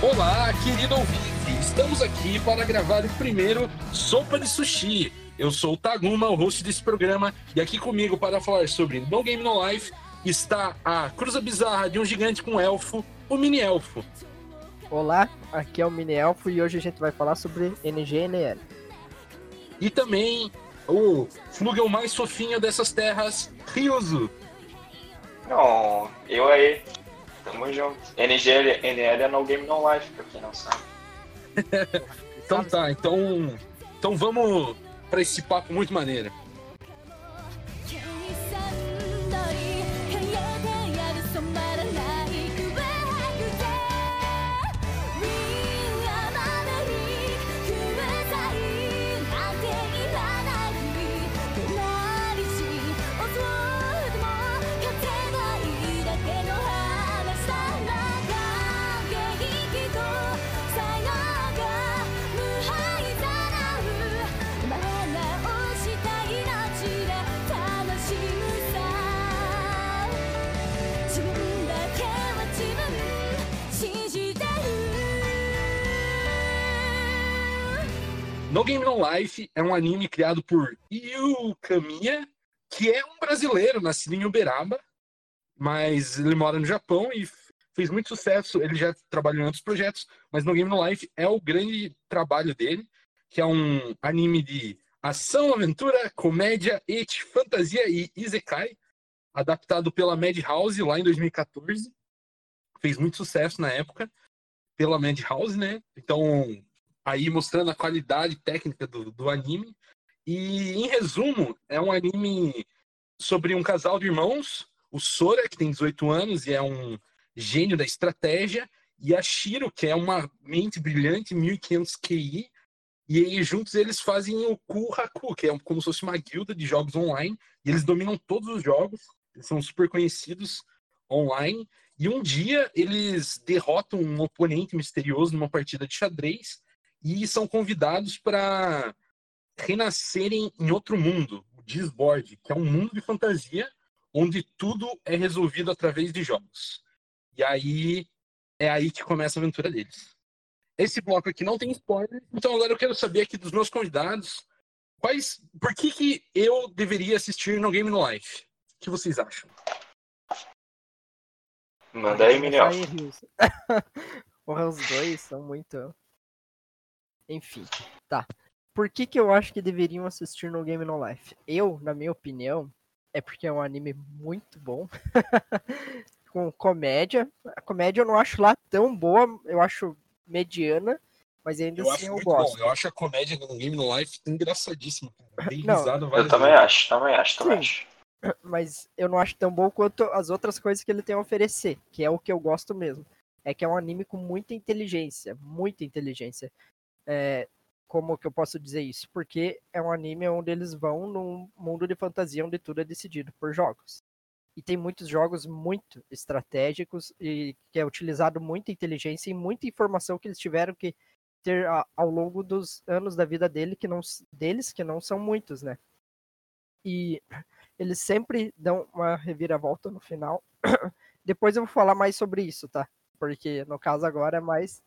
Olá, querido ouvinte! Estamos aqui para gravar o primeiro Sopa de Sushi. Eu sou o Taguma, o host desse programa, e aqui comigo para falar sobre No Game No Life está a cruza bizarra de um gigante com um elfo, o mini elfo. Olá, aqui é o Mini Elfo e hoje a gente vai falar sobre NGNL. E também o flugel mais fofinho dessas terras, Ryuzo. Não, eu aí. Tamo junto. NGL, NL é No Game No Life, pra quem não sabe. Então tá, então, então vamos para esse papo muito maneiro. No Game No Life é um anime criado por Yu Kamiya, que é um brasileiro, nascido em Uberaba, mas ele mora no Japão e fez muito sucesso. Ele já trabalhou em outros projetos, mas No Game No Life é o grande trabalho dele, que é um anime de ação, aventura, comédia, et, fantasia e isekai, adaptado pela Madhouse lá em 2014. Fez muito sucesso na época pela Madhouse, né? Então, aí mostrando a qualidade técnica do, do anime. E, em resumo, é um anime sobre um casal de irmãos, o Sora, que tem 18 anos e é um gênio da estratégia, e a Shiro, que é uma mente brilhante, 1500 QI, e aí juntos eles fazem o Ku Haku, que é como se fosse uma guilda de jogos online, e eles dominam todos os jogos, são super conhecidos online, e um dia eles derrotam um oponente misterioso numa partida de xadrez, e são convidados para renascerem em outro mundo, o Disboard, que é um mundo de fantasia onde tudo é resolvido através de jogos. E aí é aí que começa a aventura deles. Esse bloco aqui não tem spoiler, então agora eu quero saber aqui dos meus convidados quais, por que que eu deveria assistir no Game No Life? O que vocês acham? Manda aí. Porra, os dois são muito. Enfim, tá. Por que, que eu acho que deveriam assistir no Game No Life? Eu, na minha opinião, é porque é um anime muito bom. Com comédia. A comédia eu não acho lá tão boa, eu acho mediana, mas ainda Eu assim acho eu muito gosto. bom. Eu acho a comédia no Game No Life engraçadíssima. cara. Dei Não, risada Eu também vezes. acho, também acho, também Sim. acho. mas eu não acho tão bom quanto as outras coisas que ele tem a oferecer, que é o que eu gosto mesmo. É que é um anime com muita inteligência, muita inteligência. É, como que eu posso dizer isso? Porque é um anime onde eles vão num mundo de fantasia onde tudo é decidido por jogos. E tem muitos jogos muito estratégicos e que é utilizado muita inteligência e muita informação que eles tiveram que ter ao longo dos anos da vida dele que não, deles, que não são muitos, né? E eles sempre dão uma reviravolta no final. Depois eu vou falar mais sobre isso, tá? Porque no caso agora é mais.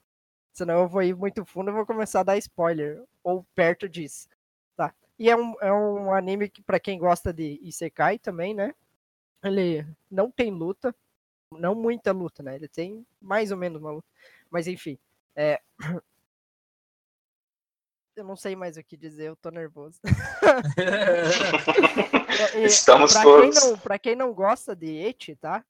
Senão eu vou ir muito fundo e vou começar a dar spoiler. Ou perto disso. Tá? E é um, é um anime que, pra quem gosta de Isekai também, né? Ele não tem luta. Não muita luta, né? Ele tem mais ou menos uma luta. Mas enfim. É... Eu não sei mais o que dizer, eu tô nervoso. E Estamos pra todos. Quem não, pra quem não gosta de Eti, tá?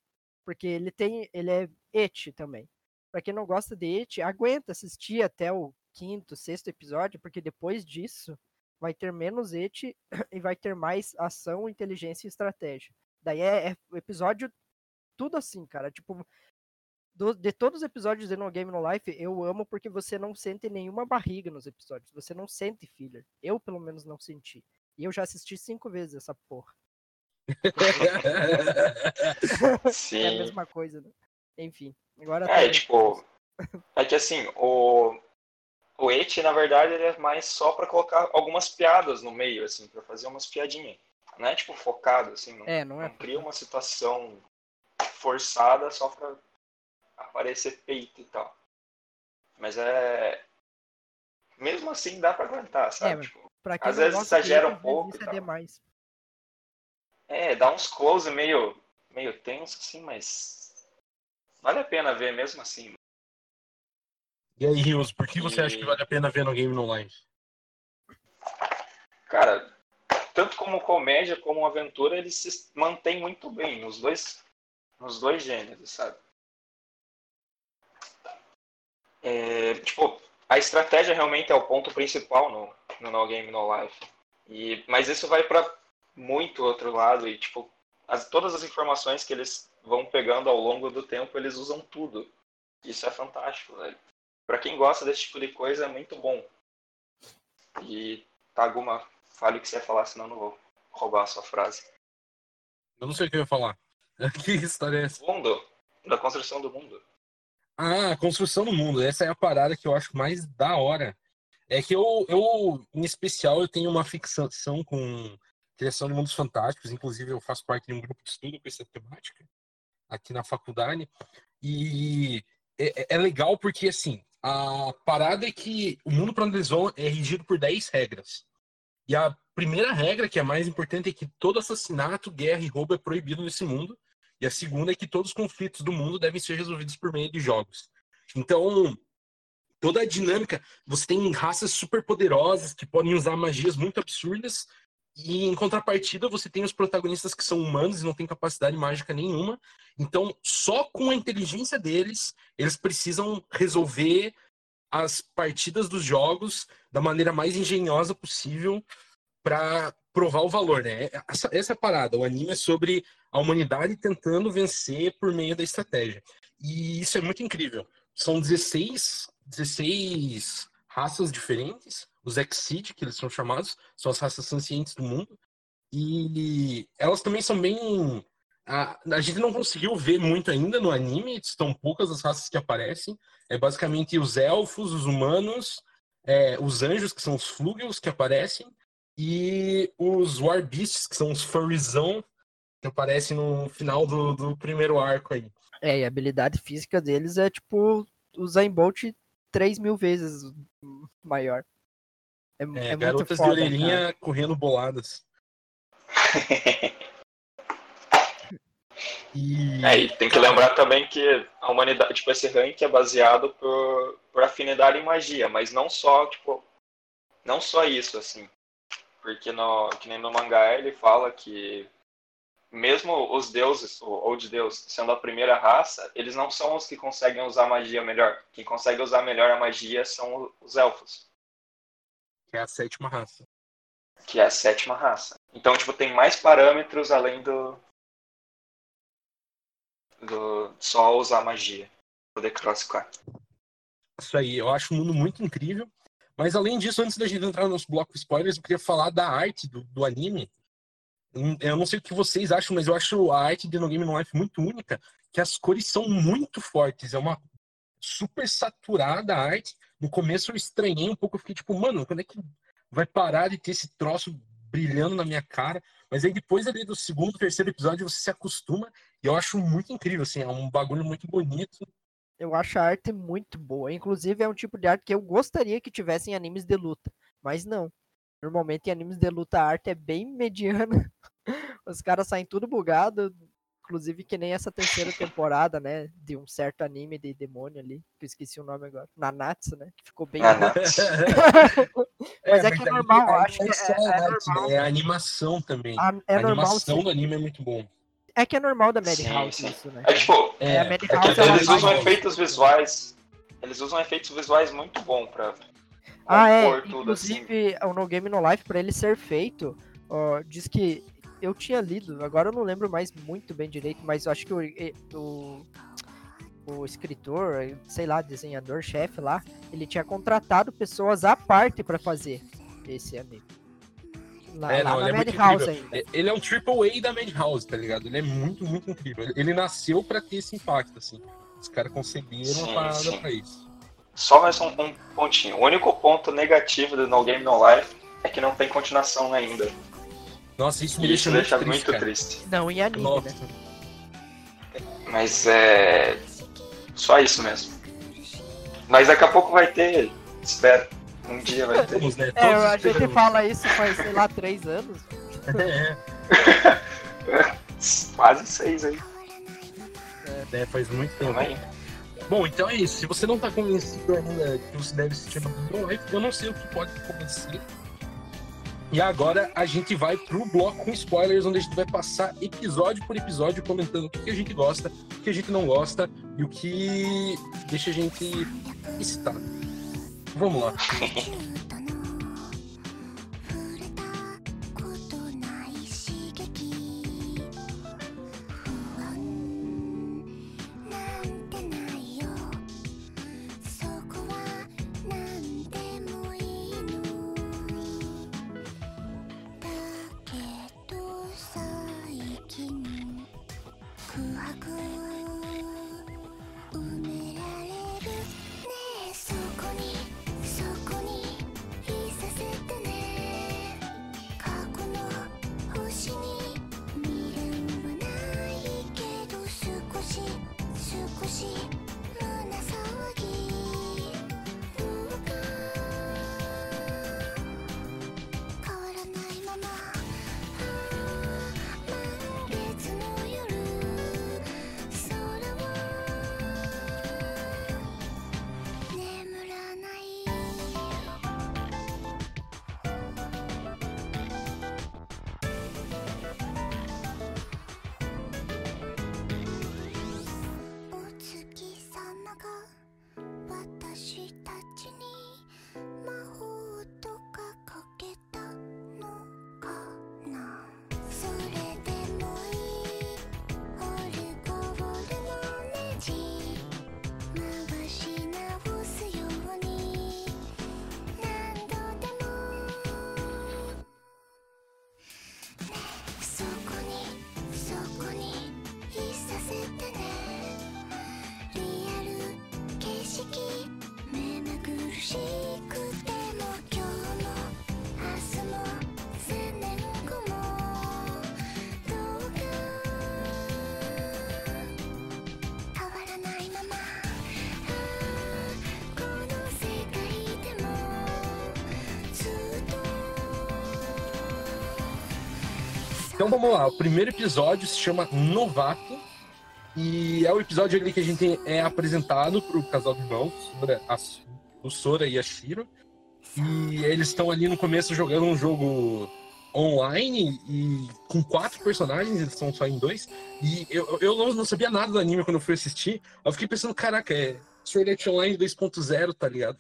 Porque ele tem. Ele é Eti também. Pra quem não gosta de Eti, aguenta assistir até o quinto, sexto episódio, porque depois disso vai ter menos Eti e vai ter mais ação, inteligência e estratégia. Daí é, é o episódio tudo assim, cara. Tipo, do- de todos os episódios de No Game No Life, eu amo porque você não sente nenhuma barriga nos episódios. Você não sente filler. Eu, pelo menos, não senti. E eu já assisti cinco vezes essa porra. É a Sim. mesma coisa, né? Enfim. Agora É, tá- tipo. É que assim, o. O Et, na verdade, ele é mais só pra colocar algumas piadas no meio, assim, pra fazer umas piadinhas. Não é tipo focado, assim, não, É, não é. não cria uma situação forçada só pra aparecer peito e tal. Mas é. Mesmo assim dá pra aguentar, sabe? É, Tipo, Às vezes exagera um pouco é demais. é, dá uns close meio, meio tenso, assim, mas. Vale a pena ver mesmo assim. E aí, Rios, por que você acha que E- vale a pena ver no Game No Life? Cara, tanto como comédia como aventura, ele se mantém muito bem nos dois, nos dois gêneros, sabe? É, tipo, a estratégia realmente é o ponto principal no, no No Game No Life. E, mas isso vai para muito outro lado e tipo, as, todas as informações que eles vão pegando ao longo do tempo, eles usam tudo. Isso é fantástico, velho. Pra quem gosta desse tipo de coisa, é muito bom. E Taguma, fale o que você ia falar, senão eu não vou roubar a sua frase. Eu não sei o que eu ia falar. Que história é essa? Mundo, da construção do mundo. Ah, a construção do mundo. Essa é a parada que eu acho mais da hora. É que eu, eu em especial, eu tenho uma fixação com criação de mundos fantásticos. Inclusive, eu faço parte de um grupo de estudo com essa temática aqui na faculdade. E é, é- é legal porque, assim, a parada é que o mundo vão é regido por 10 regras. E a primeira regra, que é a mais importante, é que todo assassinato, guerra e roubo é proibido nesse mundo. E a segunda é que todos os conflitos do mundo devem ser resolvidos por meio de jogos. Então, toda a dinâmica, você tem raças super poderosas que podem usar magias muito absurdas, e em contrapartida, você tem os protagonistas que são humanos e não têm capacidade mágica nenhuma. Então, só com a inteligência deles, eles precisam resolver as partidas dos jogos da maneira mais engenhosa possível para provar o valor, né? Essa, essa é a parada. O anime é sobre a humanidade tentando vencer por meio da estratégia. E isso é muito incrível. São 16, 16 raças diferentes, os Exceed, que eles são chamados, são as raças conscientes do mundo. E elas também são bem. A, a gente não conseguiu ver muito ainda no anime, estão poucas as raças que aparecem. É basicamente os elfos, os humanos, é, os anjos, que são os flúgios que aparecem, e os War Beasts, que são os furryzão, que aparecem no final do, do primeiro arco aí. É, e a habilidade física deles é tipo o Zayn Bolt 3 mil vezes maior. É, É, é muito garotas foda, de orelhinha cara. correndo boladas. E É, e tem que lembrar também que a humanidade, tipo, esse rank é baseado por, por afinidade em magia, mas não só, tipo, não só isso, assim. Porque no, que nem no mangá ele fala que mesmo os deuses, ou ou de Deus, sendo a primeira raça, eles não são os que conseguem usar magia melhor. Quem consegue usar melhor a magia são os elfos, que é a sétima raça. que é a sétima raça. Então, tipo, tem mais parâmetros além do do só usar magia, poder classificar. Isso aí, eu acho o mundo muito incrível. Mas além disso, antes da gente entrar nos blocos spoilers, eu queria falar da arte do, do anime. Hum, Eu não sei o que vocês acham, mas eu acho a arte de No Game No Life muito única, que as cores são muito fortes. É uma super saturada a arte. No começo eu estranhei um pouco, eu fiquei tipo, mano, quando é que vai parar de ter esse troço brilhando na minha cara? Mas aí depois ali do segundo, terceiro episódio você se acostuma e eu acho muito incrível, assim, é um bagulho muito bonito. Eu acho a arte muito boa. Inclusive, é um tipo de arte que eu gostaria que tivesse em animes de luta. Mas não. Normalmente em animes de luta a arte é bem mediana. Os caras saem tudo bugado. Inclusive que nem essa terceira temporada, né? De um certo anime de demônio ali. Que eu esqueci o nome agora. Nanatsu, né? Que ficou bem. Não. Mas é que é aí- normal, aí acho não que é- é normal. né? É a animação também. A- é a normal. animação sim. do anime é muito bom. É que é normal da Madhouse Sim, sim. isso, né? É tipo, É, a Madhouse É eles usam efeitos visuais. Eles usam efeitos visuais muito bons pra Ah, é. assim. Inclusive, o No Game No Life, pra ele ser feito, ó, diz que. Eu tinha lido, agora eu não lembro mais muito bem direito, mas eu acho que o, o, o escritor, sei lá, desenhador, chefe lá, ele tinha contratado pessoas à parte pra fazer esse anime. Lá, É, lá não, ele é incrível. ainda. Ele é um triple A da Madhouse, tá ligado? Ele é muito, muito incrível. Ele- Ele nasceu pra ter esse impacto, assim. Os caras conseguiram Sim, uma parada sim. pra isso. Só mais um, um pontinho. O único ponto negativo do No Game No Life é que não tem continuação ainda. Nossa, isso me E deixa isso muito deixa triste, muito triste. Não, em anime, Nossa. né? Mas é. Só isso mesmo. Mas daqui a pouco vai ter. Espero. Um dia vai ter. Né? É, Todos a gente fala isso faz, sei lá, três anos. É, Quase seis aí. é, faz muito tempo. Tamo aí. Bom, então é isso. Se você não tá convencido ainda que você deve assistir no Live, eu não sei o que pode convencer. E agora a gente vai pro bloco com spoilers, onde a gente vai passar episódio por episódio comentando o que a gente gosta, o que a gente não gosta e o que deixa a gente excitado. Vamos lá. vamos lá. O primeiro episódio se chama Novato. E é o episódio ali que a gente é apresentado pro casal de irmãos, a- o Sora e a Shiro. E eles estão ali no começo jogando um jogo online e com quatro personagens, eles são só em dois. E eu, eu não, não sabia nada do anime quando eu fui assistir. Eu fiquei pensando, caraca, é Sword Art Online 2.0, tá ligado?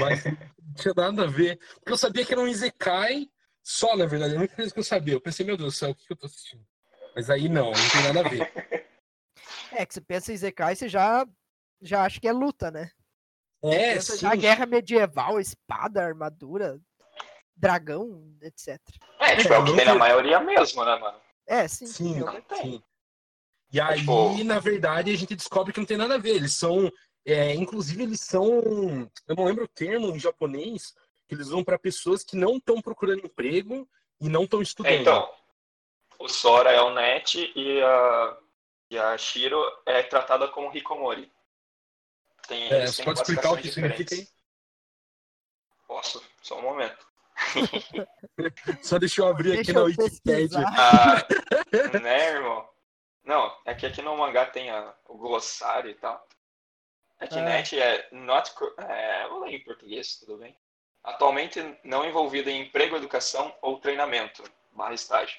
Mas não tinha nada a ver. Porque eu sabia que era um Isekai só, na verdade. A única coisa que eu sabia. Eu pensei, meu Deus do céu, o que que eu tô assistindo? Mas aí não, não tem nada a ver. É, que você pensa em Zekai, você já, já acha que é luta, né? É, pensa sim. já guerra medieval, espada, armadura, dragão, etc. É, tipo, é o que tem na maioria mesmo, né, mano? É, sim. Sim, tem. sim. E aí, tipo- na verdade, a gente descobre que não tem nada a ver. Eles são. é, inclusive, eles são. Eu não lembro o termo em japonês que eles usam para pessoas que não estão procurando emprego e não estão estudando. É, então, o Sora é o Net e a, e a Shiro é tratada como Hikomori. Tem, É, você pode explicar o que classificações significa aí? diferentes. Posso, só um momento. Só deixa eu abrir aqui Deixa na eu Wikipedia. Ah, né, irmão? Não, é que aqui no mangá tem a- o glossário e tal. É que Ah. net é not. É, vou ler em português, tudo bem? Atualmente não envolvida em emprego, educação ou treinamento, barra estágio.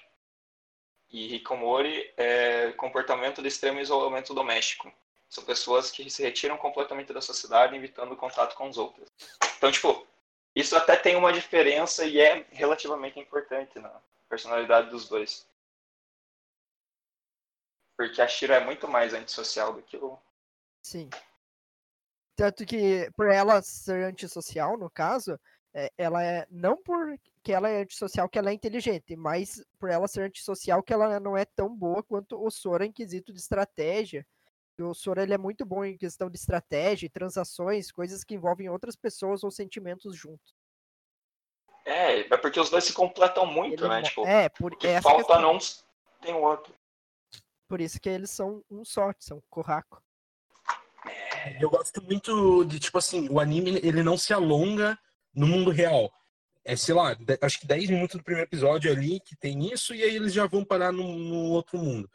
E Hikomori é comportamento de extremo isolamento doméstico. São pessoas que se retiram completamente da sociedade, evitando contato com os outros. Então, tipo, isso até tem uma diferença e é relativamente importante na personalidade dos dois. Porque a Shiro é muito mais antissocial do que o. Sim. Tanto que, por ela ser antissocial, no caso, ela é. Não porque ela é antissocial que ela é inteligente, mas por ela ser antissocial que ela não é tão boa quanto o Sora em quesito de estratégia. O Sora ele é muito bom em questão de estratégia, e transações, coisas que envolvem outras pessoas ou sentimentos juntos. É, é porque os dois se completam muito, Ele né? mo- Tipo, é, por que falta questão. não tem o outro. Por isso que eles são um só, são Corraco. É, É, eu gosto muito de, tipo assim, o anime ele não se alonga no mundo real. É, sei lá, acho que 10 minutos do primeiro episódio ali que tem isso, e aí eles já vão parar no, no outro mundo.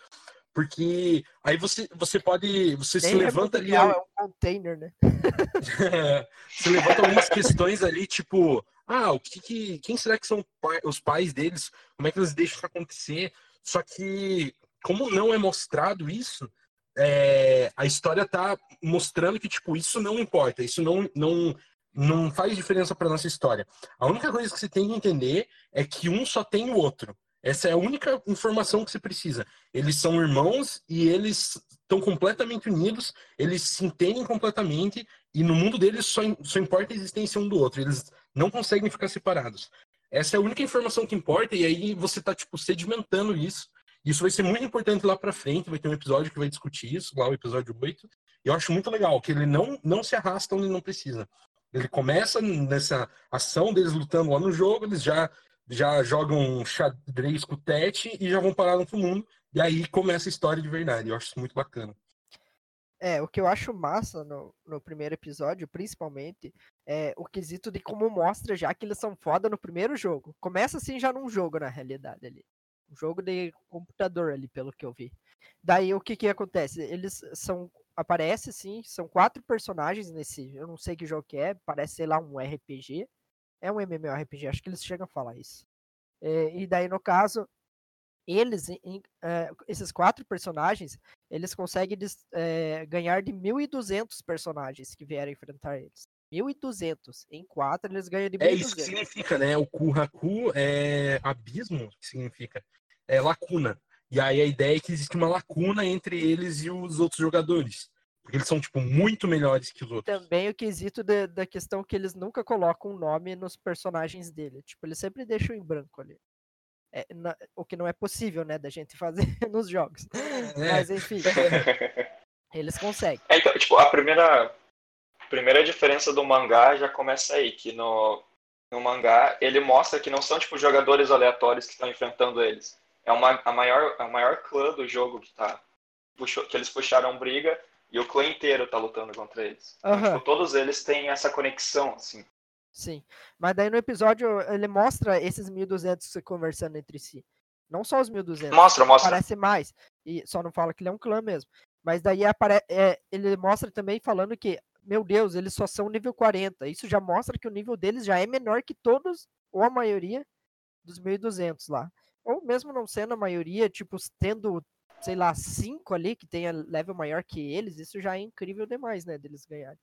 Porque aí você, você pode. Você se Nem é levanta mundo ali. real, é um container, né? se levanta algumas questões ali, tipo, ah, o que, que quem será que são os pais deles? Como é que eles deixam isso acontecer? Só que, como não é mostrado isso, é, a história tá mostrando que, tipo, isso não importa, isso não, não, não faz diferença para nossa história. A única coisa que você tem que entender é que um só tem o outro. Essa é a única informação que você precisa. Eles são irmãos e eles estão completamente unidos, eles se entendem completamente e no mundo deles só, só importa a existência um do outro. Eles não conseguem ficar separados. Essa é a única informação que importa e aí você tá tipo sedimentando isso. Isso vai ser muito importante lá para frente, vai ter um episódio que vai discutir isso, lá o episódio 8. E eu acho muito legal que ele não não se arrasta onde não precisa. Ele começa nessa ação deles lutando lá no jogo, eles já já jogam xadrez com o Tete e já vão parar no mundo. E aí começa a história de verdade. Eu acho isso muito bacana. É, o que eu acho massa no, no primeiro episódio, principalmente, é o quesito de como mostra já que eles são foda no primeiro jogo. Começa assim já num jogo, na realidade, ali. Um jogo de computador ali, pelo que eu vi. Daí o que que acontece? Eles são. Aparece, sim, são quatro personagens nesse. Eu não sei que jogo que é, parece, sei lá, um RPG. É um MMORPG, acho que eles chegam a falar isso. É, e daí, no caso, eles, em- é, esses quatro personagens, eles conseguem é, ganhar de 1.200 personagens que vieram enfrentar eles. 1.200. Em quatro, eles ganham de 1.200. É isso que significa, né? O Kuhaku é abismo, que significa é lacuna. E aí a ideia é que existe uma lacuna entre eles e os outros jogadores. Porque eles são, tipo, muito melhores que os outros. Também o quesito da- da questão que eles nunca colocam um nome nos personagens dele. Tipo, eles sempre deixam em branco ali. É, na- o que não é possível, né, da gente fazer nos jogos. É. Mas enfim, eles conseguem. É, então, tipo, a primeira, primeira diferença do mangá já começa aí, que no, no mangá ele mostra que não são, tipo, jogadores aleatórios que estão enfrentando eles. É uma, a, maior, a maior clã do jogo que tá, puxou, que eles puxaram briga e o clã inteiro tá lutando contra eles. Então, Aham. tipo, todos eles têm essa conexão, assim. Sim. Mas daí no episódio ele mostra esses 1200 se conversando entre si. Não só os 1200. Mostra, mostra. Parece mais. E só não fala que ele é um clã mesmo. Mas daí apare... é, ele mostra também falando que, meu Deus, eles só são nível 40. Isso já mostra que o nível deles já é menor que todos, ou a maioria, dos 1200 lá. Ou mesmo não sendo a maioria, tipo, tendo, sei lá, 5 ali que tenha level maior que eles, isso já é incrível demais, né, deles ganharem.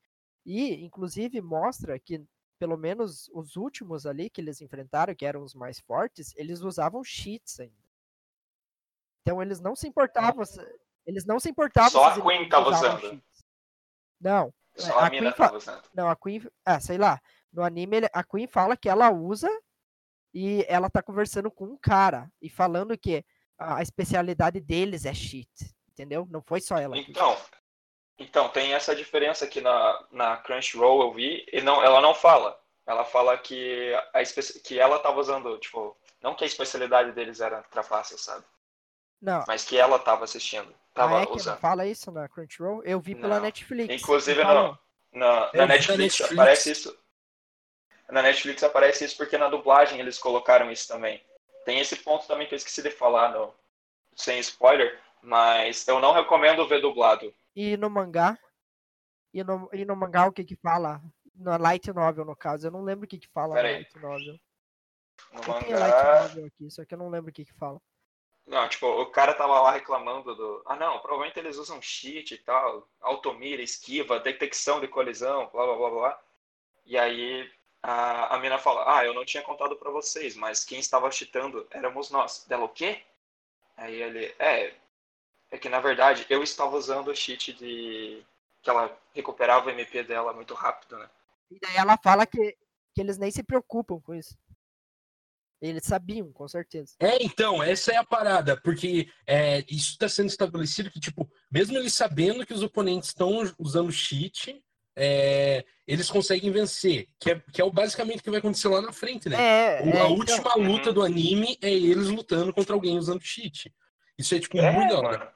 E, inclusive, mostra que pelo menos os últimos ali que eles enfrentaram, que eram os mais fortes, eles usavam cheats ainda. Então eles não se importavam. Eles não se importavam. Só a Queen tava usavam usando. cheats. Não. Só a a mina Queen tava usando. Não, a Queen. Ah, sei lá. No anime, a Queen fala que ela usa e ela tá conversando com um cara e falando que a especialidade deles é cheat. Entendeu? Não foi só ela. que Então, então tem essa diferença aqui na, na Crunchyroll eu vi, e não, ela não fala. Ela fala que, a que ela tava usando, tipo, não que a especialidade deles era trapaça, sabe? Não. Mas que ela tava assistindo, tava ah, é que não usando. fala isso na Crunchyroll? Eu vi pela Não. Netflix. Inclusive Não na, na na Netflix, Netflix. aparece isso. Na Netflix aparece isso porque na dublagem eles colocaram isso também. Tem esse ponto também que eu esqueci de falar no, sem spoiler, mas eu não recomendo ver dublado. E no mangá? E no, e no mangá o que que fala? Na light novel, no caso. Eu não lembro o que que fala Pera na aí. light novel. No Eu tenho light mangá. novel aqui, só que eu não lembro o que que fala. Não, tipo, o cara tava lá reclamando do. Ah, não, provavelmente eles usam cheat e tal, automira, esquiva, detecção de colisão, blá blá blá blá. E aí a, a mina fala: Ah, eu não tinha contado pra vocês, mas quem estava cheatando éramos nós. Dela, o quê? Aí ele: É, é que na verdade eu estava usando o cheat de. que ela recuperava o MP dela muito rápido, né? E daí ela fala que, que eles nem se preocupam com isso. Eles sabiam, com certeza. É, então, essa é a parada, porque é, isso está sendo estabelecido que, tipo, mesmo eles sabendo que os oponentes estão usando cheat, é, eles conseguem vencer, que é, que é o basicamente o que vai acontecer lá na frente, né? É, O- é, a então, última luta do anime é eles lutando contra alguém usando cheat. Isso é, tipo, É, muito da hora.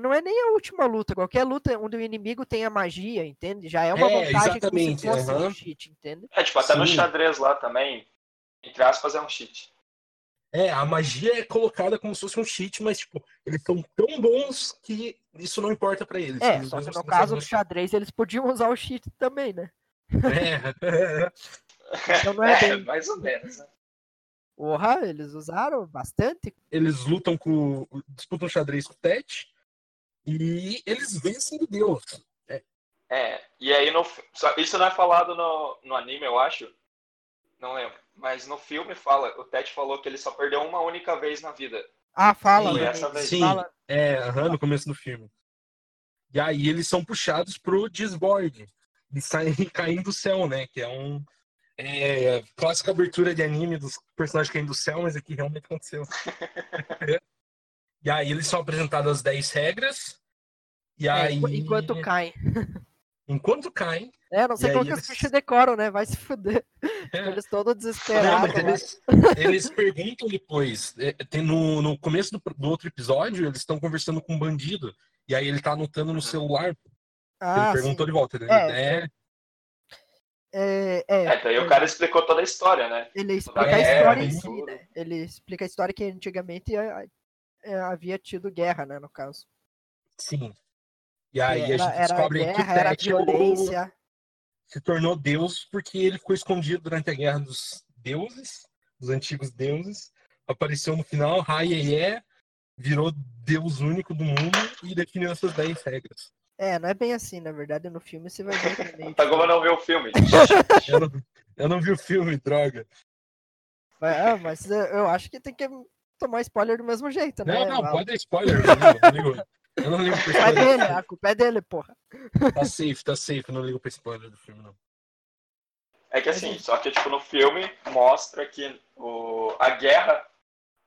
Não é nem a última luta. Qualquer luta onde o inimigo tenha magia, entende? Já é uma É, vantagem como se exatamente, fosse um cheat, entende? É, tipo, até no Sim. xadrez lá também, entre aspas, é um cheat. É, a magia é colocada como se fosse um cheat, mas, tipo, eles são tão bons que isso não importa pra eles. É, Eles só que no caso do xadrez eles podiam usar o cheat também, né? É. Então não é bem. mais ou menos, né? Porra, eles usaram bastante. Eles lutam com. disputam xadrez com o Tet e eles vencem o Deus. É, e aí no, isso não é falado no, no anime, eu acho. Não lembro. Mas no filme fala, o Ted falou que ele só perdeu uma única vez na vida. Ah, fala, Sim, né? essa vez. Sim, Fala. é, aham, no começo do filme. E aí eles são puxados pro Disboard. E saem caindo do céu, né? Que é um. É, clássica abertura de anime dos personagens caindo do céu, mas aqui realmente aconteceu. e aí eles são apresentados as 10 regras. E É, aí. enqu- enquanto caem. enquanto caem. É, não sei E como que os eles- bichos decoram, né? Vai se fuder. É. Eles todos Não, desesperados. mas lá. eles, eles perguntam depois. é, Tem no, no começo do, do outro episódio, eles estão conversando com um bandido. E aí ele tá anotando no celular. Ah, ele perguntou sim. de volta. Ele, É. é, É, é, É, daí o cara explicou toda a história, né? Ele explica da a história em si, né? Ele explica a história que antigamente eh, havia tido guerra, né, no caso. sim. E aí era, a gente descobre que guerra, o era é violência. Se tornou Deus porque ele ficou escondido durante a guerra dos deuses, dos antigos deuses. Apareceu no final, Raieye virou Deus único do mundo e definiu essas 10 regras. É, não é bem assim, na verdade, no filme você vai ver que é meio Tagoma não viu o filme. Eu não, eu não vi o filme, droga. Mas, ah, mas eh, eu acho que tem que tomar spoiler do mesmo jeito, né? Não, não, Val? pode dar spoiler. Não não ligo. Eu não ligo pra A culpa é spoiler. dele, a culpa é dele, porra. Tá safe, tá safe. Eu não ligo pra spoiler do filme, não. É que assim, só que tipo, no filme mostra que o, a guerra.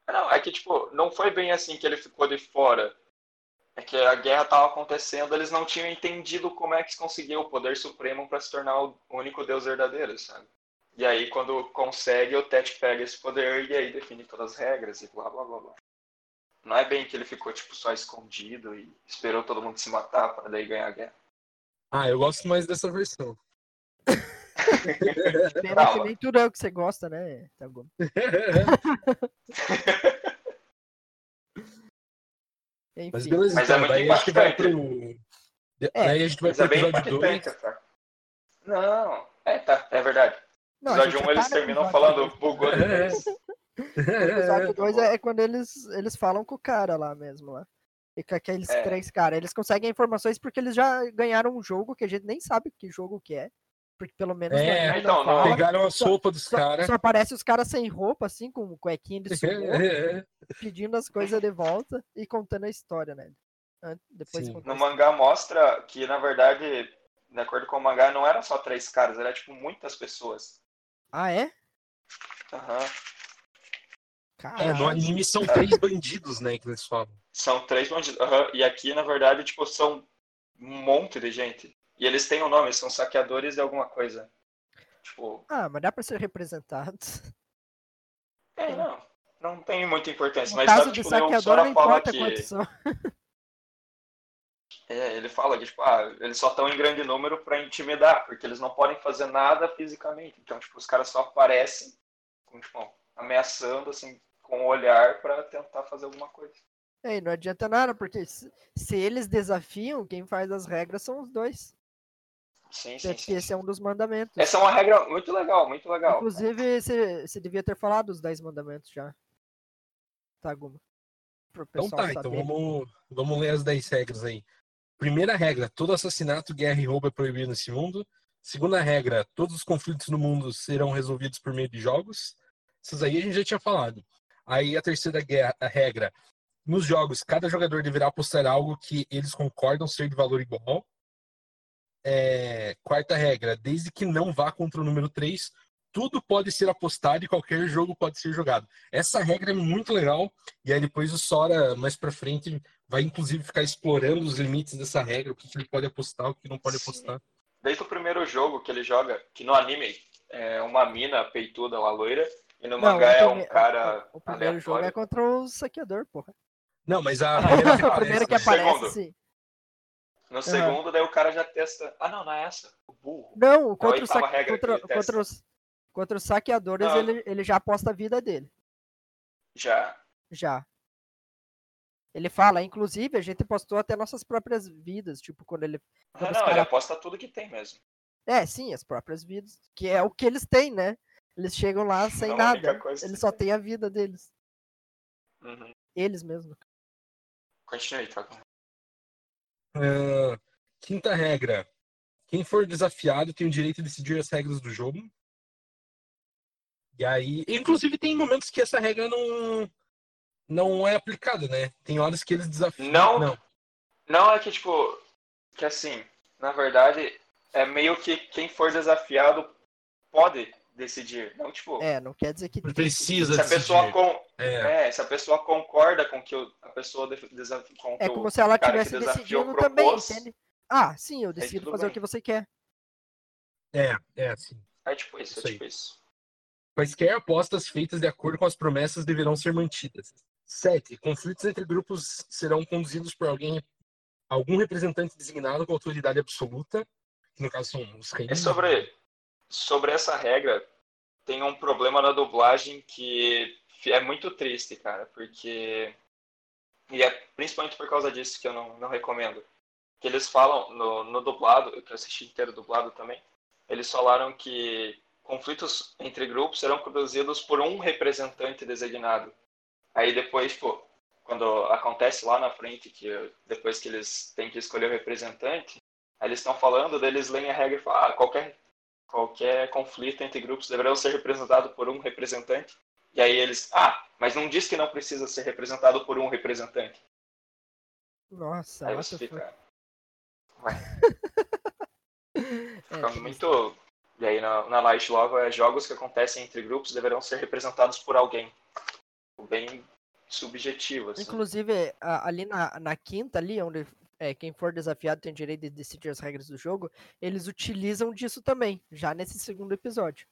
Não, é que tipo, não foi bem assim que ele ficou de fora. É que a guerra tava acontecendo, eles não tinham entendido como é que conseguiu o poder supremo para se tornar o único deus verdadeiro, sabe? E aí, quando consegue, o Tet pega esse poder e aí define todas as regras e blá blá blá blá. Não é bem que ele ficou tipo só escondido e esperou todo mundo se matar para daí ganhar a guerra. Ah, eu gosto mais dessa versão. Pena que Calma. nem tudo é o que você gosta, né? Tá bom. Enfim. Mas beleza, Mas é então, muito daí acho que vai pro. É, Daí a gente vai Mas pro é bem episódio 2. impactante, cara. Não, é, tá, é verdade. Não, episódio gente 1 já eles tá terminam falando bugou. O episódio 2 é, é quando eles, eles falam com o cara lá mesmo, lá. E com aqueles É. três caras. Eles conseguem informações porque eles já ganharam um jogo que a gente nem sabe que jogo que é. Porque pelo menos no É, então, fala. Pegaram a Só- sopa dos caras. só aparece os caras sem roupa, assim, com cuequinha de sumô, pedindo as coisas de volta e contando a história, né? Depois No mangá mostra que, na verdade, de acordo com o mangá, não eram só três caras, era tipo muitas pessoas. Ah, é? Aham. É, Caralho. no anime são três bandidos, né, que eles falam. São três bandidos. Aham. E aqui, na verdade, tipo, são um monte de gente. E eles têm um nome, são saqueadores de alguma coisa. Tipo, Ah, mas dá pra ser representado. é, não. Não tem muita importância. No Mas caso sabe, de tipo, nem o saqueador, Sora não fala importa que. quantos são. É, ele fala que, tipo, ah, eles só estão em grande número pra intimidar, porque eles não podem fazer nada fisicamente. Então, tipo, os caras só aparecem, com, tipo, ameaçando, assim, com o olhar pra tentar fazer alguma coisa. É, e não adianta nada, porque se, se eles desafiam, quem faz as regras são os dois. Sim, sim, sim. esse é um dos mandamentos. Essa é uma regra muito legal, muito legal. Inclusive, você, você devia ter falado os 10 mandamentos já. Tá, Guma? Então tá, então saber. vamos, vamos ler as 10 regras aí. Primeira regra, todo assassinato, guerra e roubo é proibido nesse mundo. Segunda regra, todos os conflitos no mundo serão resolvidos por meio de jogos. Essas aí a gente já tinha falado. Aí a terceira guerra, a regra, nos jogos, cada jogador deverá apostar algo que eles concordam ser de valor igual. É, quarta regra, desde que não vá contra o número 3, tudo pode ser apostado e qualquer jogo pode ser jogado. Essa regra é muito legal. E aí depois o Sora, mais pra frente, vai inclusive ficar explorando os limites dessa regra, o que, ele pode apostar, o que não pode Sim. apostar. Desde o primeiro jogo que ele joga, que no anime é uma mina peituda lá loira, e no Não, mangá o é um cara O primeiro jogo é aleatório. contra o saqueador, porra. Não, mas a Ah, primeira que o aparece, primeiro que aparece, sim. No segundo, daí o cara já testa. Ah, não, não é essa. O burro. Não, contra, o que contra, ele contra os, contra os saqueadores, Não. ele, ele já aposta a vida dele. Já. Já. Ele fala, inclusive, a gente postou até nossas próprias vidas, tipo, quando ele. Ah, Quando os não, ele cara- aposta tudo que tem mesmo. É, sim, as próprias vidas. Que é o que eles têm, né? Eles chegam lá sem Não, nada. coisa Eles só tem. têm a vida deles. Uhum. Eles mesmo. Continue, Thiago. Ah, quinta regra. Quem for desafiado tem o direito de decidir as regras do jogo. E aí, inclusive tem momentos que essa regra não não é aplicada, né? Tem horas que eles desafiam. Não. não. Não, é que, tipo, que assim, na verdade, é meio que quem for desafiado pode decidir. Não, tipo, É, não quer dizer que. Precisa se a pessoa decidir. com, É. é, se a pessoa concorda com que o- a pessoa com É o como se ela tivesse decidindo também, propôs, entende? Ah, sim, eu decido fazer o bem. que você quer. É, é assim. É tipo isso, Isso é aí. tipo isso. Quaisquer apostas feitas de acordo com as promessas deverão ser mantidas. 7. Conflitos entre grupos serão conduzidos por alguém, algum representante designado com autoridade absoluta, que no caso são os reis. É sobre, sobre essa regra, tem um problema na dublagem que é muito triste, cara, porque. E é principalmente por causa disso que eu não, não recomendo. Que eles falam no, no dublado, eu que assisti inteiro dublado também, eles falaram que conflitos entre grupos serão conduzidos por um representante designado. Aí depois, tipo, quando acontece lá na frente, que depois que eles têm que escolher o representante, aí eles estão falando, eles leem a regra e falam, ah, qualquer, qualquer conflito entre grupos deverá ser representado por um representante. E aí eles, ah, mas não diz que não precisa ser representado por um representante. Nossa, aí você fica, ué, É, fica triste. muito... E aí na, na Light logo é jogos que acontecem entre grupos deverão ser representados por alguém. Bem subjetivo, assim. Inclusive, ali na, na quinta, ali, onde é, quem for desafiado tem o direito de decidir as regras do jogo, eles utilizam disso também, já nesse segundo episódio.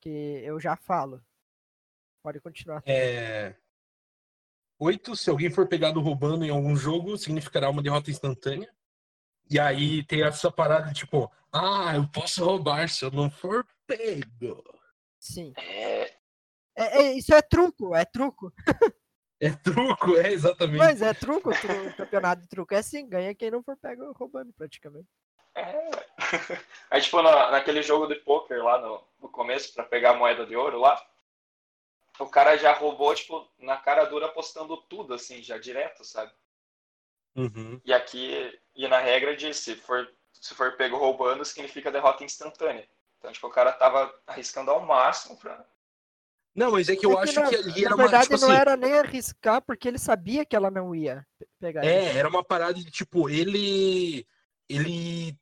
Que eu já falo. Pode continuar. É... 8. Se alguém for pegado roubando em algum jogo, significará uma derrota instantânea. E aí tem essa parada de tipo, ah, eu posso roubar se eu não for pego. Sim. É, É, é- isso é truco, é truco. É truco, é exatamente. Mas é truco, tru- campeonato de truco é assim, ganha quem não for pego roubando, praticamente. É. Aí, tipo, na, naquele jogo de poker lá no, no começo, pra pegar a moeda de ouro lá, o cara já roubou, tipo, na cara dura apostando tudo, assim, já direto, sabe? Uhum. E aqui, e na regra diz, se for, se for pego roubando, significa derrota instantânea. Então, tipo, o cara tava arriscando ao máximo pra... Não, mas é que eu É acho na, que ali na era uma, verdade, tipo não assim, era nem arriscar, porque ele sabia que ela não ia pe- pegar ele. É, era uma parada de tipo, ele. Ele.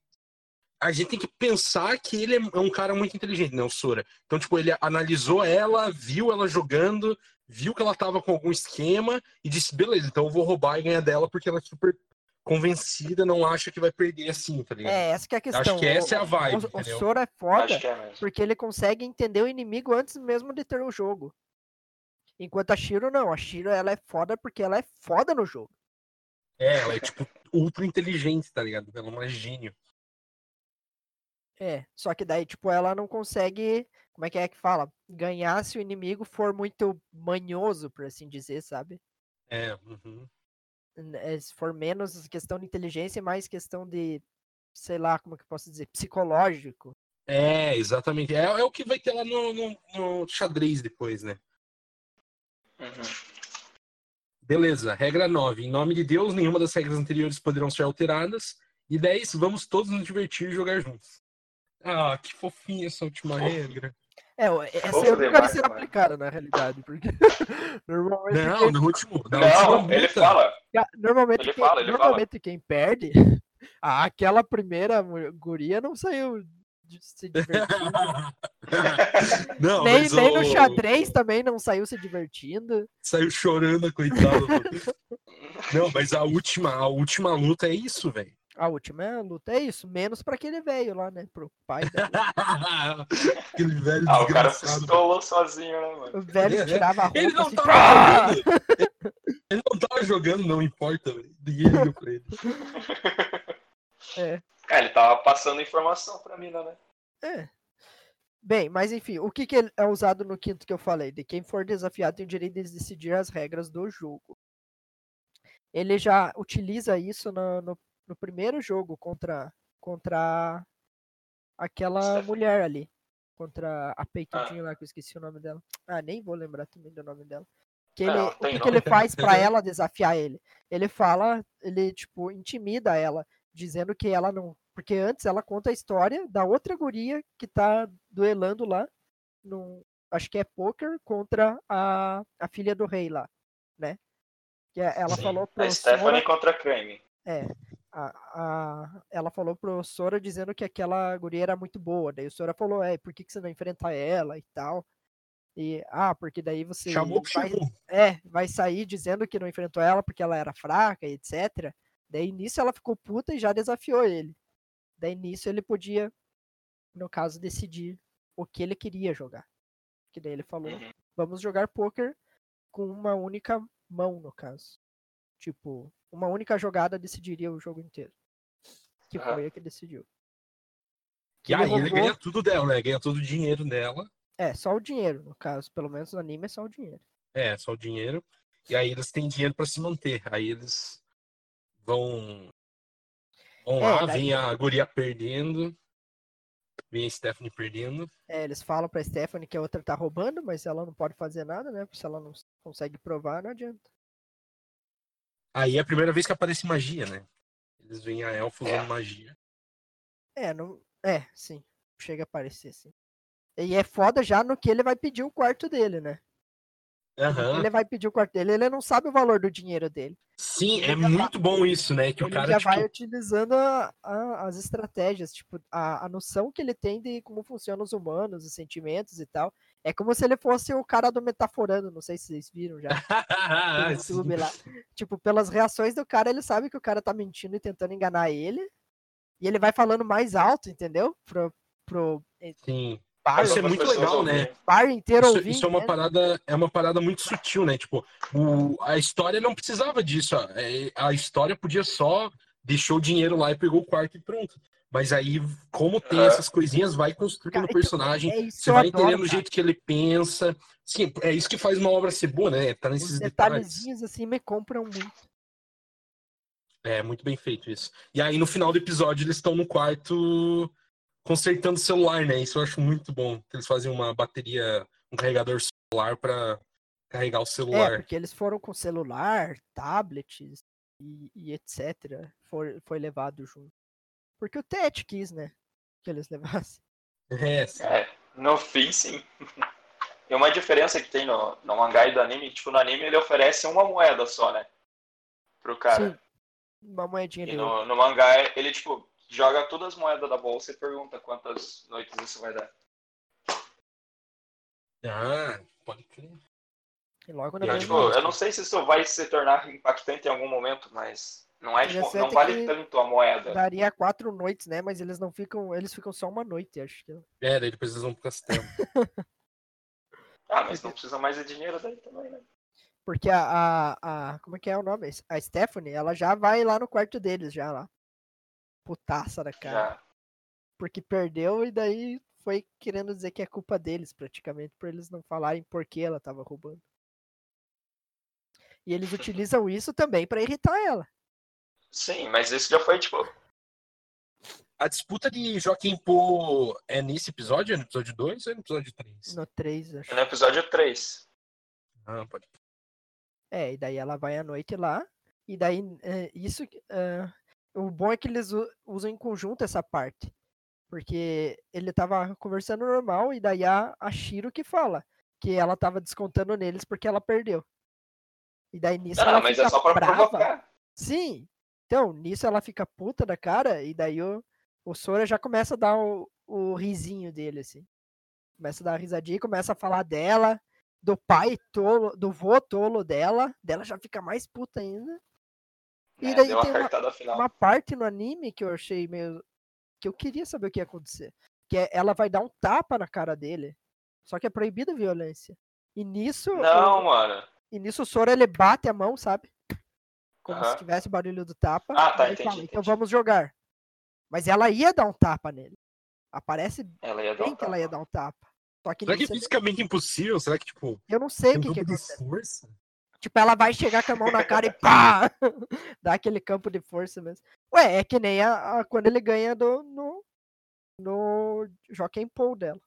A gente tem que pensar que ele é um cara muito inteligente, né, o Sora. Então, tipo, ele analisou ela, viu ela jogando, viu que ela tava com algum esquema e disse, beleza, então eu vou roubar e ganhar dela porque ela é super convencida, não acha que vai perder assim, tá ligado? É, essa que é a questão. Acho que essa é a O- vibe, O, o? Sora é foda é porque ele consegue entender o inimigo antes mesmo de ter o jogo. Enquanto a Shiro não. A Shiro ela é foda porque ela é foda no jogo. É, ela é, tipo, ultra inteligente, tá ligado? Ela é uma gênio. É, só que daí, tipo, ela não consegue, como é que é que fala? Ganhar se o inimigo for muito manhoso, por assim dizer, sabe? É, uhum. É, Se for menos questão de inteligência e mais questão de, sei lá, como é que eu posso dizer, psicológico. É, exatamente. É, é o que vai ter lá no, no, no xadrez depois, né? Uhum. Beleza, regra 9. Em nome de Deus, nenhuma das regras anteriores poderão ser alteradas. E 10. Vamos todos nos divertir e jogar juntos. Ah, que fofinha essa última regra. É, essa eu nunca demais, ser mano. aplicada, na realidade, porque normalmente, Não, quem, no último. Na Não, última ele fala. normalmente, ele quem, fala, ele fala. normalmente quem perde, ah, aquela primeira guria não saiu de se divertindo. Não, nem, mas nem o- no xadrez também não saiu se divertindo. Saiu chorando, coitado. Não, mas a última, a última luta é isso, velho. A última é a luta, é isso. Menos pra aquele velho lá, né? Pro pai dela. Aquele velho Ah, o cara pistolou sozinho, né, mano? O velho É, é. tirava a roupa Ele não assim, tava "Ah!" jogando. Ele não tava jogando, não importa, velho. Ninguém liga pra ele. É. É, ele tava passando informação pra mina, né? É. Bem, mas enfim, o que, que é usado no quinto que eu falei? De quem for desafiado tem o direito de decidir as regras do jogo. Ele já utiliza isso no, no, no primeiro jogo contra, contra aquela Stephanie. mulher ali. Contra a peitudinha lá, que eu esqueci o nome dela. Ah, nem vou lembrar também do nome dela. Que ele, Não, o que, que ele faz pra ela desafiar ele? Ele fala, ele, tipo, intimida ela, dizendo que ela não. Porque antes ela conta a história da outra guria que tá duelando lá, num, acho que é poker, contra a, a filha do rei lá, né? Que é- ela Sim. falou A Stephanie contra a Creme. é, a, a- ela falou pro Sora dizendo que aquela guria era muito boa. Daí o Sora falou, é, por que, que você não enfrenta ela e tal? E, ah, porque daí você Chamou vai, chamou. é, vai sair dizendo que não enfrentou ela porque ela era fraca e etc. Daí nisso ela ficou puta e já desafiou ele. Daí nisso ele podia, no caso, decidir o que ele queria jogar. Que daí ele falou, Uhum. vamos jogar poker com uma única mão, no caso. Tipo, uma única jogada decidiria o jogo inteiro. Que Aham. foi a que decidiu. E aí ele roubou- ganha tudo dela, né? Ganha todo o dinheiro dela. É, só o dinheiro, no caso. Pelo menos no anime é só o dinheiro. É, só o dinheiro. E aí eles têm dinheiro pra se manter. Aí eles vão. Vão É, lá, daí- vem a guria perdendo. Vem a Stephanie perdendo. É, eles falam pra Stephanie que a outra tá roubando, mas ela não pode fazer nada, né? Porque se ela não consegue provar, não adianta. Aí é a primeira vez que aparece magia, né? Eles veem a elfa usando É. magia. É, não. É, sim. Chega a aparecer, sim. E é foda já no que ele vai pedir o quarto dele, né? Aham. Ele vai pedir o quarto dele, ele não sabe o valor do dinheiro dele. Sim, ele é muito bom isso, né? Que o ele cara, já tipo, vai utilizando a- a- as estratégias, tipo, a, a noção que ele tem de como funcionam os humanos, os sentimentos e tal. É como se ele fosse o cara do Metaforando, não sei se vocês viram já. no Ah. YouTube lá. Tipo, pelas reações do cara, ele sabe que o cara tá mentindo e tentando enganar ele. E ele vai falando mais alto, entendeu? Pro, pro Sim. bar, Isso é muito legal, né? bar inteiro Isso, ouvir. isso é uma né? parada, é uma parada muito sutil, né? Tipo, o, a história não precisava disso. ó. É, A história podia só deixou o dinheiro lá e pegou o quarto e pronto. Mas aí, como tem essas coisinhas, vai construindo Cara, o então, personagem. é Você vai adoro, entendendo o jeito que ele pensa. Sim, é isso que faz uma obra ser boa, né? Tá Os nesses detalhes. detalhezinhos assim me compram muito. É muito bem feito isso. E aí, no final do episódio, eles estão no quarto consertando o celular, né? Isso eu acho muito bom. que Eles fazem uma bateria, um carregador solar pra carregar o É, celular. porque eles foram com celular, tablets e, e etc. For, foi levado junto. Porque o Ted quis, né? Que eles levassem. É, sim. É, no fim, sim. E uma diferença que tem no, no mangá e do anime, tipo, no anime ele oferece uma moeda só, né? Pro cara. Sim. Uma moedinha E de ouro. no, no mangá ele, tipo, joga todas as moedas da bolsa e pergunta quantas noites isso vai dar. Ah, pode crer. E logo na E, mesma tipo, eu não sei se isso vai se tornar impactante em algum momento, mas não é, tipo, não vale tanto a moeda. daria quatro noites, né? Mas eles não ficam. Eles ficam só uma noite, acho que. É, daí depois eles vão pro castelo. Ah, mas não precisa mais de dinheiro daí também, né? Porque a, a, a- Como é que é o nome? A Stephanie, ela já vai lá no quarto deles, já lá. Putaça da cara. Já. Porque perdeu e daí foi querendo dizer que é culpa deles, praticamente, por eles não falarem por que ela tava roubando. E eles utilizam isso também pra irritar ela. Sim, mas isso já foi, tipo, A disputa de Joaquim Pô é nesse episódio? É no episódio 2 ou é no episódio 3? No 3, acho. no episódio 3. Ah, pode. É, e daí ela vai à noite lá. E daí, é, isso. é, o bom é que eles usam em conjunto essa parte. Porque ele tava conversando normal, e daí a, a Shiro que fala que ela tava descontando neles porque ela perdeu. E daí nisso Ah, ela mas fica é só pra brava. provocar. Sim. Então, nisso ela fica puta da cara, e daí o, o Sora já começa a dar o, o risinho dele, assim. Começa a dar uma risadinha, começa a falar dela, do pai tolo, do vô tolo dela, dela já fica mais puta ainda. E né? daí tem uma, uma parte no anime que eu achei meio. que eu queria saber o que ia acontecer. Que é ela vai dar um tapa na cara dele. Só que é proibida a violência. E nisso. o- Não, mano. e nisso o Sora ele bate a mão, sabe? Como se tivesse barulho do tapa. Ah, tá, entendi, fala, então entendi. vamos jogar. Mas ela ia dar um tapa nele. Aparece Ela ia dar bem um que ela ia tapa. dar um tapa. Só que Será que é fisicamente impossível? Será que, tipo, eu não sei o um que, que campo de acontece. força? Tipo, ela vai chegar com a mão na cara e pá! Dá aquele campo de força mesmo. Ué, é que nem a, a- quando ele ganha do, no, no Joaquim Paul dela.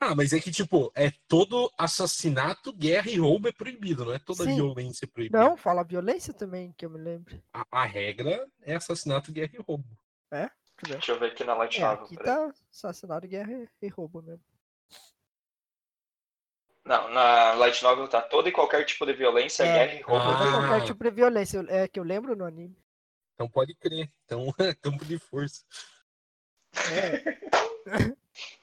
Ah, mas é que, tipo, é todo assassinato, guerra e roubo é proibido, não é toda Sim. violência é proibida. Não, fala violência também, que eu me lembro. A, a regra é assassinato, guerra e roubo. Deixa eu ver. Deixa eu ver aqui na Light É, Novel. aqui tá assassinato, guerra e- e roubo mesmo. Não, na Light Novel tá todo e qualquer tipo de violência, É. guerra e roubo. Ah. É qualquer tipo de violência, é que eu lembro no anime. Então pode crer. Então, é campo de força. É,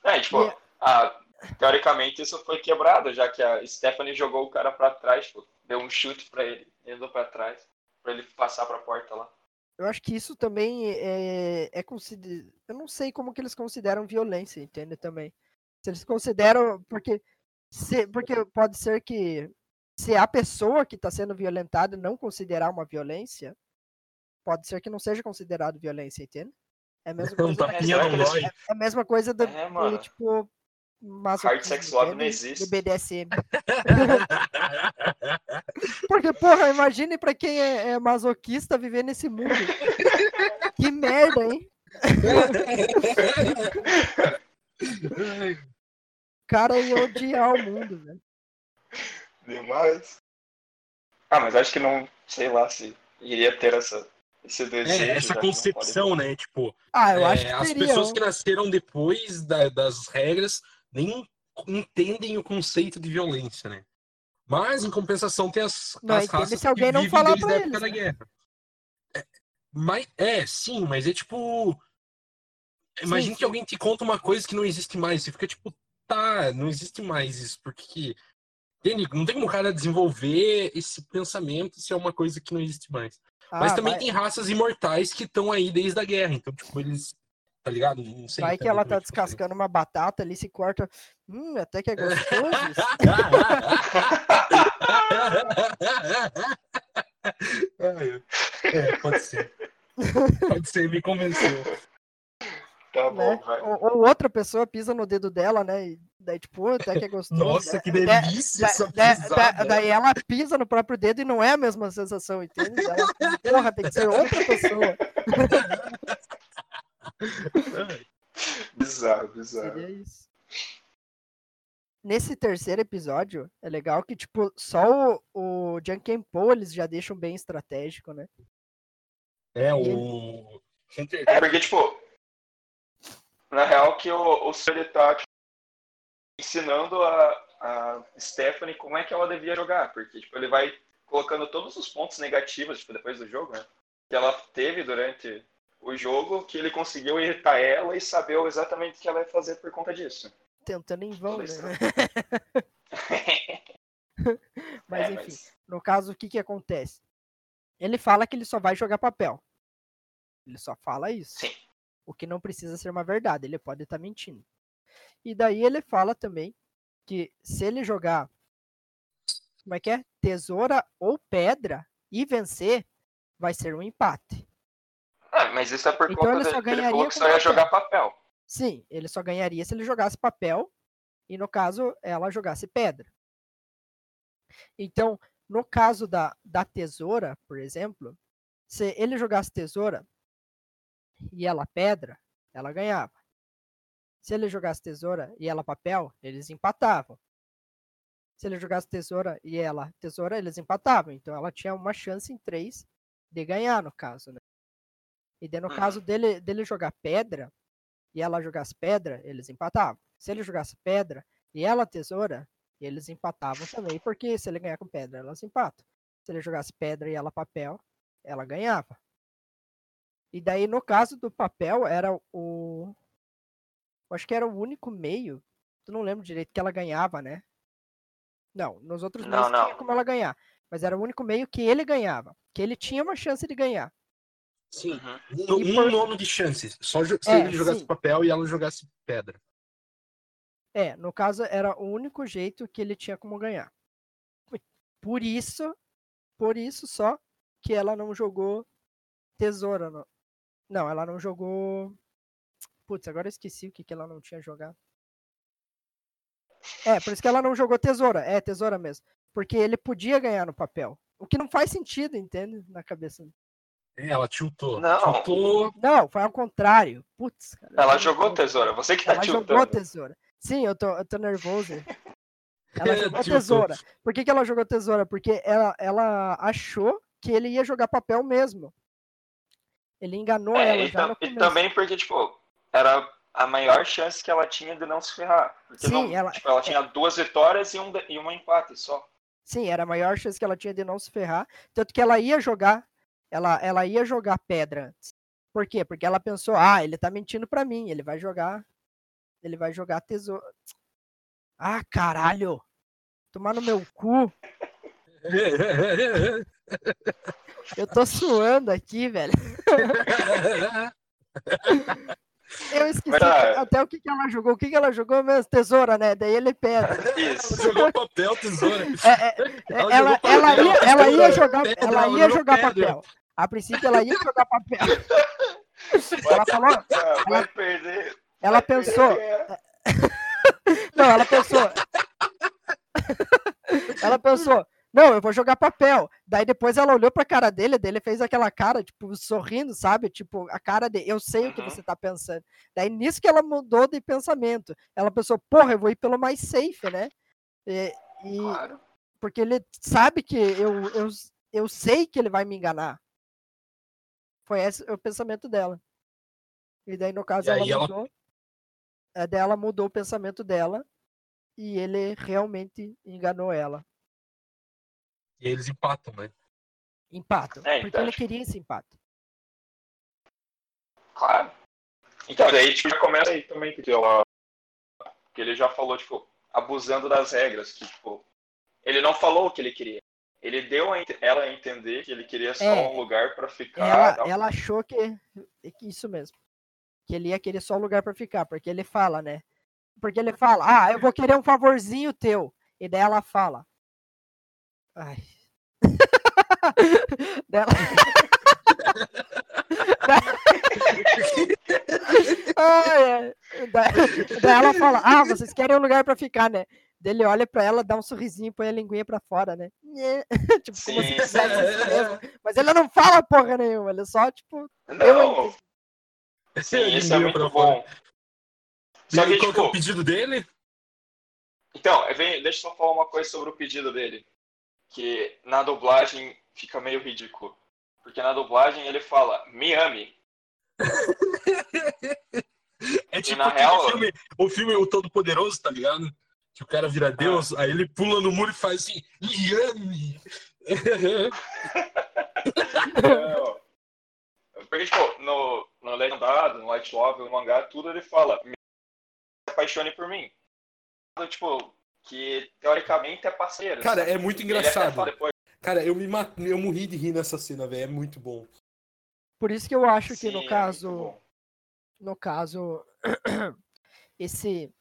É, tipo, E- ah, teoricamente isso foi quebrado, já que a Stephanie jogou o cara pra trás, tipo, deu um chute pra ele, ele andou pra trás, pra ele passar pra porta lá. eu acho que isso também é, é considerado. Eu não sei como que eles consideram violência, entende? Também. Se eles consideram. Porque, se, porque pode ser que se a pessoa que está sendo violentada não considerar uma violência, pode ser que não seja considerado violência, entende? É a mesma coisa, eles- nóis. é a mesma coisa do, É, do, tipo. Masoquismo, sex love não entende? existe. Do BDSM. Porque, porra, imagine pra quem é, é masoquista viver nesse mundo. que merda, hein? O cara ia odiar o mundo, velho. Demais. Ah, mas acho que não, sei lá, se iria ter essa, esse desejo. É, essa que não concepção, pode- né? Tipo, Ah, eu é, acho que as teria. pessoas ó. que nasceram depois da- das regras nem entendem o conceito de violência, né? Mas, em compensação, tem as, Não, as raças se alguém que não vivem falar desde a época eles, da né? guerra. É, mas, é, sim, mas é tipo... Imagina que alguém te conta uma coisa que não existe mais. Você fica tipo, tá, não existe mais isso, porque... Entende? Não tem como o cara desenvolver esse pensamento se é uma coisa que não existe mais. Mas Ah, também vai, tem raças imortais que estão aí desde a guerra. Então, tipo, eles. Tá ligado? Não sei. vai que ela tá é funciona. descascando uma batata ali, se corta. Hum, até que é gostoso. é, pode ser. Pode ser, me convenceu. Tá bom, né? vai. Ou, ou outra pessoa pisa no dedo dela, né? E daí, tipo, até que é gostoso. Nossa, né? que delícia da- essa da- pisada. da- daí ela pisa no próprio dedo e não é a mesma sensação, entende? Porra, tem que ser outra pessoa. Bizarro, bizarro. Seria isso. Nesse terceiro episódio, é legal que, tipo, só o, o Jankenpo eles já deixam bem estratégico, né? É, E o. Hunter É porque, tipo, na real que o, o ele tá tipo, ensinando a, a Stephanie como é que ela devia jogar, porque tipo, ele vai colocando todos os pontos negativos tipo, depois do jogo, né? Que ela teve durante o jogo, que ele conseguiu irritar ela e saber exatamente o que ela ia fazer por conta disso. Tentando em vão, né? Mas É, enfim, no caso, o que que acontece? Ele fala que ele só vai jogar papel. Ele só fala isso. Sim. O que não precisa ser uma verdade, ele pode estar mentindo. E daí ele fala também que se ele jogar, como é que é? Tesoura ou pedra e vencer, vai ser um empate. Mas isso é por Então conta ele só de que ele ganharia falou que só ia jogar papel. Sim, ele só ganharia se ele jogasse papel e, no caso, ela jogasse pedra. Então, no caso da, da tesoura, por exemplo, se ele jogasse tesoura e ela pedra, ela ganhava. Se ele jogasse tesoura e ela papel, eles empatavam. Se ele jogasse tesoura e ela tesoura, eles empatavam. Então ela tinha uma chance em três de ganhar, no caso, né? E daí, no Uhum. caso dele, dele jogar pedra e ela jogasse pedra, eles empatavam. Se ele jogasse pedra e ela tesoura, eles empatavam também, porque se ele ganhar com pedra, elas empatam. Se ele jogasse pedra e ela papel, ela ganhava. E daí, no caso do papel, era o. Acho que era o único meio. Eu não lembro direito que ela ganhava, né? Não, nos outros Não, meios tinha não. como ela ganhar. Mas era o único meio que ele ganhava. Que ele tinha uma chance de ganhar. Sim, Uhum. um, por- nono de chances. Só se É, ele jogasse sim. papel e ela jogasse pedra. É, no caso era o único jeito que ele tinha como ganhar. Por isso, por isso só que ela não jogou tesoura. Não, não ela não jogou. Putz, agora eu esqueci o que, que ela não tinha jogado. É, por isso que ela não jogou tesoura. É, tesoura mesmo. Porque ele podia ganhar no papel. O que não faz sentido, entende? Na cabeça. É, ela tiltou. Não. Tiltou. Não, foi ao contrário. Putz, cara. Ela jogou tesoura, você que tá Ela jogou tiltando. tesoura. Sim, eu tô, eu tô nervoso. Ela jogou Tiltou. tesoura. Por que, que ela jogou tesoura? Porque ela, ela achou que ele ia jogar papel mesmo. Ele enganou É, ela e, já tam- e também porque, tipo, era a maior chance que ela tinha de não se ferrar. Porque Sim, não- ela- tipo, ela tinha duas vitórias e um, e um empate só. Sim, era a maior chance que ela tinha de não se ferrar. Tanto que ela ia jogar, ela, ela ia jogar pedra antes. Por quê? Porque ela pensou, ah, ele tá mentindo pra mim, ele vai jogar. Ele vai jogar tesoura. Ah, caralho! Tomar no meu cu. Eu tô suando aqui, velho. Eu esqueci Mas, até o que, que ela jogou. O que, que ela jogou mesmo? Tesoura, né? Daí ele pedra. Isso. Jogou papel, tesoura. É, é, Ela ela, jogou ela papel, ia, ela ia tesoura, jogar, pedra, ela ia jogar papel. A princípio ela ia jogar papel. Ela falou, Ah, vai perder. ela vai pensou, perder. não, ela pensou. Ela pensou, não, eu vou jogar papel. Daí depois ela olhou pra cara dele, dele fez aquela cara, tipo, sorrindo, sabe? Tipo, a cara de, eu sei o que Uhum. você tá pensando. Daí nisso que ela mudou de pensamento. Ela pensou, porra, eu vou ir pelo mais safe, né? E, e- Claro. porque ele sabe que eu, eu, eu sei que ele vai me enganar. Foi esse o pensamento dela. E daí, no caso, ela mudou. É, ela mudou o pensamento dela e ele realmente enganou ela. E eles empatam, né? Empatam. É, porque então, ele queria esse empate. Claro. Então, daí, tipo, já começa aí também, porque ela. Que ele já falou, tipo, abusando das regras, que, tipo, ele não falou o que ele queria. Ele deu a ela a entender que ele queria só É. um lugar pra ficar. Ela, ela achou que, que isso mesmo. Que ele ia querer só lugar pra ficar, porque ele fala, né? Porque ele fala, ah, eu vou querer um favorzinho teu. E daí ela fala. Ai. Daí ela- Ai, ai. Daí, daí ela fala, ah, vocês querem um lugar pra ficar, né? Daí ele olha pra ela, dá um sorrisinho e põe a linguinha pra fora, né? Tipo, como se sim. isso mesmo. Mas ele não fala porra nenhuma, ele só, tipo, eu Não, entendi. sim, isso é muito bom. fora. Só que, qual que é o tipo, pedido dele? Então, vem, deixa eu só falar uma coisa sobre o pedido dele. Que na dublagem fica meio ridículo. Porque na dublagem ele fala, me ame. É tipo na real- filme, o filme O Todo Poderoso, tá ligado? Que o cara vira Deus, aí ele pula no muro e faz assim, Yami! Não. Porque, tipo, no, no Legendado, no Light Love, no mangá, tudo ele fala, me apaixone por mim. Tipo, que teoricamente é parceiro. Cara, sabe? é muito engraçado. Cara, eu me mat... eu morri de rir nessa cena, velho. É muito bom. Por isso que eu acho que "Sim, é no muito caso, bom." no caso, esse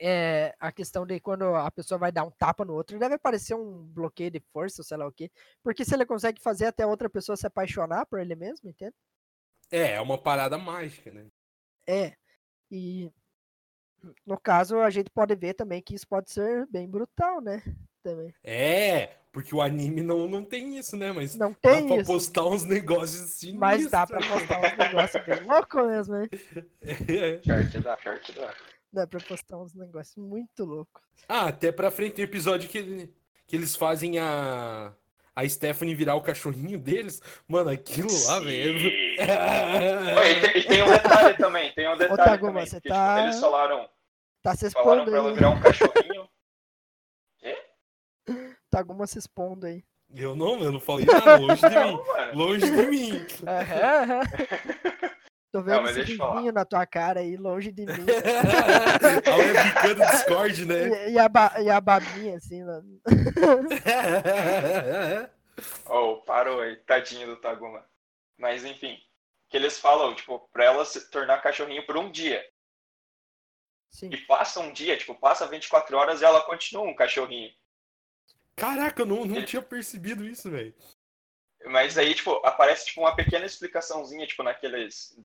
é a questão de quando a pessoa vai dar um tapa no outro, deve parecer um bloqueio de força, ou sei lá o quê. Porque se ele consegue fazer até a outra pessoa se apaixonar por ele mesmo, entende? É, é uma parada mágica, né? É. E no caso, a gente pode ver também que isso pode ser bem brutal, né? Também. É, porque o anime não, não tem isso, né? Mas Não dá tem pra isso. postar uns negócios sinistros. Mas dá pra postar uns negócios bem loucos mesmo, hein? É. Pior que dá, pior que dá. Dá pra postar uns negócios muito loucos. Ah, até pra frente tem episódio que, que eles fazem a, a Stephanie virar o cachorrinho deles. Mano, aquilo lá, velho. E, tem, e tem um detalhe também, tem um detalhe Taguma, também. você que, tá- tipo, eles falaram, Tá se falaram expondo pra ela aí. virar um cachorrinho. Taguma se expondo aí. Eu não, eu não falei nada, longe de mim. Não. Longe de mim. Aham, aham. Tô vendo mas esse risinho na tua cara aí, longe de mim. a webcam do Discord, né? E, e a, ba- e a babinha, assim, né? Oh, parou aí, tadinho do Taguma. Mas enfim, que eles falam, tipo, pra ela se tornar cachorrinho por um dia. Sim. E passa um dia, tipo, passa 24 horas e ela continua um cachorrinho. Caraca, eu não, não tinha percebido isso, velho. Mas aí, tipo, aparece tipo, uma pequena explicaçãozinha, tipo, naqueles.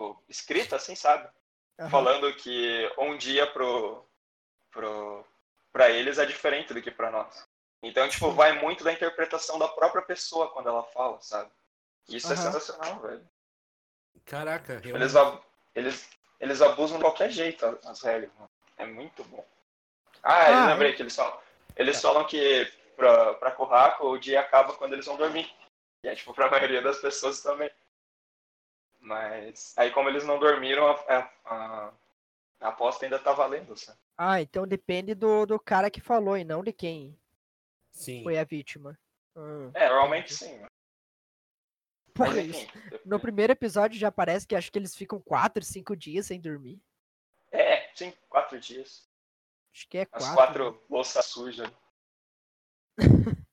Tipo, escrita, assim, sabe? Aham. Falando que um dia pro, pro, pra eles é diferente do que pra nós. Então, tipo, vai muito da interpretação da própria pessoa quando ela fala, sabe? Isso é Aham. sensacional, velho. Caraca, Eles, realmente. ab- eles, eles abusam de qualquer jeito as regras, mano. É muito bom. Ah, eu Ah, lembrei que eles falam. Eles falam que pra, pra Curraco o dia acaba quando eles vão dormir. E é tipo pra maioria das pessoas também. Mas aí como eles não dormiram, a, a- a- aposta ainda tá valendo, sabe? Ah, então depende do, do cara que falou e não de quem Sim. foi a vítima. Hum. É, normalmente sim. mano. Pô, Mas isso- enfim. no primeiro episódio já parece que acho que eles ficam quatro, cinco dias sem dormir. É, sim, quatro dias. Acho que é As quatro. quatro louças sujas.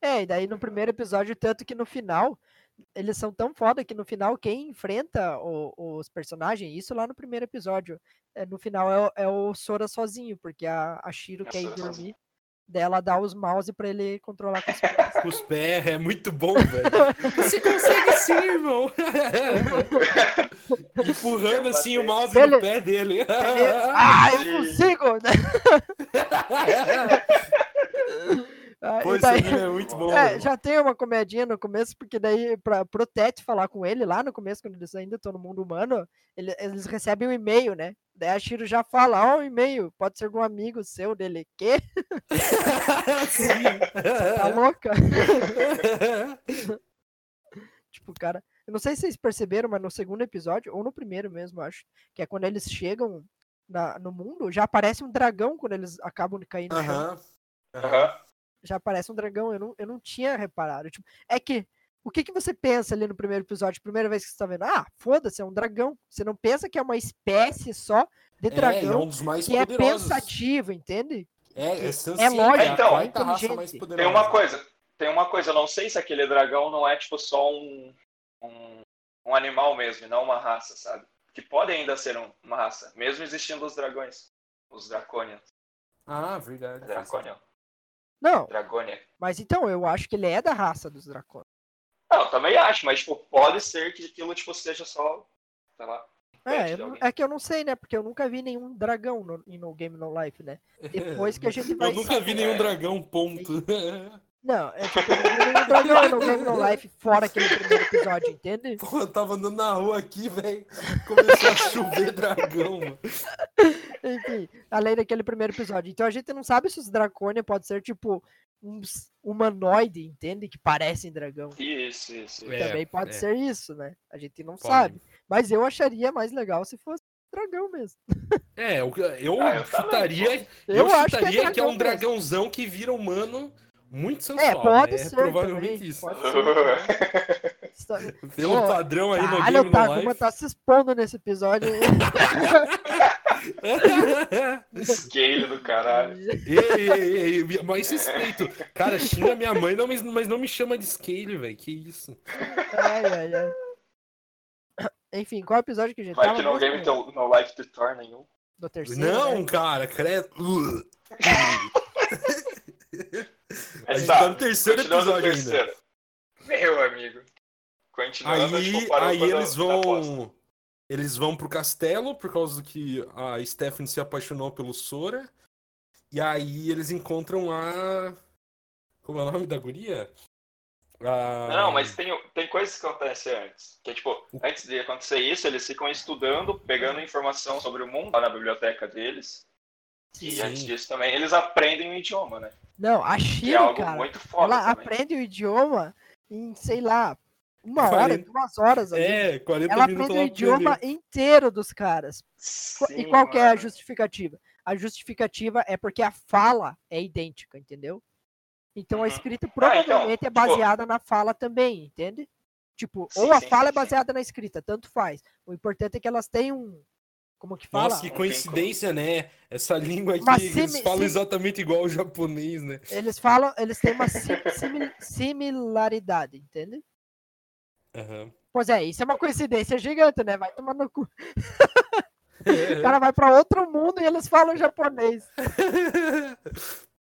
É, e daí no primeiro episódio, tanto que no final, eles são tão foda que no final quem enfrenta o- os personagens, isso lá no primeiro episódio, é, no final é, o- é o Sora sozinho, porque a, a Shiro É o quer ir Sora dormir, sozinho. daí ela dá os mouse pra ele controlar com os pés. Com os pés, é muito bom, velho. Você consegue sim, irmão. Empurrando assim o mouse Ele- no pé dele. Ele, ah, eu consigo! Ah, Pô, daí- é muito bom. É, já tem uma comedinha no começo, porque daí, pra, pro Tete falar com ele lá no começo, quando eles ainda estão no mundo humano, ele- eles recebem um e-mail, né? Daí a Shiro já fala, ó, o e-mail, pode ser algum amigo seu dele. Quê? Tá louca? tipo, cara. Eu não sei se vocês perceberam, mas no segundo episódio, ou no primeiro mesmo, acho, que é quando eles chegam na- no mundo, já aparece um dragão quando eles acabam de cair no chão Aham. Já aparece um dragão. Eu não, eu não tinha reparado. Tipo, é que. O que, que você pensa ali no primeiro episódio, primeira vez que você tá vendo? Ah, foda-se, é um dragão. Você não pensa que é uma espécie só de É, é dragão um dos mais que é poderosos. pensativo, entende? É, é, É lógico, é então, quarta raça inteligente. mais Tem poderosa. Tem uma coisa, tem uma coisa, eu não sei se aquele dragão não é tipo só um, um, um animal mesmo, e não uma raça, sabe? Que pode ainda ser um- uma raça, mesmo existindo os dragões. Os Draconians. Ah, verdade. Draconian. Não, Dragonia. mas então, eu acho que ele é da raça dos dragões. Não, eu também acho, mas tipo, pode ser que aquilo tipo, seja só, sei lá, É, não- é que eu não sei, né? Porque eu nunca vi nenhum dragão no, no Game No Life, né? Depois que a gente vai Eu nunca vi nenhum dragão, ponto. Não, é tipo, eu não no No Life fora aquele primeiro episódio, entende? Pô, eu tava andando na rua aqui, velho. Começou a chover dragão, mano. Enfim, além daquele primeiro episódio. Então a gente não sabe se os Draconia pode ser tipo uns humanoide, entende? Que parecem dragão. Isso, isso. É, Também pode é. ser isso, né? A gente não Pode. sabe. Mas eu acharia mais legal se fosse dragão mesmo. É, eu, eu Ah, eu chutaria, eu, Eu, acho chutaria que é, que é um dragão mesmo. dragãozão que vira humano muito sensual. É, pode né? ser. provavelmente também, isso. Pode ser, Pelo Pô, padrão aí no Game o no Life. tá se expondo nesse episódio. Scale do caralho. ei, ei, ei, mais respeito. Cara, xinga minha mãe, não, mas, mas não me chama de scale, velho. Que isso? ai, ai, ai. Enfim, qual episódio que a gente Vai tava que no game teu, no live tu torna nenhum. Do terceiro, Não, né? cara, credo. A gente tá, tá no terceiro episódio ainda. terceiro. Meu amigo. Continuando, Aí, tipo, aí eles aposta. vão. Eles vão pro castelo por causa que a Stephanie se apaixonou pelo Sora. E aí eles encontram a. Como é o nome da guria? A... Não, mas tem, tem coisas que acontecem antes. Que é tipo, antes de acontecer isso, eles ficam estudando, pegando informação sobre o mundo lá na biblioteca deles. E Sim. antes disso também, eles aprendem o idioma, né? Não, a é Shiro, algo cara, muito foda ela também. aprende o idioma em, sei lá, uma hora, 40 duas horas. ali. É, 40 ela minutos aprende o ela idioma aprendeu. inteiro dos caras. Qu- e Sim, qual que é a justificativa? A justificativa é porque a fala é idêntica, entendeu? Então a Uhum. escrita então, provavelmente é tipo- baseada na fala também, entende? Tipo, Sim, ou a sim, fala sim, é sim. baseada na escrita, tanto faz. O importante é que elas têm um. Como que fala? Nossa, que Um coincidência, né? Essa língua aqui, Mas eles simi- falam sim- exatamente igual o japonês, né? Eles falam, eles têm uma sim- simil- similaridade, entende? Aham. Pois é, isso é uma coincidência gigante, né? Vai tomar no cu. O cara vai pra outro mundo e eles falam japonês.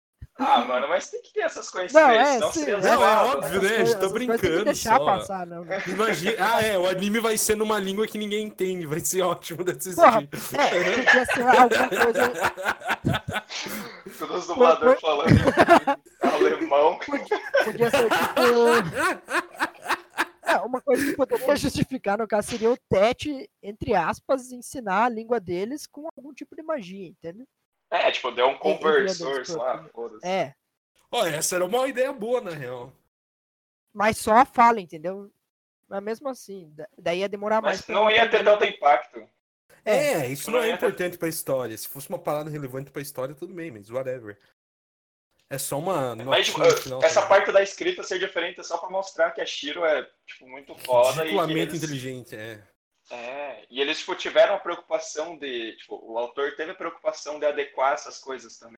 Ah, mano, mas tem que ter essas Não, coincidências. é, senão sim, seria é, Não, é zoado, óbvio, né? A gente tá Essas coisas tem que brincando deixar só. passar, não. né? Imagina. Ah, é, o anime vai ser numa língua que ninguém entende. Vai ser ótimo desse Porra, jeito. é, podia ser alguma coisa. Todos os dubladores falando em alemão. Podia ser tipo. É, uma coisa que poderia justificar, no caso, seria o Tete, entre aspas, ensinar a língua deles com algum tipo de magia, entendeu? É, tipo, deu um conversor, Enviador, sei lá, foda-se. É, Ó, essa era uma ideia boa, na real. mas só a fala, entendeu? Mas mesmo assim, da- daí ia demorar mais. Mas não ia ter tanto impacto. É, isso não é Não é- importante pra história. Se fosse uma parada relevante pra história, tudo bem, mas whatever. É só uma Mas tipo, final. essa tá? parte da escrita ser diferente é só pra mostrar que a Shiro é, tipo, muito foda e eles... inteligente, é. É, e eles, tipo, tiveram a preocupação de, tipo, o autor teve a preocupação de adequar essas coisas também.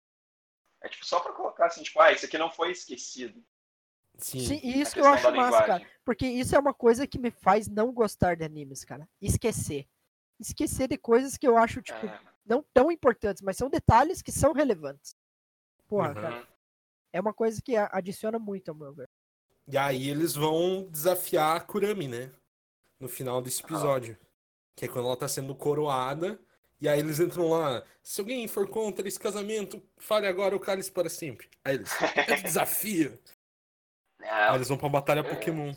É, tipo, só pra colocar assim, tipo, ah, isso aqui não foi esquecido. Sim. Sim, e isso que eu acho massa, cara. linguagem. Porque isso é uma coisa que me faz não gostar de animes, cara. Esquecer. Esquecer de coisas que eu acho, tipo, É, não tão importantes, mas são detalhes que são relevantes. Porra, Uhum. cara. É uma coisa que adiciona muito ao meu ver. E aí eles vão desafiar a Kurami, né? No final desse Ah. episódio. Que é quando ela tá sendo coroada. E aí eles entram lá. Se alguém for contra esse casamento, fale agora o cálice para sempre. Aí eles. É de desafio. Aí Não. eles vão pra batalha Pokémon.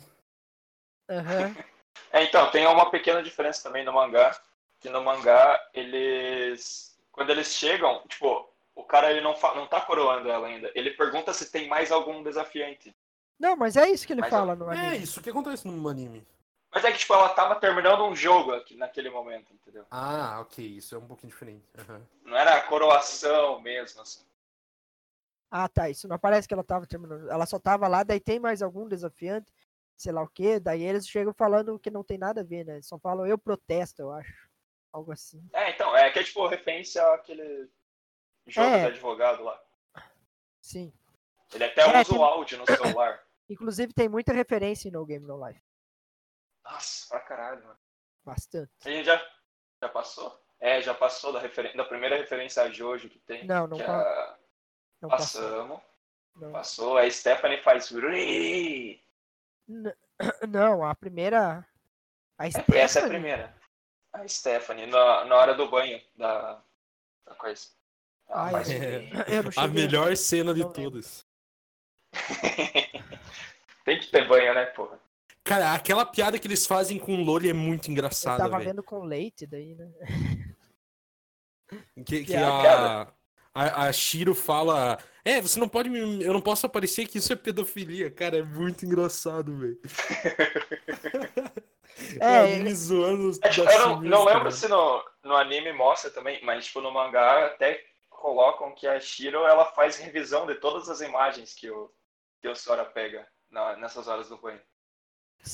Aham. É, então, tem uma pequena diferença também no mangá, que no mangá, eles... Quando eles chegam, tipo, o cara ele não, fa... não tá coroando ela ainda. Ele pergunta se tem mais algum desafiante. Não, mas é isso que ele Mas fala no É anime. isso que acontece no anime. Mas é que, tipo, ela tava terminando um jogo aqui, naquele momento, entendeu? Ah, ok. Isso é um pouquinho diferente. Aham. Não era a coroação mesmo, assim. Ah, tá. Isso não aparece que ela tava terminando. Ela só tava lá, daí tem mais algum desafiante, sei lá o quê. Daí eles chegam falando que não tem nada a ver, né? Só falam eu protesto, eu acho. Algo assim. É, então, é que é, tipo, referência àquele jogo É. de advogado lá. Sim. Ele até É, usa tem- o áudio no celular. Inclusive tem muita referência em No Game No Life. Nossa, pra caralho, mano. Bastante. A gente já, já passou? É, já passou da, referen... da primeira referência a Jojo que tem. Não, não que pa- a... Não passou. Passamos. Não. Passou, a Stephanie faz. Não, a primeira. A É, Essa é a Stephanie- primeira. A Stephanie, na, na hora do banho da, da coisa. Ai, faz É. A melhor cena de todas. Tem que ter banho, né, porra? Cara, aquela piada que eles fazem com o Loli é muito Eu engraçada, tava velho. vendo com leite daí, né? Que, que a, a, a Shiro fala. É, você não pode me. Eu não posso aparecer que isso é pedofilia. Cara, é muito engraçado, velho. É, É, me zoando. É, tipo, eu não, não lembro se no, no anime mostra também, mas tipo, no mangá até colocam que a Shiro ela faz revisão de todas as imagens que o, que o Sora pega na- nessas horas do banho.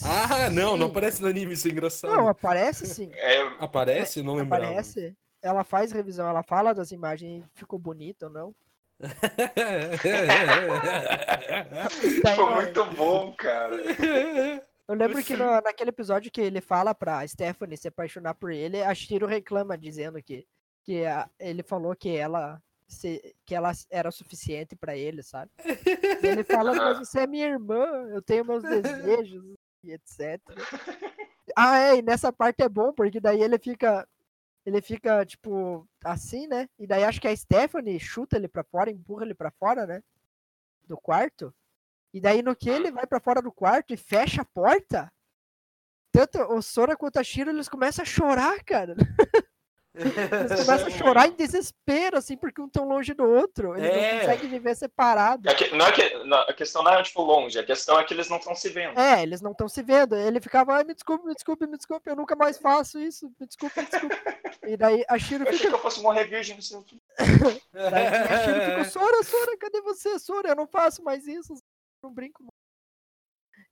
Ah, não, não aparece no anime, isso é engraçado. Não, aparece sim. É, Aparece? Não lembrava. Aparece. Ela faz revisão, ela fala das imagens, ficou bonito ou não. Ficou muito bom, cara. Eu lembro que no- naquele episódio que ele fala pra Stephanie se apaixonar por ele, a Shiro reclama dizendo que, que a- ele falou que ela se- que ela era o suficiente pra ele, sabe? E ele fala, mas você é minha irmã, eu tenho meus desejos e etc. Ah, é, e nessa parte é bom, porque daí ele fica ele fica tipo assim, né? E daí acho que a Stephanie chuta ele pra fora, empurra ele pra fora, né? Do quarto. E daí no que ele vai pra fora do quarto e fecha a porta, tanto o Sora quanto a Shiro, eles começam a chorar, cara. Eles começam a chorar em desespero, assim, porque um tão longe do outro. Eles É. não conseguem viver separados. É que- não é que, não, a questão não é tipo longe, a questão é que eles não estão se vendo. É, eles não estão se vendo. Ele ficava, ai, me desculpe, me desculpe, me desculpe, eu nunca mais faço isso, me desculpe, me desculpe. E daí a Shiro Eu achei fica. que eu fosse morrer virgem, não sei o quê. Daí a Shiro fica, Sora, Sora, cadê você, Sora? Eu não faço mais isso, não brinco mais.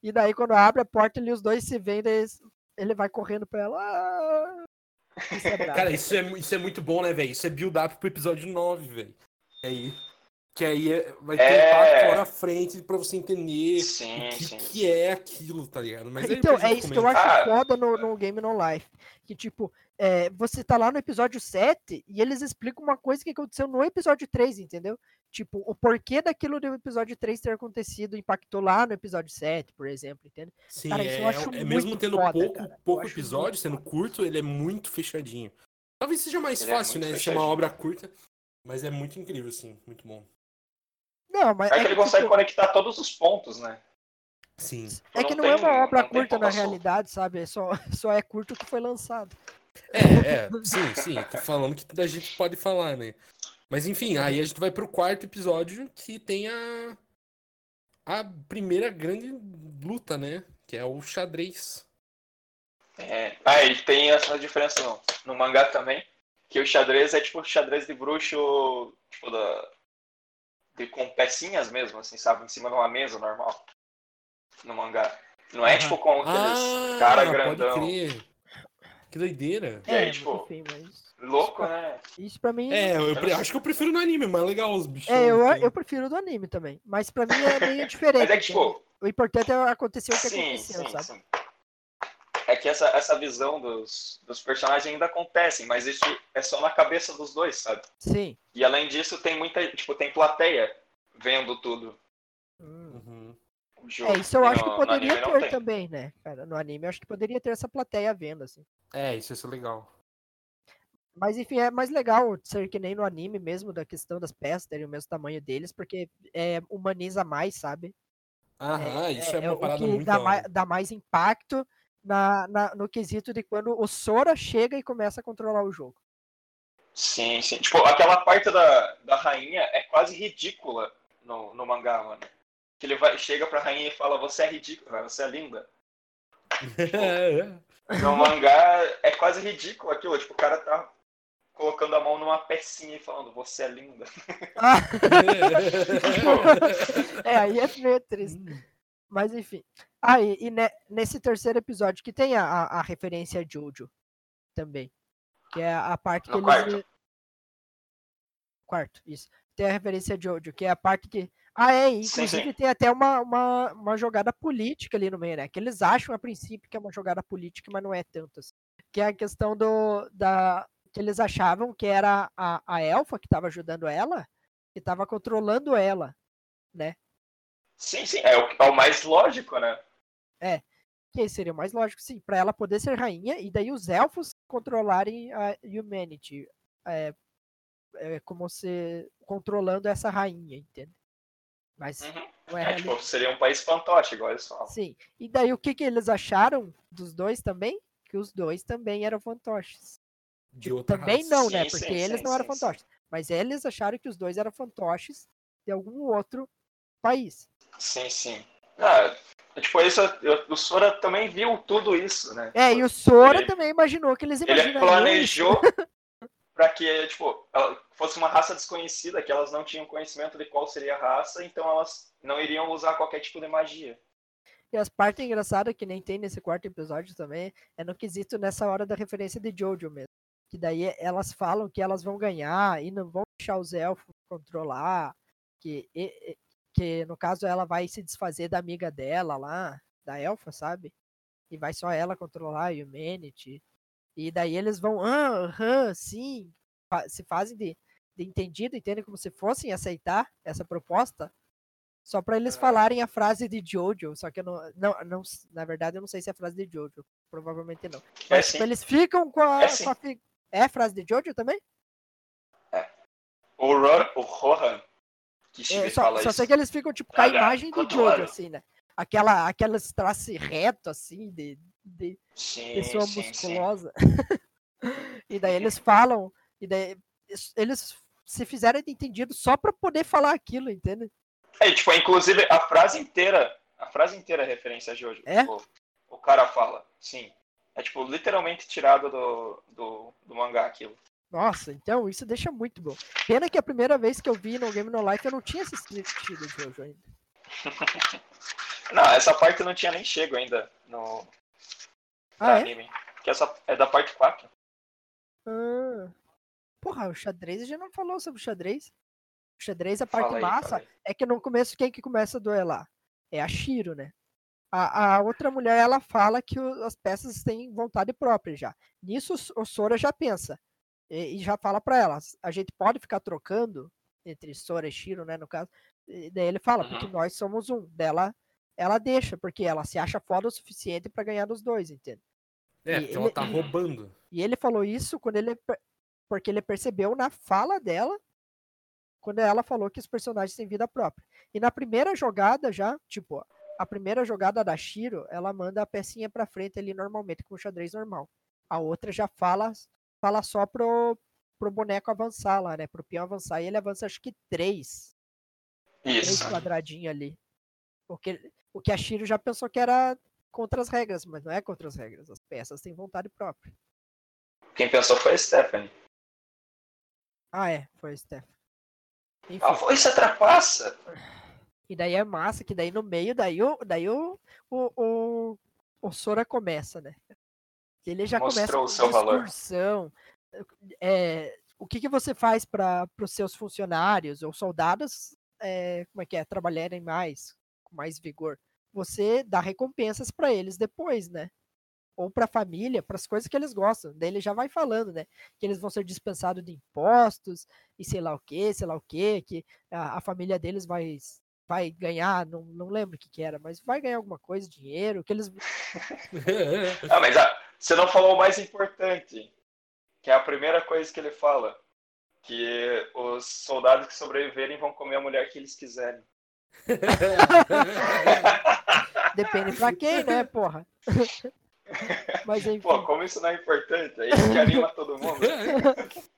E daí quando abre a porta ali, os dois se veem, daí eles- ele vai correndo pra ela. Isso é. Cara, isso é, isso é muito bom, né, velho? Isso é build-up pro episódio 9, velho. Que aí, que aí é- vai ter É. um lá na frente pra você entender Sim, o que, sim. que é aquilo, tá ligado? Mas Então, é isso que eu acho foda no, no Game No Life. Que, tipo, é, você tá lá no episódio 7 e eles explicam uma coisa que aconteceu no episódio 3, entendeu? Tipo, o porquê daquilo do episódio 3 ter acontecido impactou lá no episódio 7, por exemplo, entende? Sim, Cara, isso eu é, acho é mesmo muito tendo foda, pouco, cara. Pouco episódio, sendo foda. curto, ele é muito fechadinho. Talvez seja mais Ele é fácil, né? Ser uma obra curta, mas é muito incrível, assim, muito bom. Não, mas É que ele consegue tipo, conectar todos os pontos, né? Sim. é não que não é tem- uma obra não curta na realidade, sabe? É só, só é curto o que foi lançado. É, é, sim, sim. Tô falando que a gente pode falar, né? Mas enfim, aí a gente vai pro quarto episódio que tem a. A primeira grande luta, né? Que é o xadrez. É. Ah, e tem essa diferença no, no mangá também. Que o xadrez é tipo xadrez de bruxo, tipo, da, de, com pecinhas mesmo, assim, sabe? Em cima de uma mesa normal. No mangá. Não é tipo com aqueles Ah, cara pode grandão. crer. Que doideira. Aí, é, tipo, mas Louco, né? isso pra mim. É, eu pre- acho que eu prefiro no anime, mas legal os bichos. É, eu, tem. eu prefiro do anime também. Mas pra mim é meio diferente. Mas é que, tipo, O importante é acontecer o que sim, aconteceu, sim, sabe? sim. É que essa, essa visão dos, dos personagens ainda acontecem, mas isso é só na cabeça dos dois, sabe? Sim. E além disso, tem muita, tipo, tem plateia vendo tudo. É, isso eu acho no- que poderia ter também, né? Cara, no anime eu acho que poderia ter essa plateia vendo, assim. É, isso ia ser legal. Mas enfim, é mais legal ser que nem no anime mesmo, da questão das peças terem o mesmo tamanho deles, porque é, humaniza mais, sabe? Aham, isso é, é uma o parada que muito dá, mais, dá mais impacto na, na- no quesito de quando o Sora chega e começa a controlar o jogo. Sim, sim. Tipo, aquela parte da, da rainha é quase ridícula no, no mangá, mano. Que ele vai, chega pra rainha e fala, você é ridícula, você é linda. É, No mangá é quase ridículo aquilo. Tipo, o cara tá colocando a mão numa pecinha e falando, você é linda. Ah, é. é, aí é meio triste. Mas enfim. Ah, e, e ne- nesse terceiro episódio que tem a, a- a referência a Jojo também. Que é a parte que No eles. quarto. Quarto, isso. Tem a referência a Jojo, que é a parte que. Ah, é, e Sim, inclusive sim. tem até uma, uma, uma jogada política ali no meio, né? Que eles acham a princípio que é uma jogada política, mas não é tanto assim. Que é a questão do. Da, que eles achavam que era a, a elfa que estava ajudando ela, que estava controlando ela. Sim, sim. É o, é o mais lógico, né? Que seria o mais lógico, sim, para ela poder ser rainha e daí os elfos controlarem a humanity. É, é como se controlando essa rainha, entende? Mas Uhum. é É, tipo, seria um país fantoche, igual eles falam. Sim. E daí o que, que eles acharam dos dois também? Que os dois também eram fantoches. De outra Também raça. não, né? Sim, Porque sim, eles sim, não eram sim, sim. fantoches. Mas eles acharam que os dois eram fantoches de algum outro país. Sim, sim. Ah, tipo, isso, eu- o Sora também viu tudo isso, né? É, Tipo, e o Sora ele- também imaginou que eles Ele imaginariam planejou para que, tipo, fosse uma raça desconhecida, que elas não tinham conhecimento de qual seria a raça, então elas não iriam usar qualquer tipo de magia. E as partes engraçadas que nem tem nesse quarto episódio também é no quesito nessa hora da referência de Jojo mesmo. Que daí elas falam que elas vão ganhar e não vão deixar os elfos controlar. Que, e- que no caso ela vai se desfazer da amiga dela lá, da elfa, sabe? E vai só ela controlar a Humanity. E daí eles vão, ah, aham, sim. fa- se fazem de, de entendido, entendem como se fossem aceitar essa proposta. Só pra eles Aham. falarem a frase de Jojo, só que eu não, não, não, na verdade eu não sei se é a frase de Jojo, provavelmente não. É Mas tipo, sim. eles ficam com a, É com sim. a fi- é a frase de Jojo também? O, Ro o Rohan, que É, só, só sei que eles ficam tipo com a imagem de. Jojo assim, né? Aquela aquelas traço reto assim de, de Sim, pessoa sim, sim. musculosa. e daí eles falam e daí es- eles se fizeram de entendido só pra poder falar aquilo, entende? É, tipo, inclusive, a frase inteira, a frase inteira é referência a Jojo. É? Tipo, o cara fala, sim. É, tipo, literalmente tirado do, do, do mangá aquilo. Nossa, então isso deixa muito bom. Pena que a primeira vez que eu vi no Game No Life eu não tinha assistido Jojo ainda. Não, essa parte não tinha nem chego ainda no Ah, é? anime. Que essa é da parte 4. Ah. Porra, o xadrez a gente não falou sobre o xadrez. O xadrez, a parte Fala aí, massa é que no começo quem que começa a duelar? É a Shiro, né? A, a outra mulher, ela fala que o- as peças têm vontade própria já. Nisso, o Sora já pensa. E, e já fala pra ela, a gente pode ficar trocando entre Sora e Shiro, né, no caso. E daí ele fala, porque Uhum. nós somos um. Dela, ela deixa, porque ela se acha foda o suficiente pra ganhar dos dois, entende? É, E ela ele- tá roubando. E ele falou isso quando ele porque ele percebeu na fala dela quando ela falou que os personagens têm vida própria. E na primeira jogada já, tipo, a primeira jogada da Shiro, ela manda a pecinha pra frente ali normalmente com o xadrez normal. A outra já fala fala só pro pro boneco avançar lá, né, pro peão avançar e ele avança acho que três, três Isso. quadradinhos ali. Porque o que a Shiro já pensou que era contra as regras, mas não é contra as regras. As peças têm vontade própria. Quem pensou foi a Stephanie. Ah, é, foi a Steph. Enfim, Ah, foi isso trapaça? e daí é massa, que daí no meio, daí o, daí o, o, o, o Sora começa, né? Ele já começa Mostrou com o seu valor. É, o que, que você faz para os seus funcionários ou soldados, é, como é que é, trabalharem mais, com mais vigor? Você dá recompensas para eles depois, né? Ou para a família, para as coisas que eles gostam. Daí ele já vai falando, né? Que eles vão ser dispensados de impostos e sei lá o que, sei lá o que, que a, a família deles vai vai ganhar, não, não lembro o que, que era, mas vai ganhar alguma coisa, dinheiro, que eles Ah, mas ah, você não falou o mais importante, que é a primeira coisa que ele fala, que os soldados que sobreviverem vão comer a mulher que eles quiserem. depende pra quem, né, porra? Mas enfim, Pô, como isso não é importante? É isso que anima todo mundo.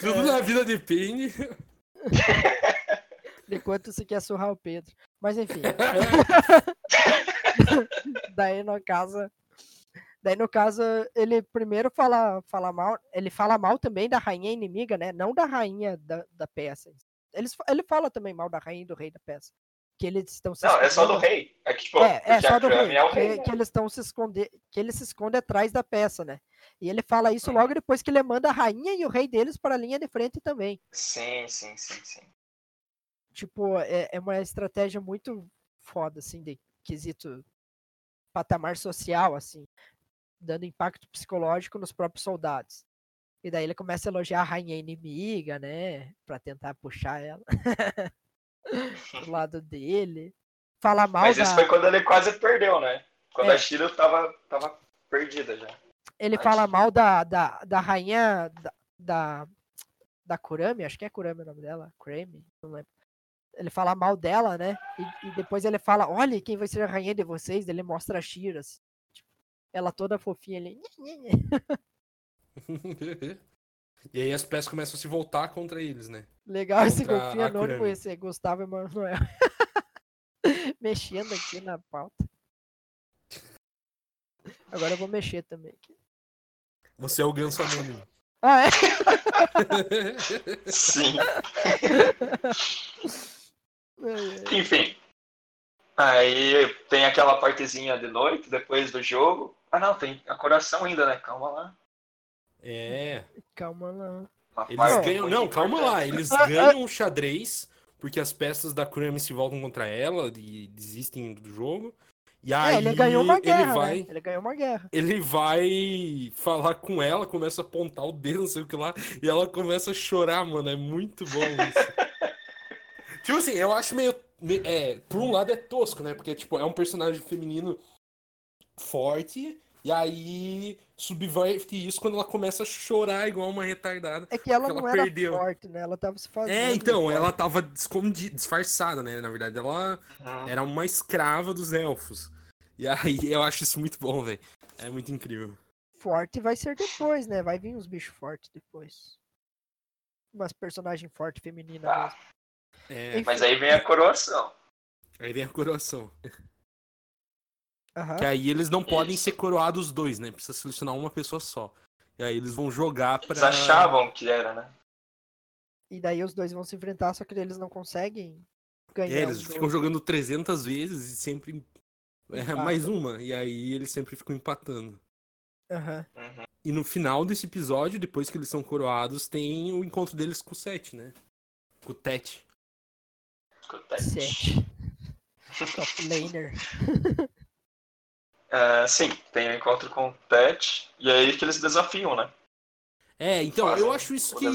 Tudo na vida depende. de quanto você quer surrar o Pedro. Mas enfim. daí no caso, daí no caso ele primeiro fala, fala mal, ele fala mal também da rainha inimiga, né? Não da rainha da, da peça. Eles, ele fala também mal da rainha e do rei da peça. Que eles estão se Não, é só do rei. É que, tipo, É, é só do rei. é o que, rei. né? que eles estão se esconder, que ele se esconde atrás da peça, né? E ele fala isso logo depois que ele manda a rainha e o rei deles para a linha de frente também. Sim, sim, sim, sim. Tipo, é, é uma estratégia muito foda, assim, de quesito patamar social, assim, dando impacto psicológico nos próprios soldados. E daí ele começa a elogiar a rainha inimiga, né? Pra tentar puxar ela do lado dele. Fala mal Mas da... isso foi quando ele quase perdeu, né? Quando É. a Shiro tava, tava perdida já. Ele Ai, fala mal da, da, da rainha da, da, da Kurami, acho que é Kurami o nome dela, Kurami, não lembro. Ele fala mal dela, né? E, e depois ele fala, olha quem vai ser a rainha de vocês. Ele mostra a Shira, assim, tipo, ela toda fofinha ali. e aí as peças começam a se voltar contra eles, né? Legal esse Contra golfinho a anônimo, esse Gustavo Emanuel. Mexendo aqui na pauta. Agora eu vou mexer também. aqui. Você é o ganso anônimo. Ah, é? Sim. Enfim. Aí tem aquela partezinha de noite, depois do jogo. Ah não, tem a coração ainda, né? Calma lá. É. Calma lá. Eles parte ganham. Não, calma lá. Eles ganham o xadrez, porque as peças da Kurami se voltam contra ela e desistem do jogo. E aí É, ele ganhou uma guerra, ele vai, né? Ele ganhou uma guerra. ele vai falar com ela, começa a apontar o dedo, não sei o que lá, e ela começa a chorar, mano. É muito bom isso. tipo assim, eu acho meio. me- É, por um lado é tosco, né? Porque, tipo, é um personagem feminino forte, e aí subverte isso quando ela começa a chorar igual uma retardada. É que ela não ela era perdeu. forte, né? Ela tava se fazendo. É, então, forte. ela tava escondida, disfarçada, né? Na verdade, ela Uhum. era uma escrava dos elfos. E aí eu acho isso muito bom, velho. É muito incrível. Forte vai ser depois, né? Vai vir uns bichos fortes depois. Umas personagens fortes femininas Ah, mesmo. É, mas aí vem a coroação. aí vem a coroação. Aham. Que aí eles não podem Isso. ser coroados os dois, né? Precisa selecionar uma pessoa só. E aí eles vão jogar pra. Eles achavam que era, né? E daí os dois vão se enfrentar, só que eles não conseguem ganhar. É, o eles ficam jogando 300 vezes e sempre. É, mais uma. E aí eles sempre ficam empatando. Aham. Uhum. E no final desse episódio, depois que eles são coroados, tem o encontro deles com o Sete, né? Com o Tete. Escuta aí. Sete. Top laner. É, sim, tem o encontro com o Pet, e é aí que eles desafiam, né? É, então, Fazem eu acho isso que.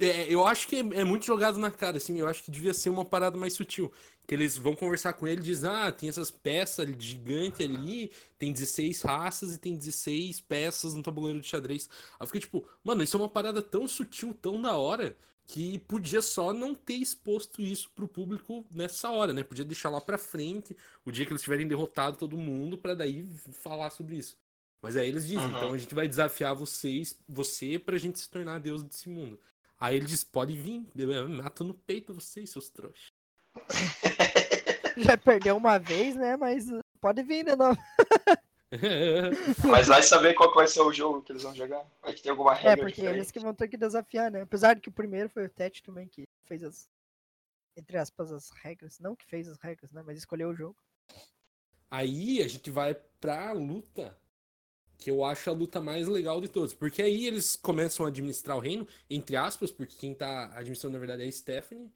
é, eu acho que é, muito jogado na cara, assim. Eu acho que devia ser uma parada mais sutil. Que eles vão conversar com ele e dizem: Ah, tem essas peças gigantes ali, tem 16 raças e tem 16 peças no tabuleiro de xadrez. Aí eu fiquei tipo, mano, isso é uma parada tão sutil, tão da hora, que podia só não ter exposto isso pro público nessa hora, né? Podia deixar lá pra frente, o dia que eles tiverem derrotado todo mundo, pra daí falar sobre isso. Mas aí eles dizem, Uhum. então a gente vai desafiar vocês, você, pra gente se tornar deus desse mundo. Aí ele diz, pode vir, eu mato no peito vocês, seus trouxas. Já perdeu uma vez, né? Mas pode vir, né? Não. Mas vai saber qual que vai ser o jogo que eles vão jogar. Vai que ter alguma regra É, porque diferente. eles que vão ter que desafiar, né? Apesar de que o primeiro foi o Tete também que fez as. Entre aspas, as regras. Não que fez as regras, né? Mas escolheu o jogo. Aí a gente vai pra luta, que eu acho a luta mais legal de todos. Porque aí eles começam a administrar o reino, entre aspas, porque quem tá administrando na verdade é a Stephanie.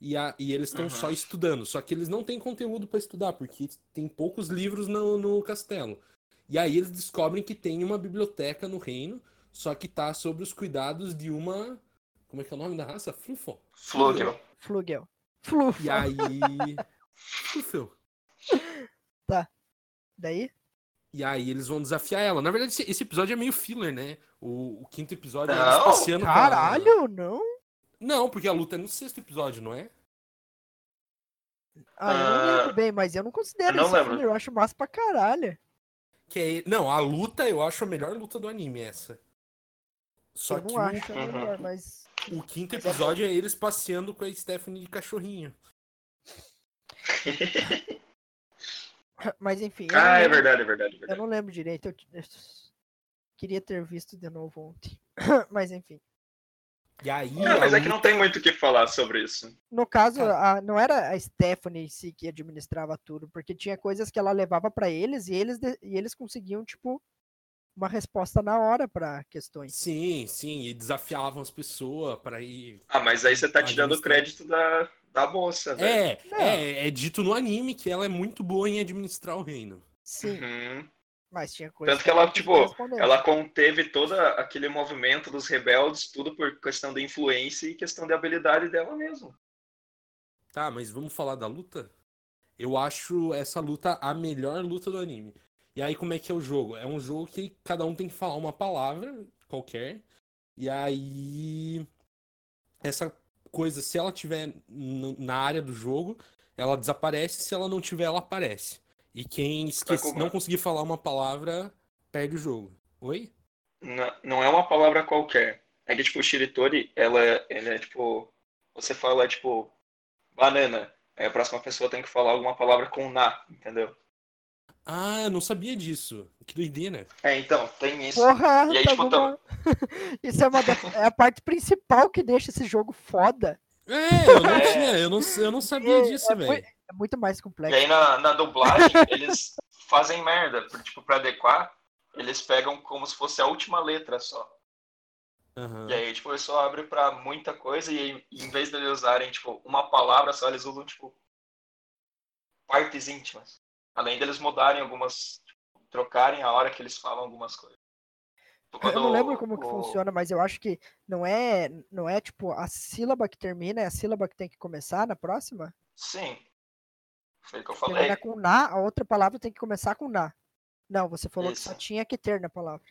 E, a, e eles estão Uhum. só estudando. Só que eles não têm conteúdo pra estudar, porque tem poucos livros no, no castelo. E aí eles descobrem que tem uma biblioteca no reino, só que tá sob os cuidados de uma. Como é que é o nome da raça? Flufo. Flugel. Flugel. Fluf. E aí. Flufel. Daí? E aí eles vão desafiar ela. Na verdade, esse, episódio é meio filler, né? O, o quinto episódio é eles Não, passeando com a- Caralho, não? Não, porque a luta é no sexto episódio, não é? Ah, eu não Ah, lembro bem, mas eu não considero eu não esse lembro. filme, eu acho massa pra caralho. Que é... Não, a luta eu acho a melhor luta do anime, essa. Só eu que não acho a Uhum. melhor, mas. o, o quinto episódio é eles passeando com a Stephanie de cachorrinho. Mas enfim. eu Ah, é verdade, é verdade, é Eu verdade. não lembro direito. Eu eu queria ter visto de novo ontem. mas enfim. E aí. Não, mas a é que não tem muito o que falar sobre isso. No caso, Cara. a- não era a Stephanie em si que administrava tudo, porque tinha coisas que ela levava pra eles e eles, de- e eles conseguiam, tipo, uma resposta na hora pra questões. Sim, sim, e desafiavam as pessoas para ir. Ah, mas aí você tá tirando o crédito da, da moça, velho. É, é, é dito no anime que ela é muito boa em administrar o reino. Sim, Uhum. Mas tinha coisas Tanto que ela, não tipo. Ela conteve todo aquele movimento dos rebeldes, tudo por questão de influência e questão de habilidade dela mesmo. Tá, mas vamos falar da luta? Eu acho essa luta a melhor luta do anime. E aí, como é que é o jogo? É um jogo que cada um tem que falar uma palavra qualquer. E aí. Essa coisa, se ela tiver na área do jogo, ela desaparece. Se ela não tiver, ela aparece. E quem esquece, como- não conseguir falar uma palavra, perde o jogo. Oi? Não, não é uma palavra qualquer. É que, tipo, o Shiritori, ela, ela é, tipo... Você fala, tipo, banana. Aí a próxima pessoa tem que falar alguma palavra com na, entendeu? Ah, eu não sabia disso. Que doideira. É, então, tem isso. Porra, E aí, tá tipo, uma- Isso é, uma da- é a parte principal que deixa esse jogo foda. É, eu não É. tinha, eu não, eu não sabia disso, é, velho. É muito mais E complexo. aí na, na dublagem, eles fazem merda. Tipo, pra adequar, eles pegam como se fosse a última letra só. Aham. E aí, tipo, isso abre pra muita coisa e em vez de eles usarem, tipo, uma palavra só, eles usam, tipo, partes íntimas. Além deles mudarem algumas, tipo, trocarem a hora que eles falam algumas coisas. Tipo, Eu não lembro como que o- funciona, mas eu acho que não é, não é tipo a sílaba que termina, é a sílaba que tem que começar na próxima. Sim. Foi o que eu falei. Termina com na, a outra palavra tem que começar com na. Não, você falou que só Isso. tinha que ter na palavra.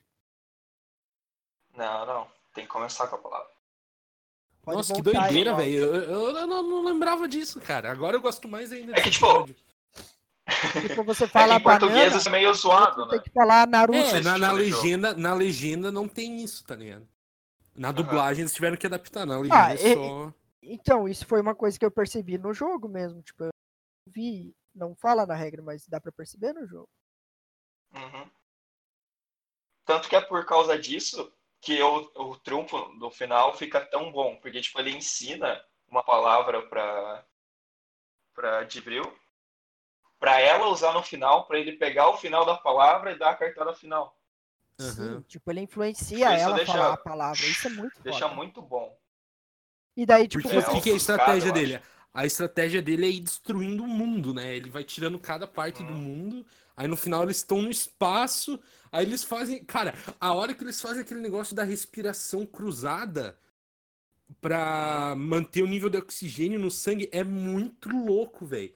Não, não. Tem que começar com a palavra. Pode Nossa, que doideira, velho. Eu, eu- eu não, não lembrava disso, cara. Agora eu gosto mais ainda É que, tipo. Tipo, você É que fala em português banana, isso é meio zoado, tem né? que falar Naruto. É, na, na legenda, na legenda não tem isso, tá ligado? Na dublagem eles tiveram que adaptar, na legenda Ah, é e- só. Então, isso foi uma coisa que eu percebi no jogo mesmo. Tipo, eu vi, não fala na regra, mas dá pra perceber no jogo. Uhum. Tanto que é por causa disso que o, o trunfo do final fica tão bom, porque tipo, ele ensina uma palavra pra, pra Jibril, pra ela usar no final, pra ele pegar o final da palavra e dar a cartada final. Sim, Aham. tipo, ele influencia Isso ela a deixa- falar a palavra. Isso é muito Deixa foda. muito bom. E daí, tipo, Porque o você- que, que é a estratégia dele? A estratégia dele é ir destruindo o mundo, né? Ele vai tirando cada parte do mundo. Aí no final eles estão no espaço. Aí eles fazem. Cara, a hora que eles fazem aquele negócio da respiração cruzada pra manter o nível de oxigênio no sangue é muito louco, velho.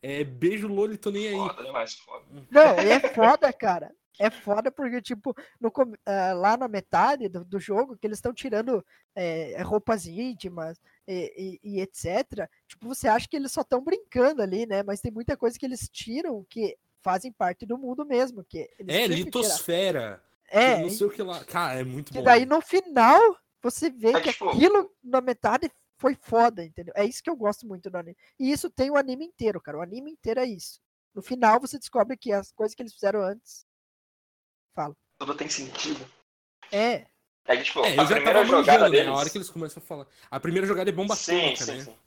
É beijo Loli, tô nem aí. Foda demais, foda. Não, e é foda, cara. É foda porque, tipo, no ah, lá na metade do, do jogo, que eles estão tirando é, roupas íntimas e, e- e etc. Tipo, você acha que eles só estão brincando ali, né? Mas tem muita coisa que eles tiram que fazem parte do mundo mesmo. Que eles É, litosfera. É, Não sei o que lá. Cara, é muito que bom. daí no final você vê É que tipo- aquilo na metade foi foda, entendeu? É isso que eu gosto muito do anime. E isso tem o anime inteiro, cara. O anime inteiro é isso. No final você descobre que as coisas que eles fizeram antes. Fala. Tudo tem sentido. É, É tipo, É, a primeira jogada manjando, né? deles... A hora que eles começam a falar. A primeira jogada é bomba Sim, sim, né? sim.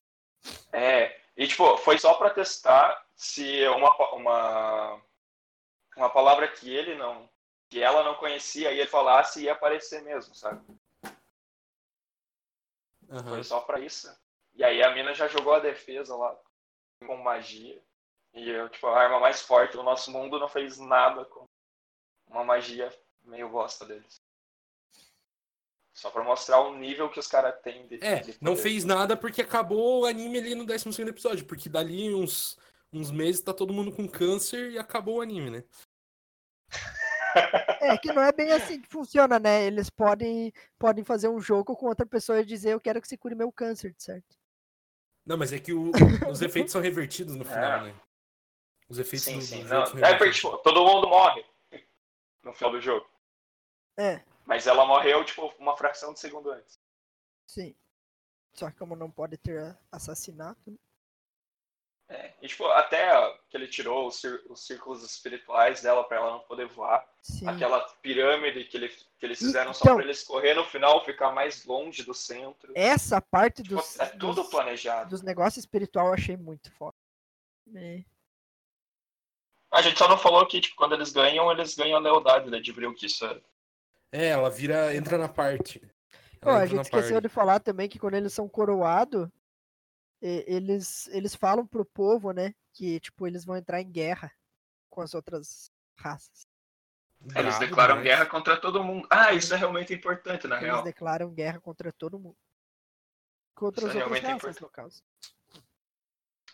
É, e tipo, foi só pra testar se uma, uma, uma palavra que ele não, que ela não conhecia e ele falasse ia aparecer mesmo, sabe? Aham. Foi só pra isso. E aí a mina já jogou a defesa lá com magia. E eu, tipo, a arma mais forte do nosso mundo não fez nada com uma magia meio bosta deles. Só pra mostrar o nível que os caras têm de, É, de não fez nada porque acabou o anime ali no 12 episódio. Porque dali uns, uns meses tá todo mundo com câncer e acabou o anime, né? é que não é bem assim que funciona, né? Eles podem, podem fazer um jogo com outra pessoa e dizer eu quero que você cure meu câncer, certo? Não, mas é que o- os efeitos são revertidos no final, É. né? Os efeitos Sim, sim. Não, é porque, tipo, todo mundo morre no final do jogo. É, Mas ela morreu, tipo, uma fração de segundo antes. sim. Só que como não pode ter assassinato, né? É, e, tipo, até ó, que ele tirou os, círculos espirituais dela pra ela não poder voar. Sim. Aquela pirâmide que, ele, que eles fizeram só Então- pra eles correr no final, ficar mais longe do centro. Essa parte Tipo, dos, é tudo dos, planejado. dos negócios espiritual eu achei muito foda. É. A gente só não falou que, tipo, quando eles ganham, eles ganham a lealdade né, de Vril, que isso é... É, ela vira. entra na parte. A gente esqueceu parte. de falar também que quando eles são coroados, eles, eles falam pro povo, né? Que, tipo, eles vão entrar em guerra com as outras raças. Eles declaram demais. guerra contra todo mundo. Ah, isso é realmente importante, na Eles real. declaram guerra contra todo mundo. Contra Isso as é outras realmente raças, no caso.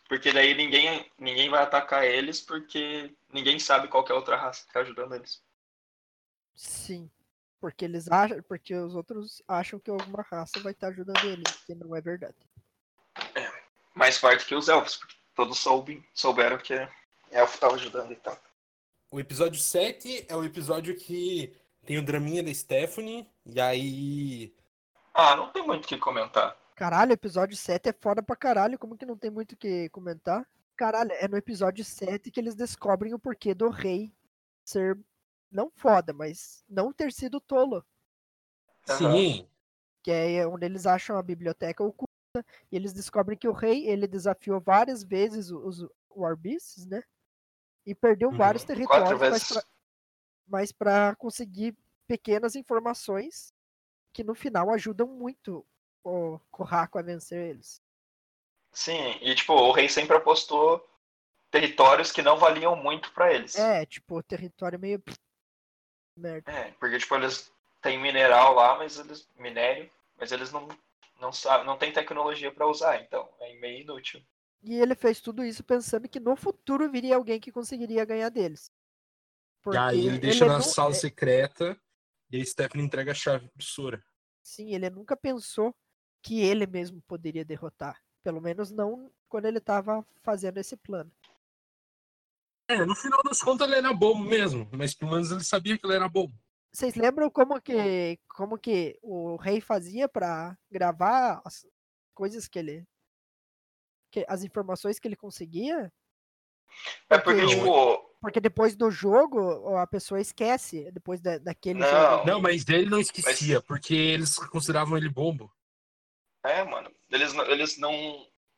Porque daí ninguém, ninguém vai atacar eles, porque ninguém sabe qual que é a outra raça que tá ajudando eles. Sim. Porque eles acham, porque os outros acham que alguma raça vai estar ajudando eles, que não é verdade. Mais forte que os elfos, porque todos soube, souberam que elfo tava ajudando e tal. O episódio 7 é o episódio que tem o draminha da Stephanie. E aí. Ah, não tem muito o que comentar. Caralho, episódio 7 é foda pra caralho, como que não tem muito o que comentar? Caralho, é no episódio 7 que eles descobrem o porquê do rei ser, não foda, mas não ter sido tolo. Sim. Que é onde eles acham a biblioteca oculta, e eles descobrem que o rei, ele desafiou várias vezes os Warbeasts, né? E perdeu Uhum. vários territórios, mas vezes. pra, mas pra conseguir pequenas informações que no final ajudam muito o Corraco a vencer eles. Sim, e tipo, o rei sempre apostou territórios que não valiam muito pra eles. É, tipo, território meio. Merda. É, porque tipo, eles têm mineral lá, mas eles. minério, mas eles não, não sabem, não tem tecnologia pra usar, então é meio inútil. E ele fez tudo isso pensando que no futuro viria alguém que conseguiria ganhar deles. E aí ele deixa na nu- sala secreta e a Stephanie entrega a chave pro Sora. Sim, ele nunca pensou que ele mesmo poderia derrotar. Pelo menos não quando ele tava fazendo esse plano. É, no final das contas ele era bobo mesmo, mas pelo menos ele sabia que ele era bobo. Vocês lembram como que, como que o rei fazia pra gravar as coisas que ele. Que, as informações que ele conseguia? É porque, Porque- tipo, Porque depois do jogo, a pessoa esquece. Depois da, daquele Não. jogo. Não, mas ele não esquecia, porque eles consideravam ele bobo. é, mano, eles, eles não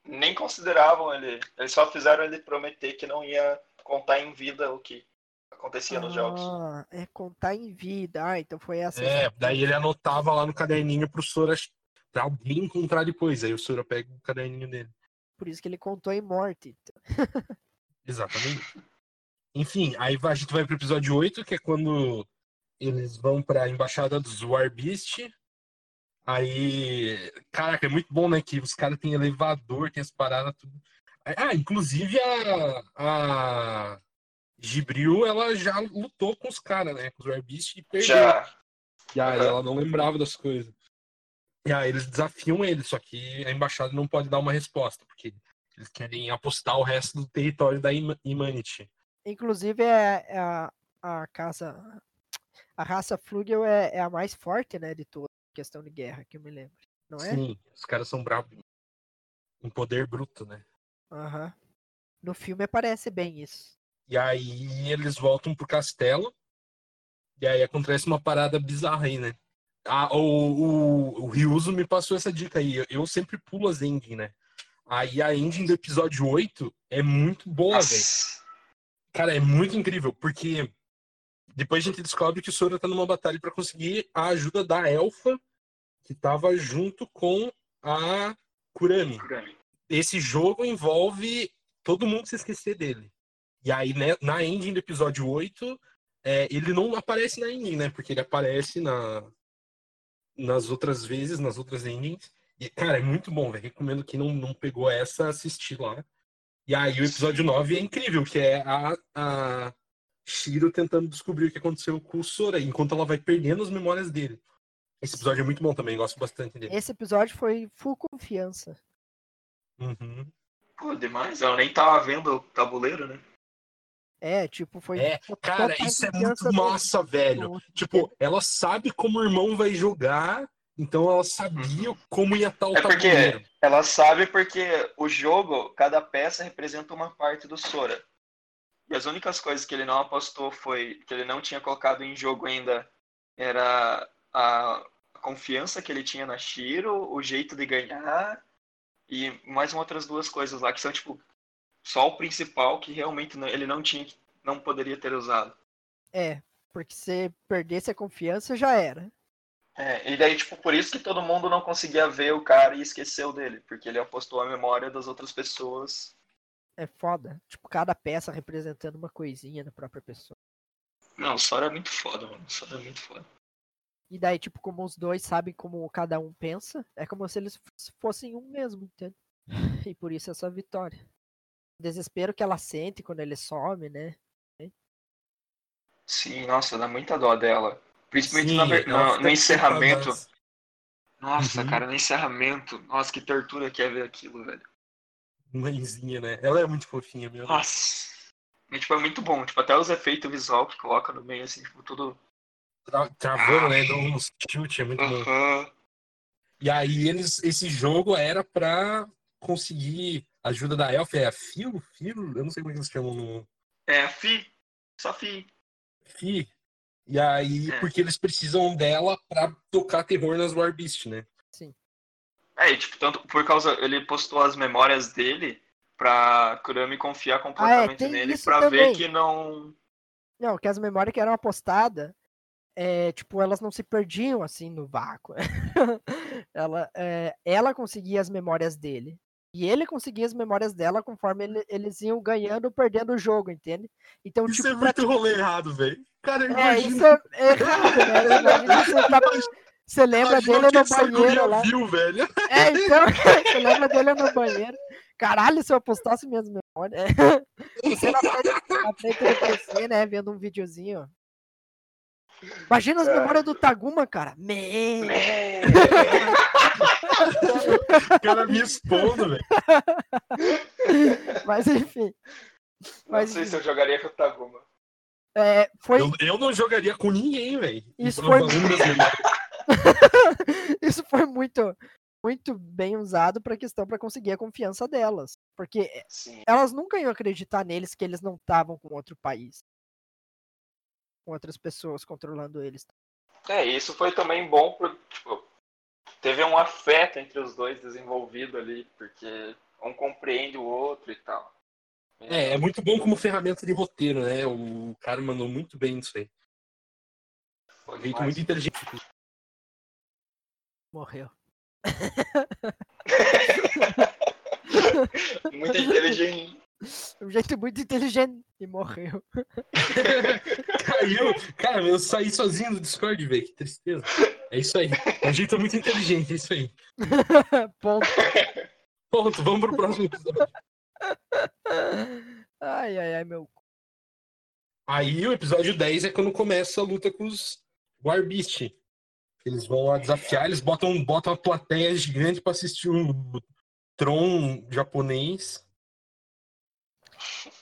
nem consideravam ele, eles só fizeram ele prometer que não ia contar em vida o que acontecia nos jogos. Ah, é contar em vida. Ah, então foi essa. É, daí ele anotava lá no caderninho pro Sora pra alguém encontrar depois. Aí o Sora pega o caderninho dele. Por isso que ele contou em morte. Exatamente. Enfim, aí a gente vai pro episódio 8, que é quando eles vão pra embaixada dos Warbeast. Aí, caraca, é muito bom, né? Que os caras têm elevador, tem as paradas, tudo. Ah, inclusive a, a Gibril, ela já lutou com os caras, né? Com os Warbeast e perdeu. Já. E aí ela não lembrava das coisas. E aí eles desafiam ele, só que a embaixada não pode dar uma resposta, porque eles querem apostar o resto do território da Ima- Imanity. Inclusive, é, é a, a casa. A raça Flugel é, é a mais forte, né? De toda questão de guerra, que eu me lembro. Não é? Sim, os caras são bravos. Um poder bruto, né? Aham. No filme aparece bem isso. E aí eles voltam pro castelo. E aí acontece uma parada bizarra aí, né? Ah, o, o, o Ryuzo me passou essa dica aí. Eu, eu sempre pulo as ending, né? Aí a ending do episódio 8 é muito boa, velho. Cara, é muito incrível, porque depois a gente descobre que o Sora tá numa batalha pra conseguir a ajuda da Elfa, que tava junto com a Kurami. Esse jogo envolve todo mundo se esquecer dele. E aí, né, na ending do episódio 8, é, ele não aparece na ending, né? Porque ele aparece na, nas outras vezes, nas outras endings. E, cara, é muito bom, velho. Recomendo quem não, não pegou essa, assistir lá. E aí o episódio 9 é incrível, que é a, a Shiro tentando descobrir o que aconteceu com o Sora, enquanto ela vai perdendo as memórias dele. Esse episódio é muito bom também, gosto bastante dele. Esse episódio foi full confiança. Uhum. Pô, demais. Ela nem tava vendo o tabuleiro, né? É, tipo, foi. É, cara, isso é muito do- massa, velho. do- Tipo, ela sabe como o irmão vai jogar, então ela sabia como ia estar o É porque- tabuleiro. Ela sabe porque o jogo, cada peça representa uma parte do Sora. E as únicas coisas que ele não apostou foi que ele não tinha colocado em jogo ainda era a confiança que ele tinha na Shiro, o jeito de ganhar e mais outras duas coisas lá que são tipo só o principal que realmente não- ele não tinha, não poderia ter usado. É, porque se perdesse a confiança, já era. É, e daí, tipo, por isso que todo mundo não conseguia ver o cara e esqueceu dele, porque ele apostou a memória das outras pessoas. É foda. Tipo, cada peça representando uma coisinha da própria pessoa. Não, o Sora é muito foda, mano. O Sora é muito foda. E daí, tipo, como os dois sabem como cada um pensa, é como se eles fossem um mesmo, entende? E por isso essa vitória. O desespero que ela sente quando ele some, né? Sim, nossa, dá muita dó dela. Principalmente Sim, na no, no encerramento. Nossa, Uhum. cara, no encerramento. Nossa, que tortura que é ver aquilo, velho. Mãezinha, né? Ela é muito fofinha mesmo. Nossa. E, tipo, é muito bom. Tipo, até os efeitos visual que coloca no meio, assim, tipo, tudo. Tra- Travando, né? Dando uns chute, é muito bom. E aí eles, esse jogo era pra conseguir a ajuda da Elf, é a Filo? Filo? Eu não sei como é que eles chamam no É, Fi. Só Fi. Fi. E aí, É. porque eles precisam dela pra tocar terror nas Warbeast, né? É, e, tipo, tanto por causa. Ele postou as memórias dele pra Kurami confiar completamente tem nele isso pra também. ver que não. Não, que as memórias que eram apostadas, é, tipo, elas não se perdiam assim no vácuo. ela, é, ela conseguia as memórias dele. E ele conseguia as memórias dela conforme ele- eles iam ganhando ou perdendo o jogo, entende? Então, Isso tipo, é pra muito rolê errado, velho. Cara, É, imagina. isso é é errado, né? Imagina você, tá- você lembra imagina dele no banheiro lá. viu, velho. É, então, você lembra dele no banheiro. Caralho, se eu postasse minhas memórias. Você na frente, na frente do PC, né? Vendo um videozinho. Imagina as É. memórias do Taguma, cara. Me... O cara me expondo, velho. Mas enfim. Não Mas sei se eu jogaria com o Taguma. é, foi, Eu, eu não jogaria com ninguém, velho. Isso foi- isso foi muito, muito bem usado pra questão para conseguir a confiança delas. Porque Sim. elas nunca iam acreditar neles que eles não estavam com outro país. Com outras pessoas controlando eles. É, isso foi também bom por, tipo, teve um afeto entre os dois desenvolvido ali, porque um compreende o outro e tal. É, é muito bom como ferramenta de roteiro, né? O cara mandou muito bem nisso aí. Foi jeito muito inteligente. Morreu. Muito inteligente. Um jeito muito inteligente e morreu. Caiu. Cara, eu saí sozinho do Discord, velho. Que tristeza. É isso aí. É um jeito muito inteligente, é isso aí. Ponto. Ponto, vamos pro próximo episódio. Ai, ai, ai, meu. Aí o episódio 10 é quando começa a luta com os Warbeast. Eles vão lá desafiar, eles botam, botam uma plateia gigante pra assistir um Tron japonês.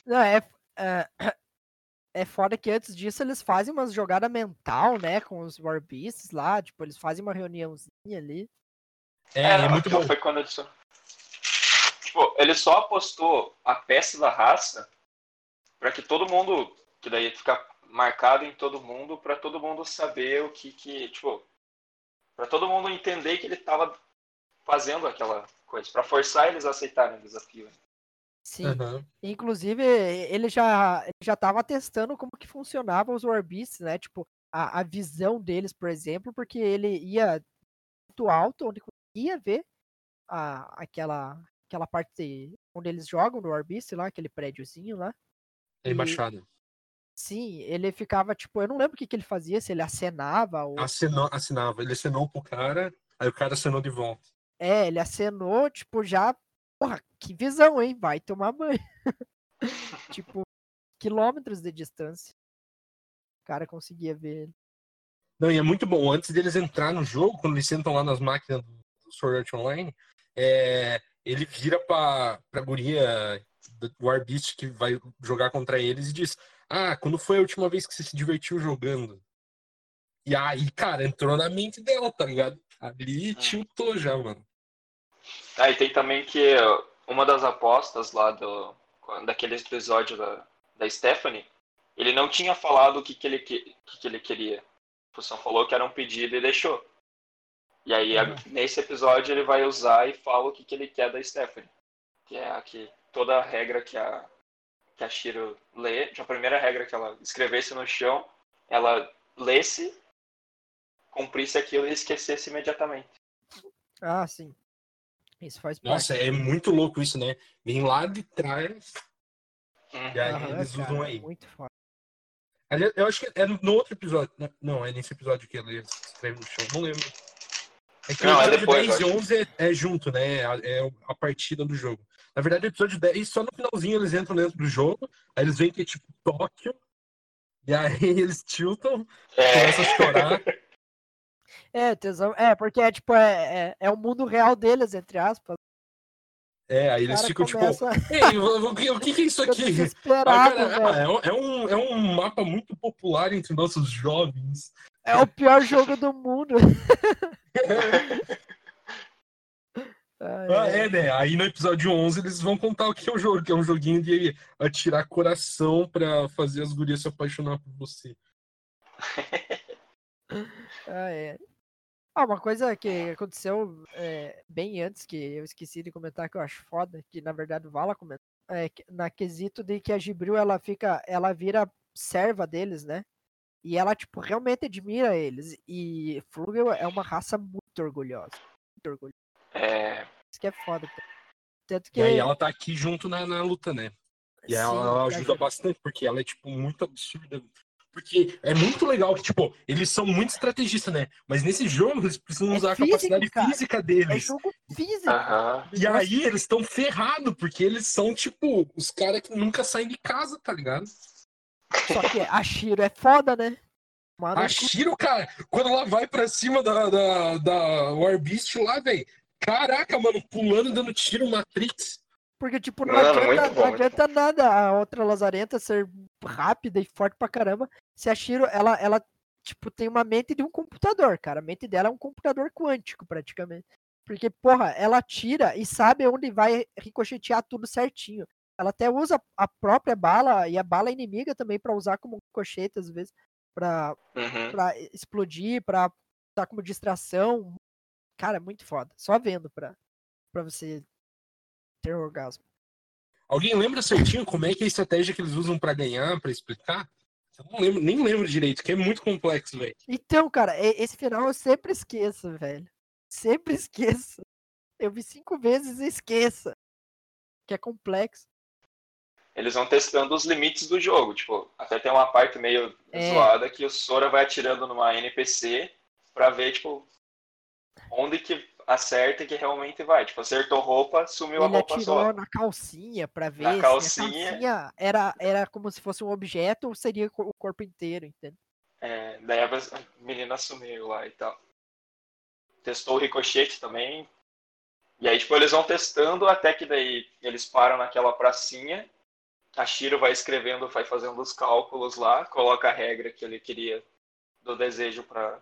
Não, é, é, é foda que antes disso eles fazem umas jogadas mental, né? Com os Warbeasts lá. Tipo, eles fazem uma reuniãozinha ali. É, é, não, muito bom. Foi quando ele só... Tipo, ele só apostou a peça da raça pra que todo mundo, que daí fica marcado em todo mundo, pra todo mundo saber o que que, tipo, pra todo mundo entender que ele tava fazendo aquela coisa, pra forçar eles a aceitarem o desafio. Sim. Aham. Inclusive, ele já, ele já tava testando como que funcionavam os Warbeasts, né? Tipo, a, a visão deles, por exemplo, porque ele ia muito alto, onde conseguia ver a, aquela, aquela parte onde eles jogam no Warbeast lá, aquele prédiozinho lá. É embaixada. Sim, ele ficava, tipo, eu não lembro o que, que ele fazia, se ele acenava ou. Assinou, assinava. Ele assinou pro cara, aí o cara assinou de volta. É, ele acenou, tipo, já. Porra, que visão, hein? Vai tomar banho. tipo, quilômetros de distância. O cara conseguia ver ele. Não, e é muito bom. Antes deles entrar no jogo, quando eles sentam lá nas máquinas do Sword Art Online, é, ele vira pra, pra guria do Warbeast que vai jogar contra eles e diz: Ah, quando foi a última vez que você se divertiu jogando? E aí, cara, entrou na mente dela, tá ligado? Ali tiltou já, mano. Aí tem também que uma das apostas lá do daquele episódio da, da Stephanie, ele não tinha falado o que, que, ele, que, que, que ele queria. O Só falou que era um pedido e deixou. E aí, a- Uhum. nesse episódio, ele vai usar e fala o que, que ele quer da Stephanie. Que é aqui, toda a regra que a, que a Shiro lê, a primeira regra que ela escrevesse no chão, ela lesse, cumprisse aquilo e esquecesse imediatamente. Ah, sim. Isso faz parte. Nossa, é muito louco isso, né? Vem lá de trás Uhum. e aí eles cara, usam é aí. Muito foda. Aliás, Eu acho que é no outro episódio. né? Não, é nesse episódio que ele escreve no chão. Não lembro. É que Não, o é episódio depois, 10 e eu acho. 11 é, é junto, né? É a, a partida do jogo. Na verdade, o episódio 10, só no finalzinho eles entram dentro do jogo. Aí eles veem que é tipo Tóquio. E aí eles tiltam, É, começam a chorar. É, tesão. É, porque é tipo, é, é, é o mundo real deles, entre aspas. É, aí eles ficam tipo, começa ei, o, que, o que é isso aqui? Cara, ah, é, um- é um, é um mapa muito popular entre nossos jovens. É o pior jogo do mundo. Ah, é, né? Aí no episódio 11 eles vão contar o que é o jogo, que é um joguinho de atirar coração pra fazer as gurias se apaixonar por você. Ah, é. Ah, uma coisa que aconteceu é, bem antes, que eu esqueci de comentar, que eu acho foda, que na verdade o Vala comentou, é que- na quesito de que a Gibril, ela fica, ela vira serva deles, né? E ela, tipo, realmente admira eles. E Flugel é uma raça muito orgulhosa. Muito orgulhosa. é, Isso que é foda. cara. Tanto que... E aí ela tá aqui junto na, na luta, né? E ela, sim, ela que ajuda bastante, porque ela é, tipo, muito absurda. Porque é muito legal que, tipo, eles são muito estrategistas, né? Mas nesse jogo eles precisam É usar físico, a capacidade cara. física É deles. jogo físico. E aí eles estão ferrados, porque eles são, tipo, os caras que nunca saem de casa, tá ligado? Só que a Shiro é foda, né? Mano, A Shiro, cara, quando ela vai pra cima da, da, da Warbeast lá, velho. Caraca, mano, pulando, dando tiro Matrix. Porque, tipo, não Mano, adianta, não bom, muito adianta nada a outra lazarenta ser rápida e forte pra caramba. Se a Shiro, ela, ela, tipo, tem uma mente de um computador, cara. A mente dela é um computador quântico, praticamente. Porque, porra, ela tira e sabe onde vai ricochetear tudo certinho. Ela até usa a própria bala e a bala inimiga também pra usar como ricochete, às vezes, pra, Uhum. pra explodir, pra usar como distração. Cara, é muito foda. Só vendo pra, pra você ter orgasmo. Alguém lembra certinho como é que é a estratégia que eles usam pra ganhar, pra explicar? Eu não lembro, nem lembro direito, que é muito complexo, velho. Então, cara, esse final eu sempre esqueço, velho. Sempre esqueço. Eu vi cinco vezes e esqueça. que é complexo. Eles vão testando os limites do jogo. Tipo, até tem uma parte meio É. zoada que o Sora vai atirando numa NPC pra ver, tipo, onde que acerta e que realmente vai. Tipo, acertou roupa, sumiu a Ele roupa atirou só. na calcinha pra ver Na se calcinha. a calcinha era, era como se fosse um objeto ou seria o corpo inteiro, entende? É, daí a menina sumiu lá e tal. Testou o ricochete também. E aí, tipo, eles vão testando até que daí eles param naquela pracinha. A Shiro vai escrevendo, vai fazendo os cálculos lá, coloca a regra que ele queria do desejo pra,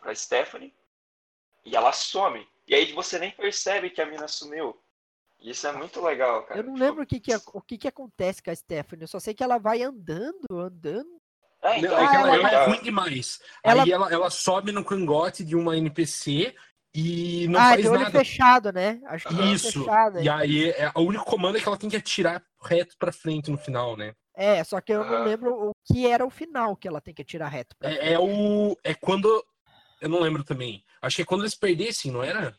pra Stephanie. E ela some. E aí você nem percebe que a mina sumiu. Isso é muito legal, cara. Eu não Tipo, lembro o que, que, o que, que acontece com a Stephanie, eu só sei que ela vai andando, andando. É, então, Não, é que ela, ela é ruim demais. Ela- Aí ela, ela sobe no cangote de uma NPC e não ah, faz nada. fechado, né? Acho que Isso. fechado. E aí, é, o único comando é que ela tem que atirar reto pra frente no final, né? É, só que eu não Aham. lembro o que era o final que ela tem que atirar reto. pra É, é o. É quando. Eu não lembro também. Acho que é quando eles perdessem, não era?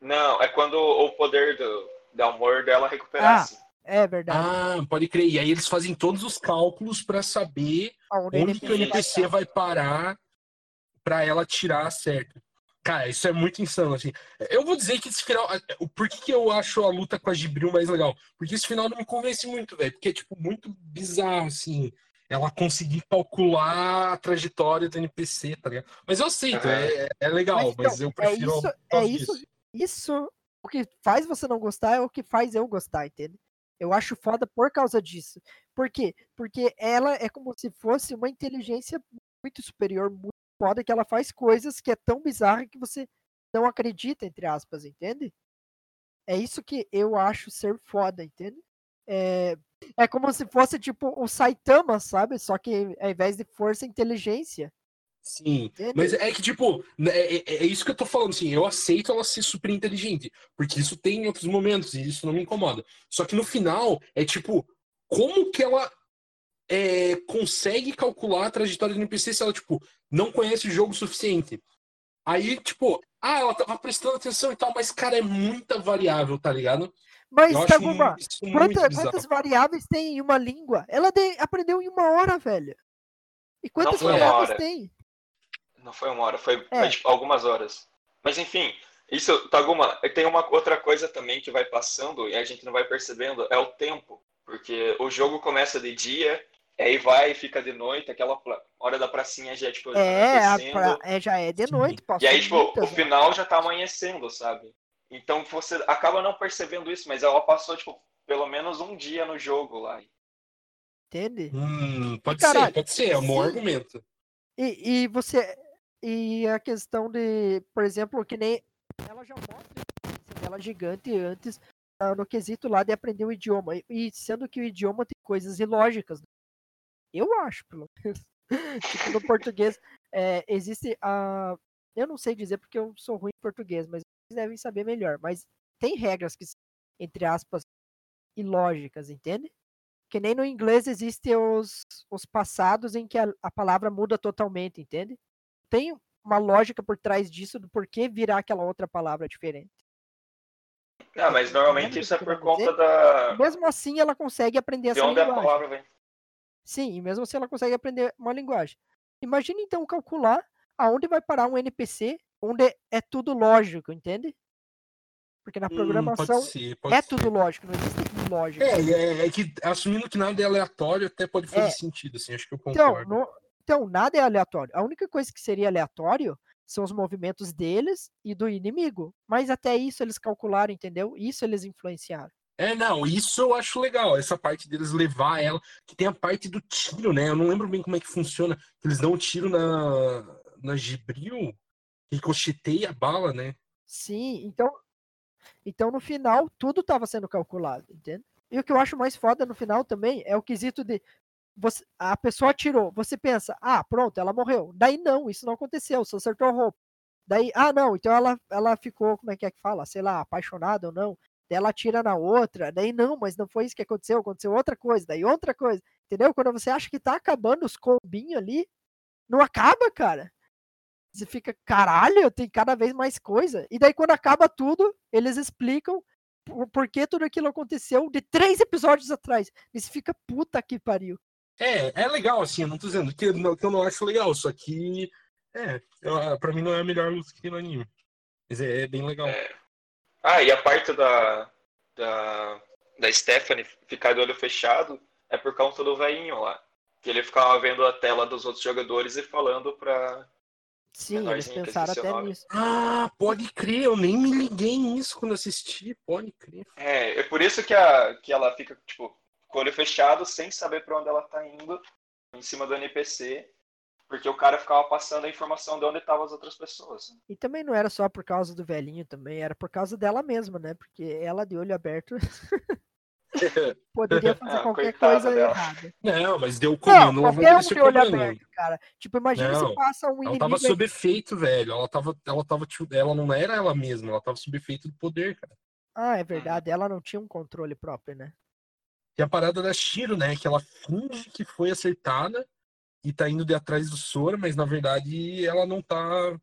Não, é quando o poder do, do amor dela recuperasse. É verdade. Ah, pode crer. E aí eles fazem todos os cálculos pra saber Aonde onde que o NPC vai parar pra ela tirar certo. Cara, isso é muito insano, assim. Eu vou dizer que esse final. Por que, que eu acho a luta com a Gibril mais legal? Porque esse final não me convence muito, velho. Porque é, tipo, muito bizarro, assim. Ela conseguir calcular a trajetória do NPC, tá ligado? Mas eu aceito, Aham. é, é legal, Mas, mas, então, eu prefiro. É isso, é isso, isso. O que faz você não gostar é o que faz eu gostar, entende? Eu acho foda por causa disso. Por quê? Porque ela é como se fosse uma inteligência muito superior, muito foda, que ela faz coisas que é tão bizarra que você não acredita, entre aspas, entende? É isso que eu acho ser foda, entende? É, é como se fosse tipo o Saitama, sabe? Só que ao invés de força, inteligência. Sim, Entende? mas é que, tipo, né, é, é- é isso que eu tô falando, assim, eu aceito ela ser super inteligente, porque isso tem em outros momentos, e isso não me incomoda. Só que no final, é tipo, como que ela é, consegue calcular a trajetória do NPC se ela, tipo, não conhece o jogo o suficiente? Aí, tipo, ah, ela tava prestando atenção e tal, mas, cara, é muita variável, tá ligado? Mas, Taguma, isso muito Quanta- bizarro. quantas variáveis tem em uma língua? Ela de- aprendeu em uma hora, velho. E quantas variáveis tem? Não foi uma hora, foi, É. foi, tipo, algumas horas. Mas enfim, isso, Taguma, tem uma outra coisa também que vai passando e a gente não vai percebendo, é o tempo. Porque o jogo começa de dia, aí vai e fica de noite, aquela hora da pracinha já é tipo É, pra- é, já é de noite, E aí, tipo, o final já tá amanhecendo, sabe? Então você acaba não percebendo isso, mas ela passou, tipo, pelo menos um dia no jogo lá. entende? Hum, pode caralho, ser, pode ser, é um bom argumento. E, e você. E a questão de, por exemplo, que nem. Ela já mostra a inteligência dela gigante antes ah, no quesito lá de aprender o idioma. E- E sendo que o idioma tem coisas ilógicas. né? Eu acho, pelo menos. tipo, no português, é, existe a. Eu não sei dizer porque eu sou ruim em português, mas devem saber melhor. Mas tem regras que, entre aspas, ilógicas, entende? Que nem no inglês existem os, os passados em que a, a palavra muda totalmente, entende? Tem uma lógica por trás disso do porquê virar aquela outra palavra diferente. Ah, mas normalmente isso é por quero dizer? conta da. Mesmo assim, ela consegue aprender De essa onde a linguagem. palavra vem. Sim, e mesmo assim ela consegue aprender uma linguagem. Imagine então calcular aonde vai parar um NPC onde é tudo lógico, entende? Porque na Hum, programação pode ser, pode é ser. tudo lógico, não existe ilógica. É, é, é que assumindo que nada é aleatório até pode fazer É. sentido, assim, acho que eu Então, concordo. no- então, nada é aleatório. A única coisa que seria aleatório são os movimentos deles e do inimigo. Mas até isso eles calcularam, entendeu? Isso eles influenciaram. É, não, isso eu acho legal, essa parte deles levar ela, que tem a parte do tiro, né? Eu não lembro bem como é que funciona, eles dão um tiro na, na Gibril, que a bala, né? Sim, então, então no final tudo estava sendo calculado, entende? E o que eu acho mais foda no final também é o quesito de você, a pessoa atirou, você pensa, ah, pronto, ela morreu. Daí não, isso não aconteceu, só acertou a roupa. Daí, ah, não, então ela, ela ficou, como é que é que fala? Sei lá, apaixonada ou não. Daí ela atira na outra, daí não, mas não foi isso que aconteceu, aconteceu outra coisa, daí outra coisa, entendeu? Quando você acha que tá acabando os combinhos ali, não acaba, cara. Você fica, caralho, tem cada vez mais coisa. E daí quando acaba tudo, eles explicam por, por que tudo aquilo aconteceu de três episódios atrás. E você fica puta que pariu. É, é legal, assim, eu não tô dizendo que, não- que eu não acho legal, só que. É, eu, pra mim não é a melhor luta que tem no anime. Mas é, é bem legal. É. Ah, e a parte da, da, da Stephanie ficar de olho fechado é por conta do velhinho lá. Que ele ficava vendo a tela dos outros jogadores e falando pra. Sim, eles pensaram até nome. nisso. Ah, pode crer, eu nem me liguei nisso quando assisti, pode crer. É, é por isso que, a, que ela fica, tipo, com o olho fechado, sem saber pra onde ela tá indo, em cima do NPC, porque o cara ficava passando a informação de onde estavam as outras pessoas. E também não era só por causa do velhinho também, era por causa dela mesma, né? Porque ela de olho aberto poderia fazer Ah, qualquer coisa dela. errada. Não, mas deu Não, comendo, ela qualquer um vai de olho aberto, cara. Tipo, imagina Não, se passa um Ela inimigo. tava aí- sob efeito, velho. Ela tava, ela tava, tipo, ela não era ela mesma, ela tava sob efeito do poder, cara. Ah, é verdade, ela não tinha um controle próprio, né? E a parada da Shiro, né? Que ela finge que foi acertada e tá indo de atrás do Sora, mas na verdade ela não tá.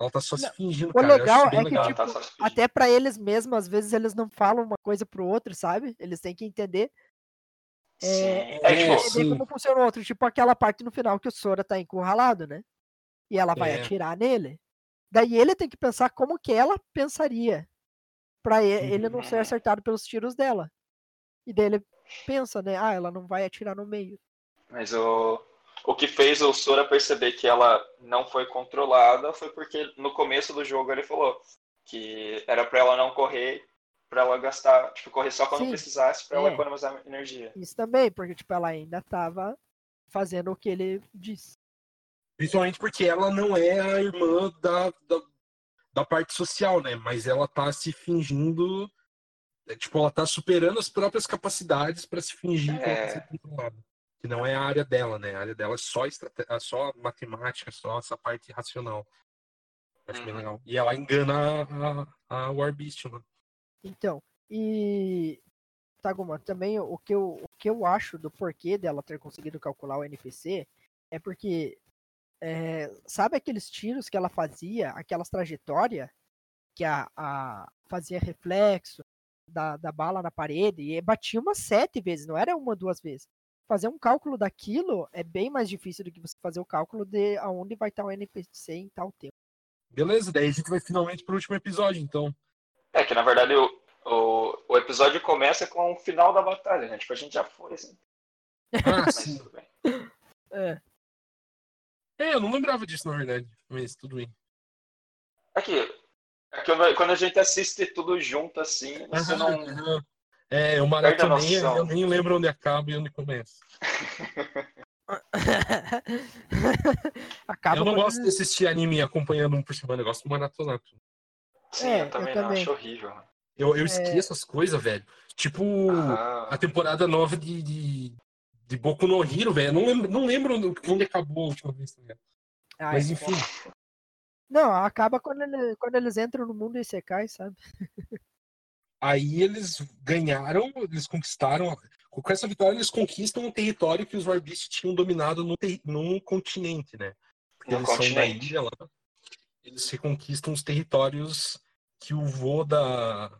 Ela tá só se fingindo, o cara. Legal é que, legal. Tá tipo, fingindo. Até pra eles mesmos, às vezes eles não falam uma coisa pro outro, sabe? Eles têm que entender, Sim. é, É, tipo, sim. entender como funciona o outro. Tipo aquela parte no final que o Sora tá encurralado, né? E ela vai É. atirar nele. Daí ele tem que pensar como que ela pensaria pra e- ele não ser Uhum. acertado pelos tiros dela. E daí ele pensa, né? Ah, ela não vai atirar no meio. Mas o, o que fez o Sora perceber que ela não foi controlada foi porque no começo do jogo ele falou que era pra ela não correr, pra ela gastar, tipo, correr só quando Sim, precisasse, pra ela é. economizar energia. Isso também, porque tipo, ela ainda tava fazendo o que ele disse. Principalmente porque ela não é a irmã da, da, da parte social, né? Mas ela tá se fingindo. é, Tipo, ela tá superando as próprias capacidades pra se fingir que ela tá É. sendo controlada. Que não é a área dela, né? A área dela é só, estrate... é só matemática, só essa parte racional. Acho bem Uhum. legal. E ela engana a, a, a Warbeast, né? Então, e Taguma, também o que, eu, o que eu acho do porquê dela ter conseguido calcular o NPC é porque é, sabe aqueles tiros que ela fazia, aquelas trajetórias que a, a fazia reflexo da, da bala na parede e batia umas sete vezes, não era uma duas vezes. Fazer um cálculo daquilo é bem mais difícil do que você fazer o cálculo de aonde vai estar o NPC em tal tempo. Beleza, daí a gente vai finalmente pro último episódio, então. É que na verdade o, o, o episódio começa com o final da batalha, né? Tipo, a gente já foi, assim. Ah, Mas sim. tudo bem. É, É, eu não lembrava disso, na verdade. Mas tudo bem. Aqui, é que quando a gente assiste tudo junto assim, você não. É, eu maratonei, eu nem lembro onde acaba e onde começa. Acaba eu não gosto de assistir anime acompanhando um por semana, eu gosto de maratonar tudo. Sim, É, eu também eu não, também. acho horrível. Eu, eu É. esqueço as coisas, velho. Tipo, Ah, a temporada nova de, de, de Boku no Hero, velho. Não lembro, não lembro onde acabou a última vez. tá ligado? Ah, Mas é. enfim, Não, acaba quando, ele- quando eles entram no mundo Isekai, sabe? aí eles ganharam, eles conquistaram. Com essa vitória, eles conquistam um território que os Warbeasts tinham dominado no, no continente, né? Porque No eles são da continente. ilha lá. Eles reconquistam os territórios que o vô da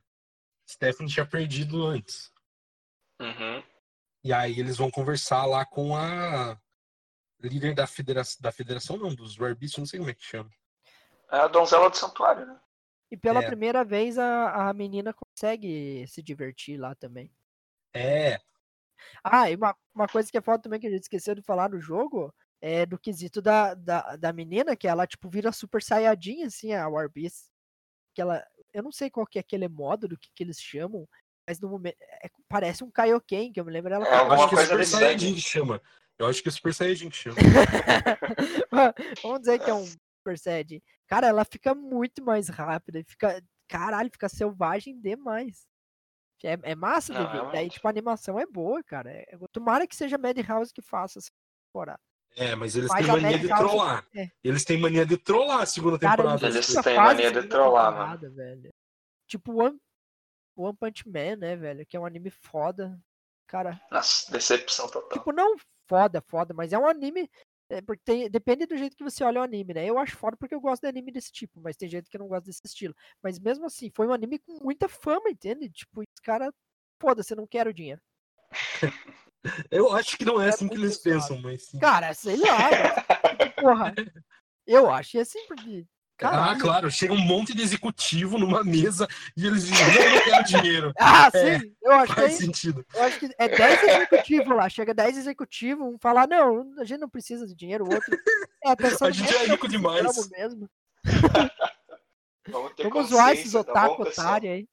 Stephanie tinha perdido antes. uhum. E aí eles vão conversar lá com a líder da federação, da federação não, dos Warbeasts, não sei como é que chama. É a donzela do santuário, né? E pela É. primeira vez a, a menina consegue se divertir lá também. É, Ah, e uma, uma coisa que é foda também que a gente esqueceu de falar no jogo é do quesito da, da, da menina, que ela, tipo, vira super saiyajin, assim, a Warbeast. Que ela. Eu não sei qual que é aquele modo do que, que eles chamam, mas no momento. é- parece um Kaioken, que eu me lembro ela. É, fica- eu alguma acho que é Super Saiyajin que chama. Eu acho que é Super Saiyajin que chama. Vamos dizer que é um Super Saiyajin. Cara, ela fica muito mais rápida. e Fica. Caralho, fica selvagem demais. É, é massa de Não, ver. Daí, tipo, a animação é boa, cara. É- Tomara que seja Madhouse que faça essa temporada. É, mas eles Mas têm mania de Madhouse- trollar. é. Eles têm mania de trollar a segunda Cara, temporada. Eles têm mania de trollar, temporada, velho. Tipo One, One Punch Man, né, velho? Que é um anime foda. Cara, Nossa, decepção total. tipo, não foda, foda, mas é um anime É porque tem- depende do jeito que você olha o anime, né? Eu acho foda porque eu gosto de anime desse tipo, mas tem gente que não gosta desse estilo. Mas mesmo assim, foi um anime com muita fama, entende? Tipo, os caras, foda-se, não quero dinheiro. Eu acho que não é É assim que eles pensam, mas sim. Cara, sei lá, porra. Eu acho assim porque. Ah, Caralho. claro, chega um monte de executivo numa mesa e eles dizem, não, eu não quero dinheiro. Ah, É, sim, eu acho que Faz é sentido. Eu acho que é 10 executivos lá. Chega 10 executivos, um falar, não, a gente não precisa de dinheiro, o outro. É, pensando A gente "Nossa, é rico demais." mesmo. Vamos ter Vamos zoar esses tá otaku pessoal? otários aí.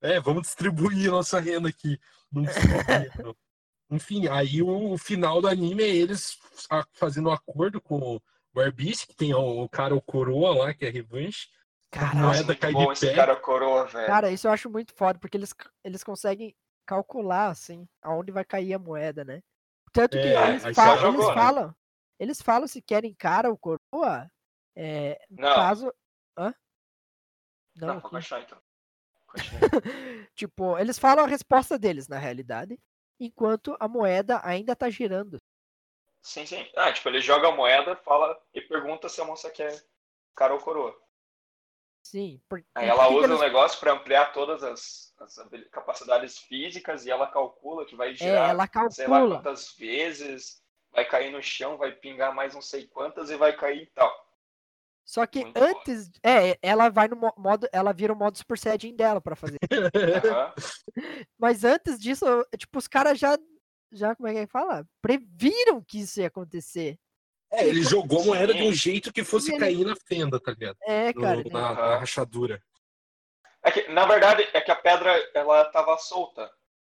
É, vamos distribuir nossa renda aqui. Não. Enfim, aí o, o final do anime é eles fazendo um acordo com o Warbeast, que tem o, o cara, o Coroa lá, que é revanche. Caralho, Moeda cai bom de pé. cara coroa, velho. cara, isso eu acho muito foda, porque eles, eles conseguem calcular, assim, aonde vai cair a moeda, né? Tanto que É, eles, aí fa- só jogou, eles né? falam, eles falam se querem cara ou coroa, é, no Não. caso... Hã? Não, Não, vou que- continuar então. Tipo, eles falam a resposta deles, na realidade, enquanto a moeda ainda tá girando. Sim, sim. Ah, tipo, ele joga a moeda, fala e pergunta se a moça quer cara ou coroa. Sim. Por, Aí e ela usa o eles- negócio para ampliar todas as, as capacidades físicas e ela calcula que vai É, girar ela sei lá calcula. quantas vezes, vai cair no chão, vai pingar mais não sei quantas e vai cair e tal. Só que Muito antes. É, ela vai no mo- modo. Ela vira o modo Super Saiyajin dela pra fazer. Aham. Mas antes disso, tipo, os caras já. Já, como é que fala? Previram que isso ia acontecer. É, ele jogou a moeda de um jeito que fosse Ele- cair na fenda, tá ligado? É, No- cara. na, na rachadura. É que, na verdade, é que a pedra ela tava solta.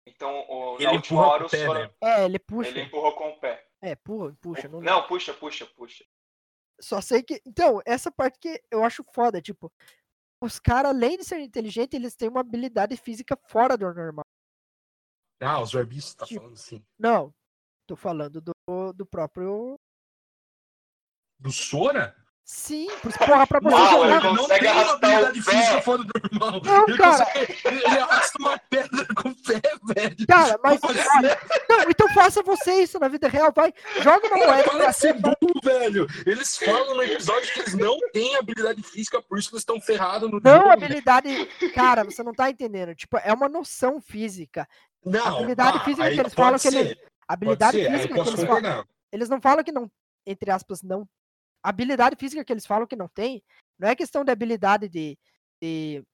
Então, o, Ele na última hora o pé, Sora, né? É, ele puxa. ele empurrou com o pé. É, puxa, puxa. Não, Não, puxa, puxa, puxa. Só sei que. Então, essa parte que eu acho foda, tipo. Os caras, além de serem inteligentes, eles têm uma habilidade física fora do normal. Ah, os Warbeast tá Tipo- falando assim. Não. Tô falando do, do próprio. Do Sora? Sim, porra, pra você Uau, jogar. ele não consegue tem uma arrastar o habilidade pé. física fora do normal. Não, ele, cara. consegue- ele arrasta uma pedra com o pé, velho. Cara, mas Como assim? não, então faça você isso na vida real, vai, joga uma moeda Para ser burro, velho. Eles falam no episódio que eles não têm habilidade física, por isso que eles estão ferrados no Não, jogo. habilidade, cara, você não tá entendendo, tipo, é uma noção física. Não, habilidade ah, física aí que eles pode falam que ser, eles, pode habilidade física que eles falam, eles não falam que não, entre aspas, não, habilidade física que eles falam que não tem, não é questão de habilidade de, de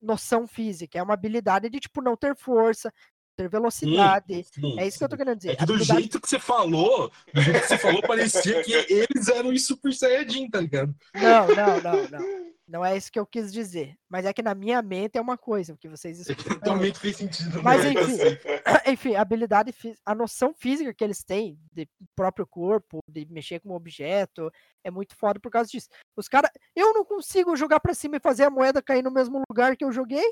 noção física, é uma habilidade de, tipo, não ter força, ter velocidade, Sim, é isso que eu tô sim. querendo dizer. É que do jeito que você falou, do jeito que você falou, parecia que eles eram os Super Saiyajin, tá ligado? Não, não, não, não. Não é isso que eu quis dizer. Mas é que na minha mente é uma coisa, o que vocês escutam. é outra. Totalmente fez sentido. Mas né? enfim, enfim, a habilidade, a noção física que eles têm de próprio corpo, de mexer com um objeto, é muito foda por causa disso. Os caras, eu não consigo jogar pra cima e fazer a moeda cair no mesmo lugar que eu joguei.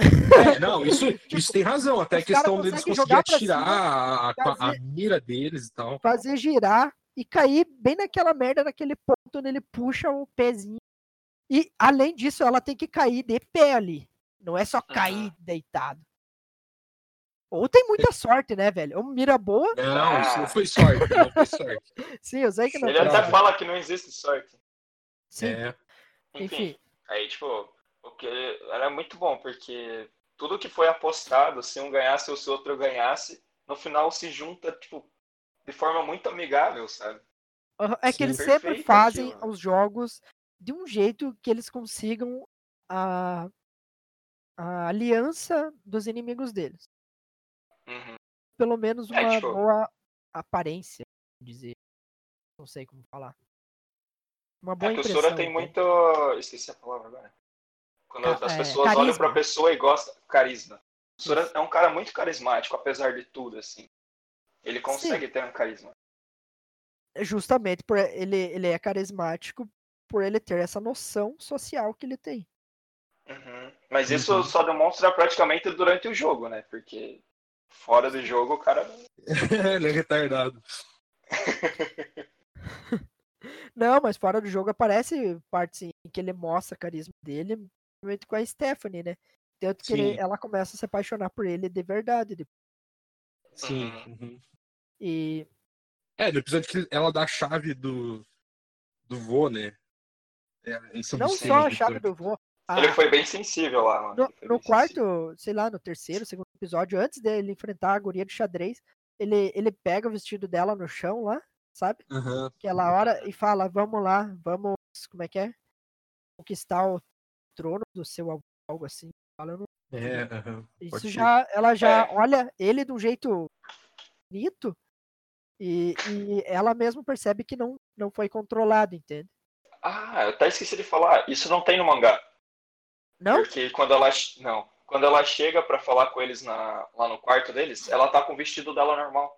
É, não, isso, isso tem razão. Até a questão deles pra atirar a, a- fazer- a mira deles e tal. Fazer girar e cair bem naquela merda, naquele ponto onde ele puxa o pezinho. E além disso, ela tem que cair de pé ali. Não é só cair deitado. Ou tem muita sorte, né, velho? Ou mira boa. Não, isso não foi sorte, não foi sorte. Sim, eu sei que não Ele foi até sorte. fala que não existe sorte. Sim, É, Enfim, enfim. aí, tipo, o que era muito bom, porque tudo que foi apostado, se um ganhasse ou se o outro ganhasse, no final se junta, tipo, de forma muito amigável, sabe? É que Sim. eles sempre fazem aquilo, os jogos de um jeito que eles consigam a, a aliança dos inimigos deles. Uhum. Pelo menos É, uma tipo- boa aparência, dizer. Não sei como falar. Uma boa É impressão. Sora tem entende? muito. Esqueci a palavra agora. Quando as é, pessoas olham carisma. pra pessoa e gostam. Carisma. O Sora Isso. é um cara muito carismático, apesar de tudo, assim. Ele consegue ter um carisma. Justamente por ele, ele é carismático por ele ter essa noção social que ele tem. Uhum. Mas isso Uhum. só demonstra praticamente durante o jogo, né? Porque fora do jogo o cara. ele é retardado. Não, mas fora do jogo aparece partes em que ele mostra o carisma dele, principalmente com a Stephanie, né? Tanto que ele- ela começa a se apaixonar por ele de verdade. de- Sim. Uhum. uhum. E É, no episódio que ela dá a chave do, do vô, né? É, é Não só a chave do vô. a- Ele foi bem sensível lá, mano. no, no bem sensível. quarto, sei lá, no terceiro, segundo episódio, antes dele enfrentar a guria de xadrez, ele, ele pega o vestido dela no chão lá, sabe? Aham. Aquela hora e fala, vamos lá, vamos, como é que é? Conquistar o trono do seu avô, algo assim. Fala, eu não- É. Isso Pode ser. já, ela já É. olha ele de um jeito bonito e, e ela mesmo percebe que não, não foi controlado, entende? Ah, eu até esqueci de falar. Isso não tem no mangá. Não? Porque quando ela. Não. Quando ela chega pra falar com eles na, lá no quarto deles, ela tá com o vestido dela normal.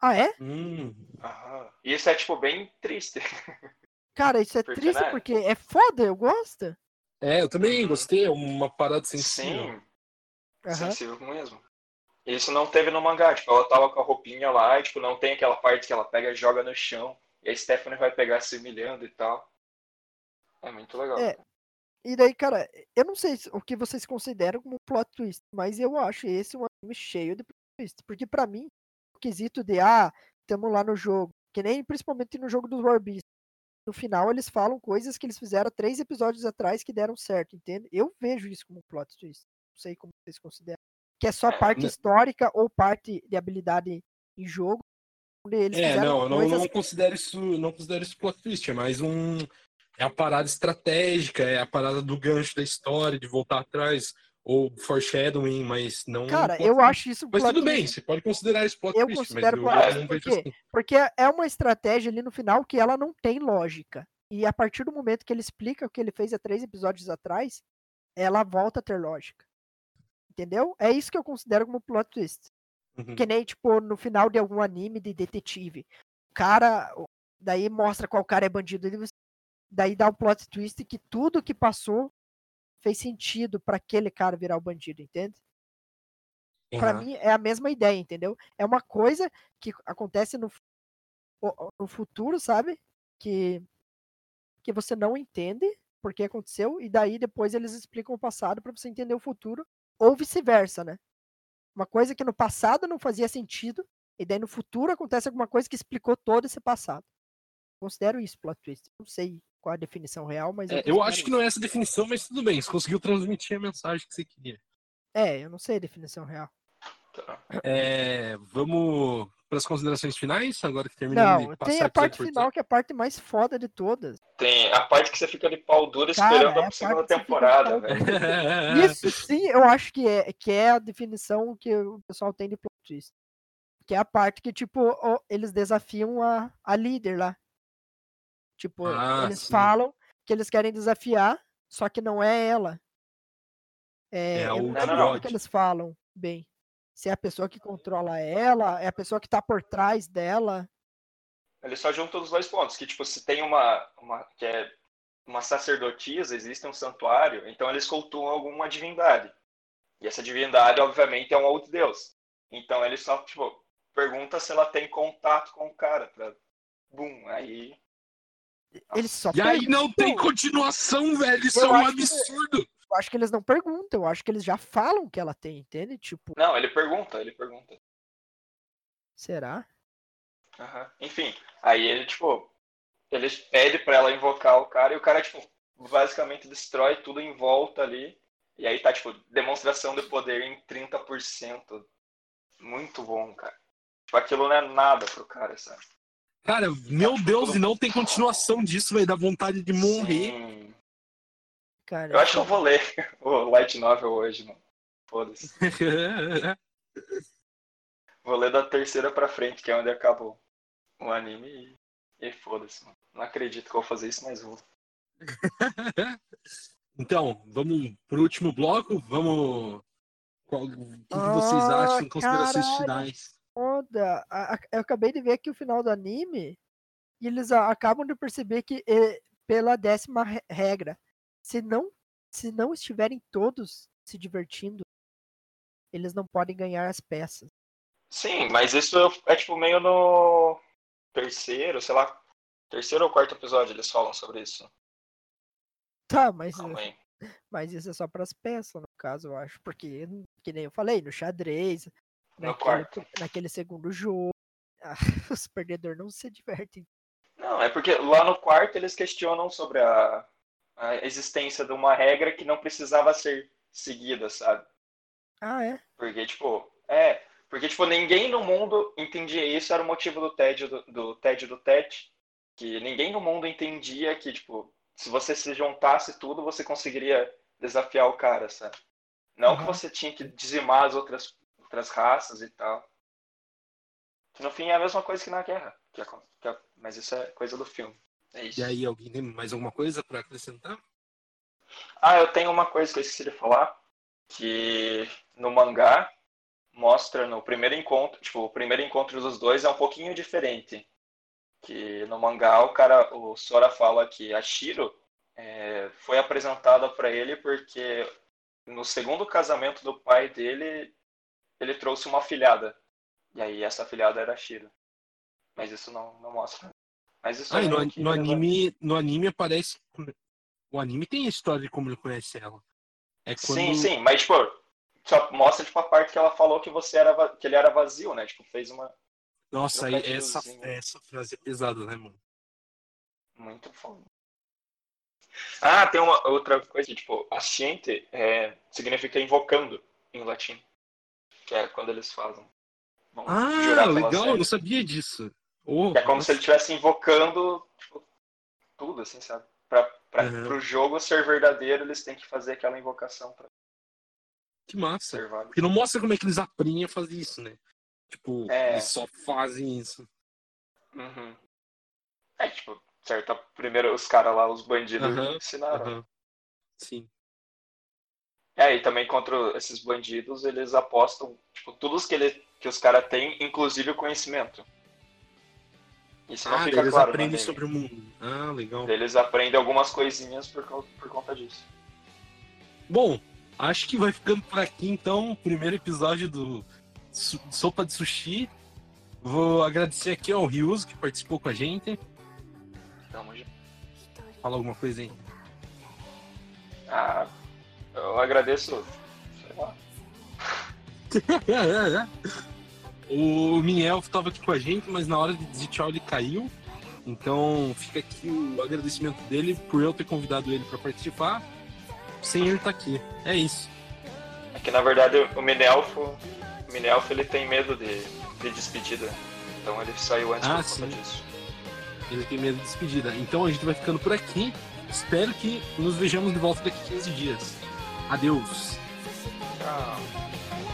Ah, é? Hum. E isso é, tipo, bem triste. Cara, isso é Porque, triste né? porque é foda, eu gosto. É, eu também Uhum. gostei, é uma parada sensível. Sim, Aham. sensível mesmo. Isso não teve no mangá, tipo, ela tava com a roupinha lá e, tipo, não tem aquela parte que ela pega e joga no chão. E a Stephanie vai pegar se humilhando e tal. É muito legal. É. E daí, cara, eu não sei se- o que vocês consideram como plot twist, mas eu acho esse um anime cheio de plot twist. Porque pra mim, o quesito de, ah, tamo lá no jogo, que nem principalmente no jogo dos War Beasts, no final eles falam coisas que eles fizeram três episódios atrás que deram certo, entende? Eu vejo isso como plot twist. Não sei como vocês consideram. Que é só É, parte né? histórica ou parte de habilidade em jogo, onde eles É, não, eu não, não considero isso, não considero isso plot twist, é mais um é a parada estratégica, é a parada do gancho da história, de voltar atrás, ou foreshadowing, mas não Cara, eu twist. acho isso Mas tudo bem, twist. você pode considerar isso plot Eu twist, mas considero eu, plot eu não vejo porque- assim. Porque é uma estratégia ali no final que ela não tem lógica. E a partir do momento que ele explica o que ele fez há três episódios atrás, ela volta a ter lógica. Entendeu? É isso que eu considero como plot twist. Uhum. Que nem, tipo, no final de algum anime de detetive. O cara. Daí mostra qual cara é bandido. ele- Daí dá o plot twist que tudo que passou fez sentido pra aquele cara virar o bandido, entende? Pra Aham. mim é a mesma ideia, entendeu? É uma coisa que acontece no, no futuro, sabe? Que, que você não entende porque aconteceu, e daí depois eles explicam o passado pra você entender o futuro, ou vice-versa, né? Uma coisa que no passado não fazia sentido, e daí no futuro acontece alguma coisa que explicou todo esse passado. Considero isso plot twist. Não sei qual a definição real, mas É, eu considero acho que não é essa definição, mas tudo bem, você conseguiu transmitir a mensagem que você queria. É, eu não sei a definição real. Tá. É, vamos para as considerações finais, agora que terminamos Não, de tem a parte final que é a parte mais foda de todas. Tem a parte que você fica de pau duro Cara, esperando é a segunda de temporada, velho. Isso sim, eu acho que é, que é a definição que o pessoal tem de plot twist. Que é a parte que, tipo, eles desafiam a, a líder lá. Tipo, Ah, eles sim. falam que eles querem desafiar, só que não é ela. É, É eu não lembro que eles falam bem. Se é a pessoa que controla ela, é a pessoa que tá por trás dela. Ele só junta os dois pontos, que tipo, se tem uma, uma que é uma sacerdotisa, existe um santuário, então eles cultuam alguma divindade. E essa divindade, obviamente, é um outro deus. Então ele só, tipo, pergunta se ela tem contato com o cara, pra... Bum, aí... Eles só E aí não tem continuação, velho. Isso Eu é um acho que- absurdo. Eu acho que eles não perguntam, eu acho que eles já falam que ela tem, entende? Tipo, Não, ele pergunta, ele pergunta. será? Aham. Enfim, aí ele, tipo, ele pede pra ela invocar o cara e o cara, tipo, basicamente destrói tudo em volta ali. E aí tá, tipo, demonstração de poder em 30%. Muito bom, cara. Tipo, aquilo não é nada pro cara, sabe? Cara, meu Deus, e não tem continuação disso, vai dar vontade de morrer. Sim. Cara, Eu acho que eu vou ler o Light Novel hoje, mano. Foda-se. Vou ler da terceira pra frente, que é onde acabou o anime e, e foda-se, mano. Não acredito que eu vou fazer isso, mas vou. então, vamos pro último bloco. Vamos. Qual- O que, que vocês Ah, acham? Considerações finais. Foda. A- a- Eu acabei de ver aqui o final do anime e eles a- acabam de perceber que eh, pela décima re- regra, se não se não estiverem todos se divertindo, eles não podem ganhar as peças. Sim, mas isso é tipo meio no terceiro, sei lá, terceiro ou quarto episódio eles falam sobre isso. Tá, mas mas isso é só para as peças, no caso, eu acho, porque que nem eu falei, no xadrez, No naquele, quarto. naquele segundo jogo, Ah, os perdedores não se divertem. Não, é porque lá no quarto eles questionam sobre a, a existência de uma regra que não precisava ser seguida, sabe? Ah, é? Porque, tipo, é. Porque, tipo, ninguém no mundo entendia isso, era o motivo do TED do, do TED do TED. Que ninguém no mundo entendia que, tipo, se você se juntasse tudo, você conseguiria desafiar o cara, sabe? Não que Uhum. você tinha que dizimar as outras, outras raças e tal. Que no fim é a mesma coisa que na guerra. que acon- que a- mas isso é coisa do filme. É isso. E aí, alguém tem mais alguma coisa pra acrescentar? Ah, eu tenho uma coisa que eu esqueci de falar, que no mangá mostra no primeiro encontro, tipo, o primeiro encontro dos dois é um pouquinho diferente. Que no mangá o cara, o Sora fala que a Shiro é, foi apresentada para ele porque no segundo casamento do pai dele, ele trouxe uma filhada. E aí essa filhada era a Shiro. Mas isso não, não mostra. Mas isso Ah, é no, no relevante. anime, no anime aparece. O anime tem a história de como ele conhece ela. É quando. Sim, sim, mas tipo, só mostra tipo a parte que ela falou que você era que ele era vazio, né? Tipo, fez uma Nossa, aí essa, essa frase é pesada, né, mano? muito foda. Ah, tem uma outra coisa, tipo, asciente é, significa invocando em latim. Que é quando eles fazem. Vão Ah, legal, eu não sabia disso. Oh, é como se ele estivesse invocando tipo, tudo, assim, sabe? Pra, pra, Uhum. Pro jogo ser verdadeiro, eles têm que fazer aquela invocação pra Que massa. Porque não mostra como é que eles aprendem a fazer isso, né? Tipo, É. eles só fazem isso. Uhum. É, tipo, certo, primeiro os caras lá, os bandidos, Aham, ensinaram. Aham. Sim. É, e também contra esses bandidos, eles apostam, tipo, tudo que, ele, que os caras têm, inclusive o conhecimento. Isso não Ah, fica eles claro. no aprendem anime. sobre o mundo. Ah, legal. Eles aprendem algumas coisinhas por, por conta disso. Bom, acho que vai ficando por aqui então o primeiro episódio do Sopa de Sushi. Vou agradecer aqui ao Ryuzo que participou com a gente. Tamo junto. Fala alguma coisa aí. Ah, eu agradeço, sei lá. o Minelf estava aqui com a gente, mas na hora de dizer tchau ele caiu. Então fica aqui o agradecimento dele por eu ter convidado ele para participar. Sem ele estar aqui. É isso. É que na verdade o Minelfo, o Minelfo ele tem medo de, de despedida. Então ele saiu antes Ah, por sim. conta disso. Ele tem medo de despedida. Então a gente vai ficando por aqui. Espero que nos vejamos de volta daqui a 15 dias. Adeus. Tchau.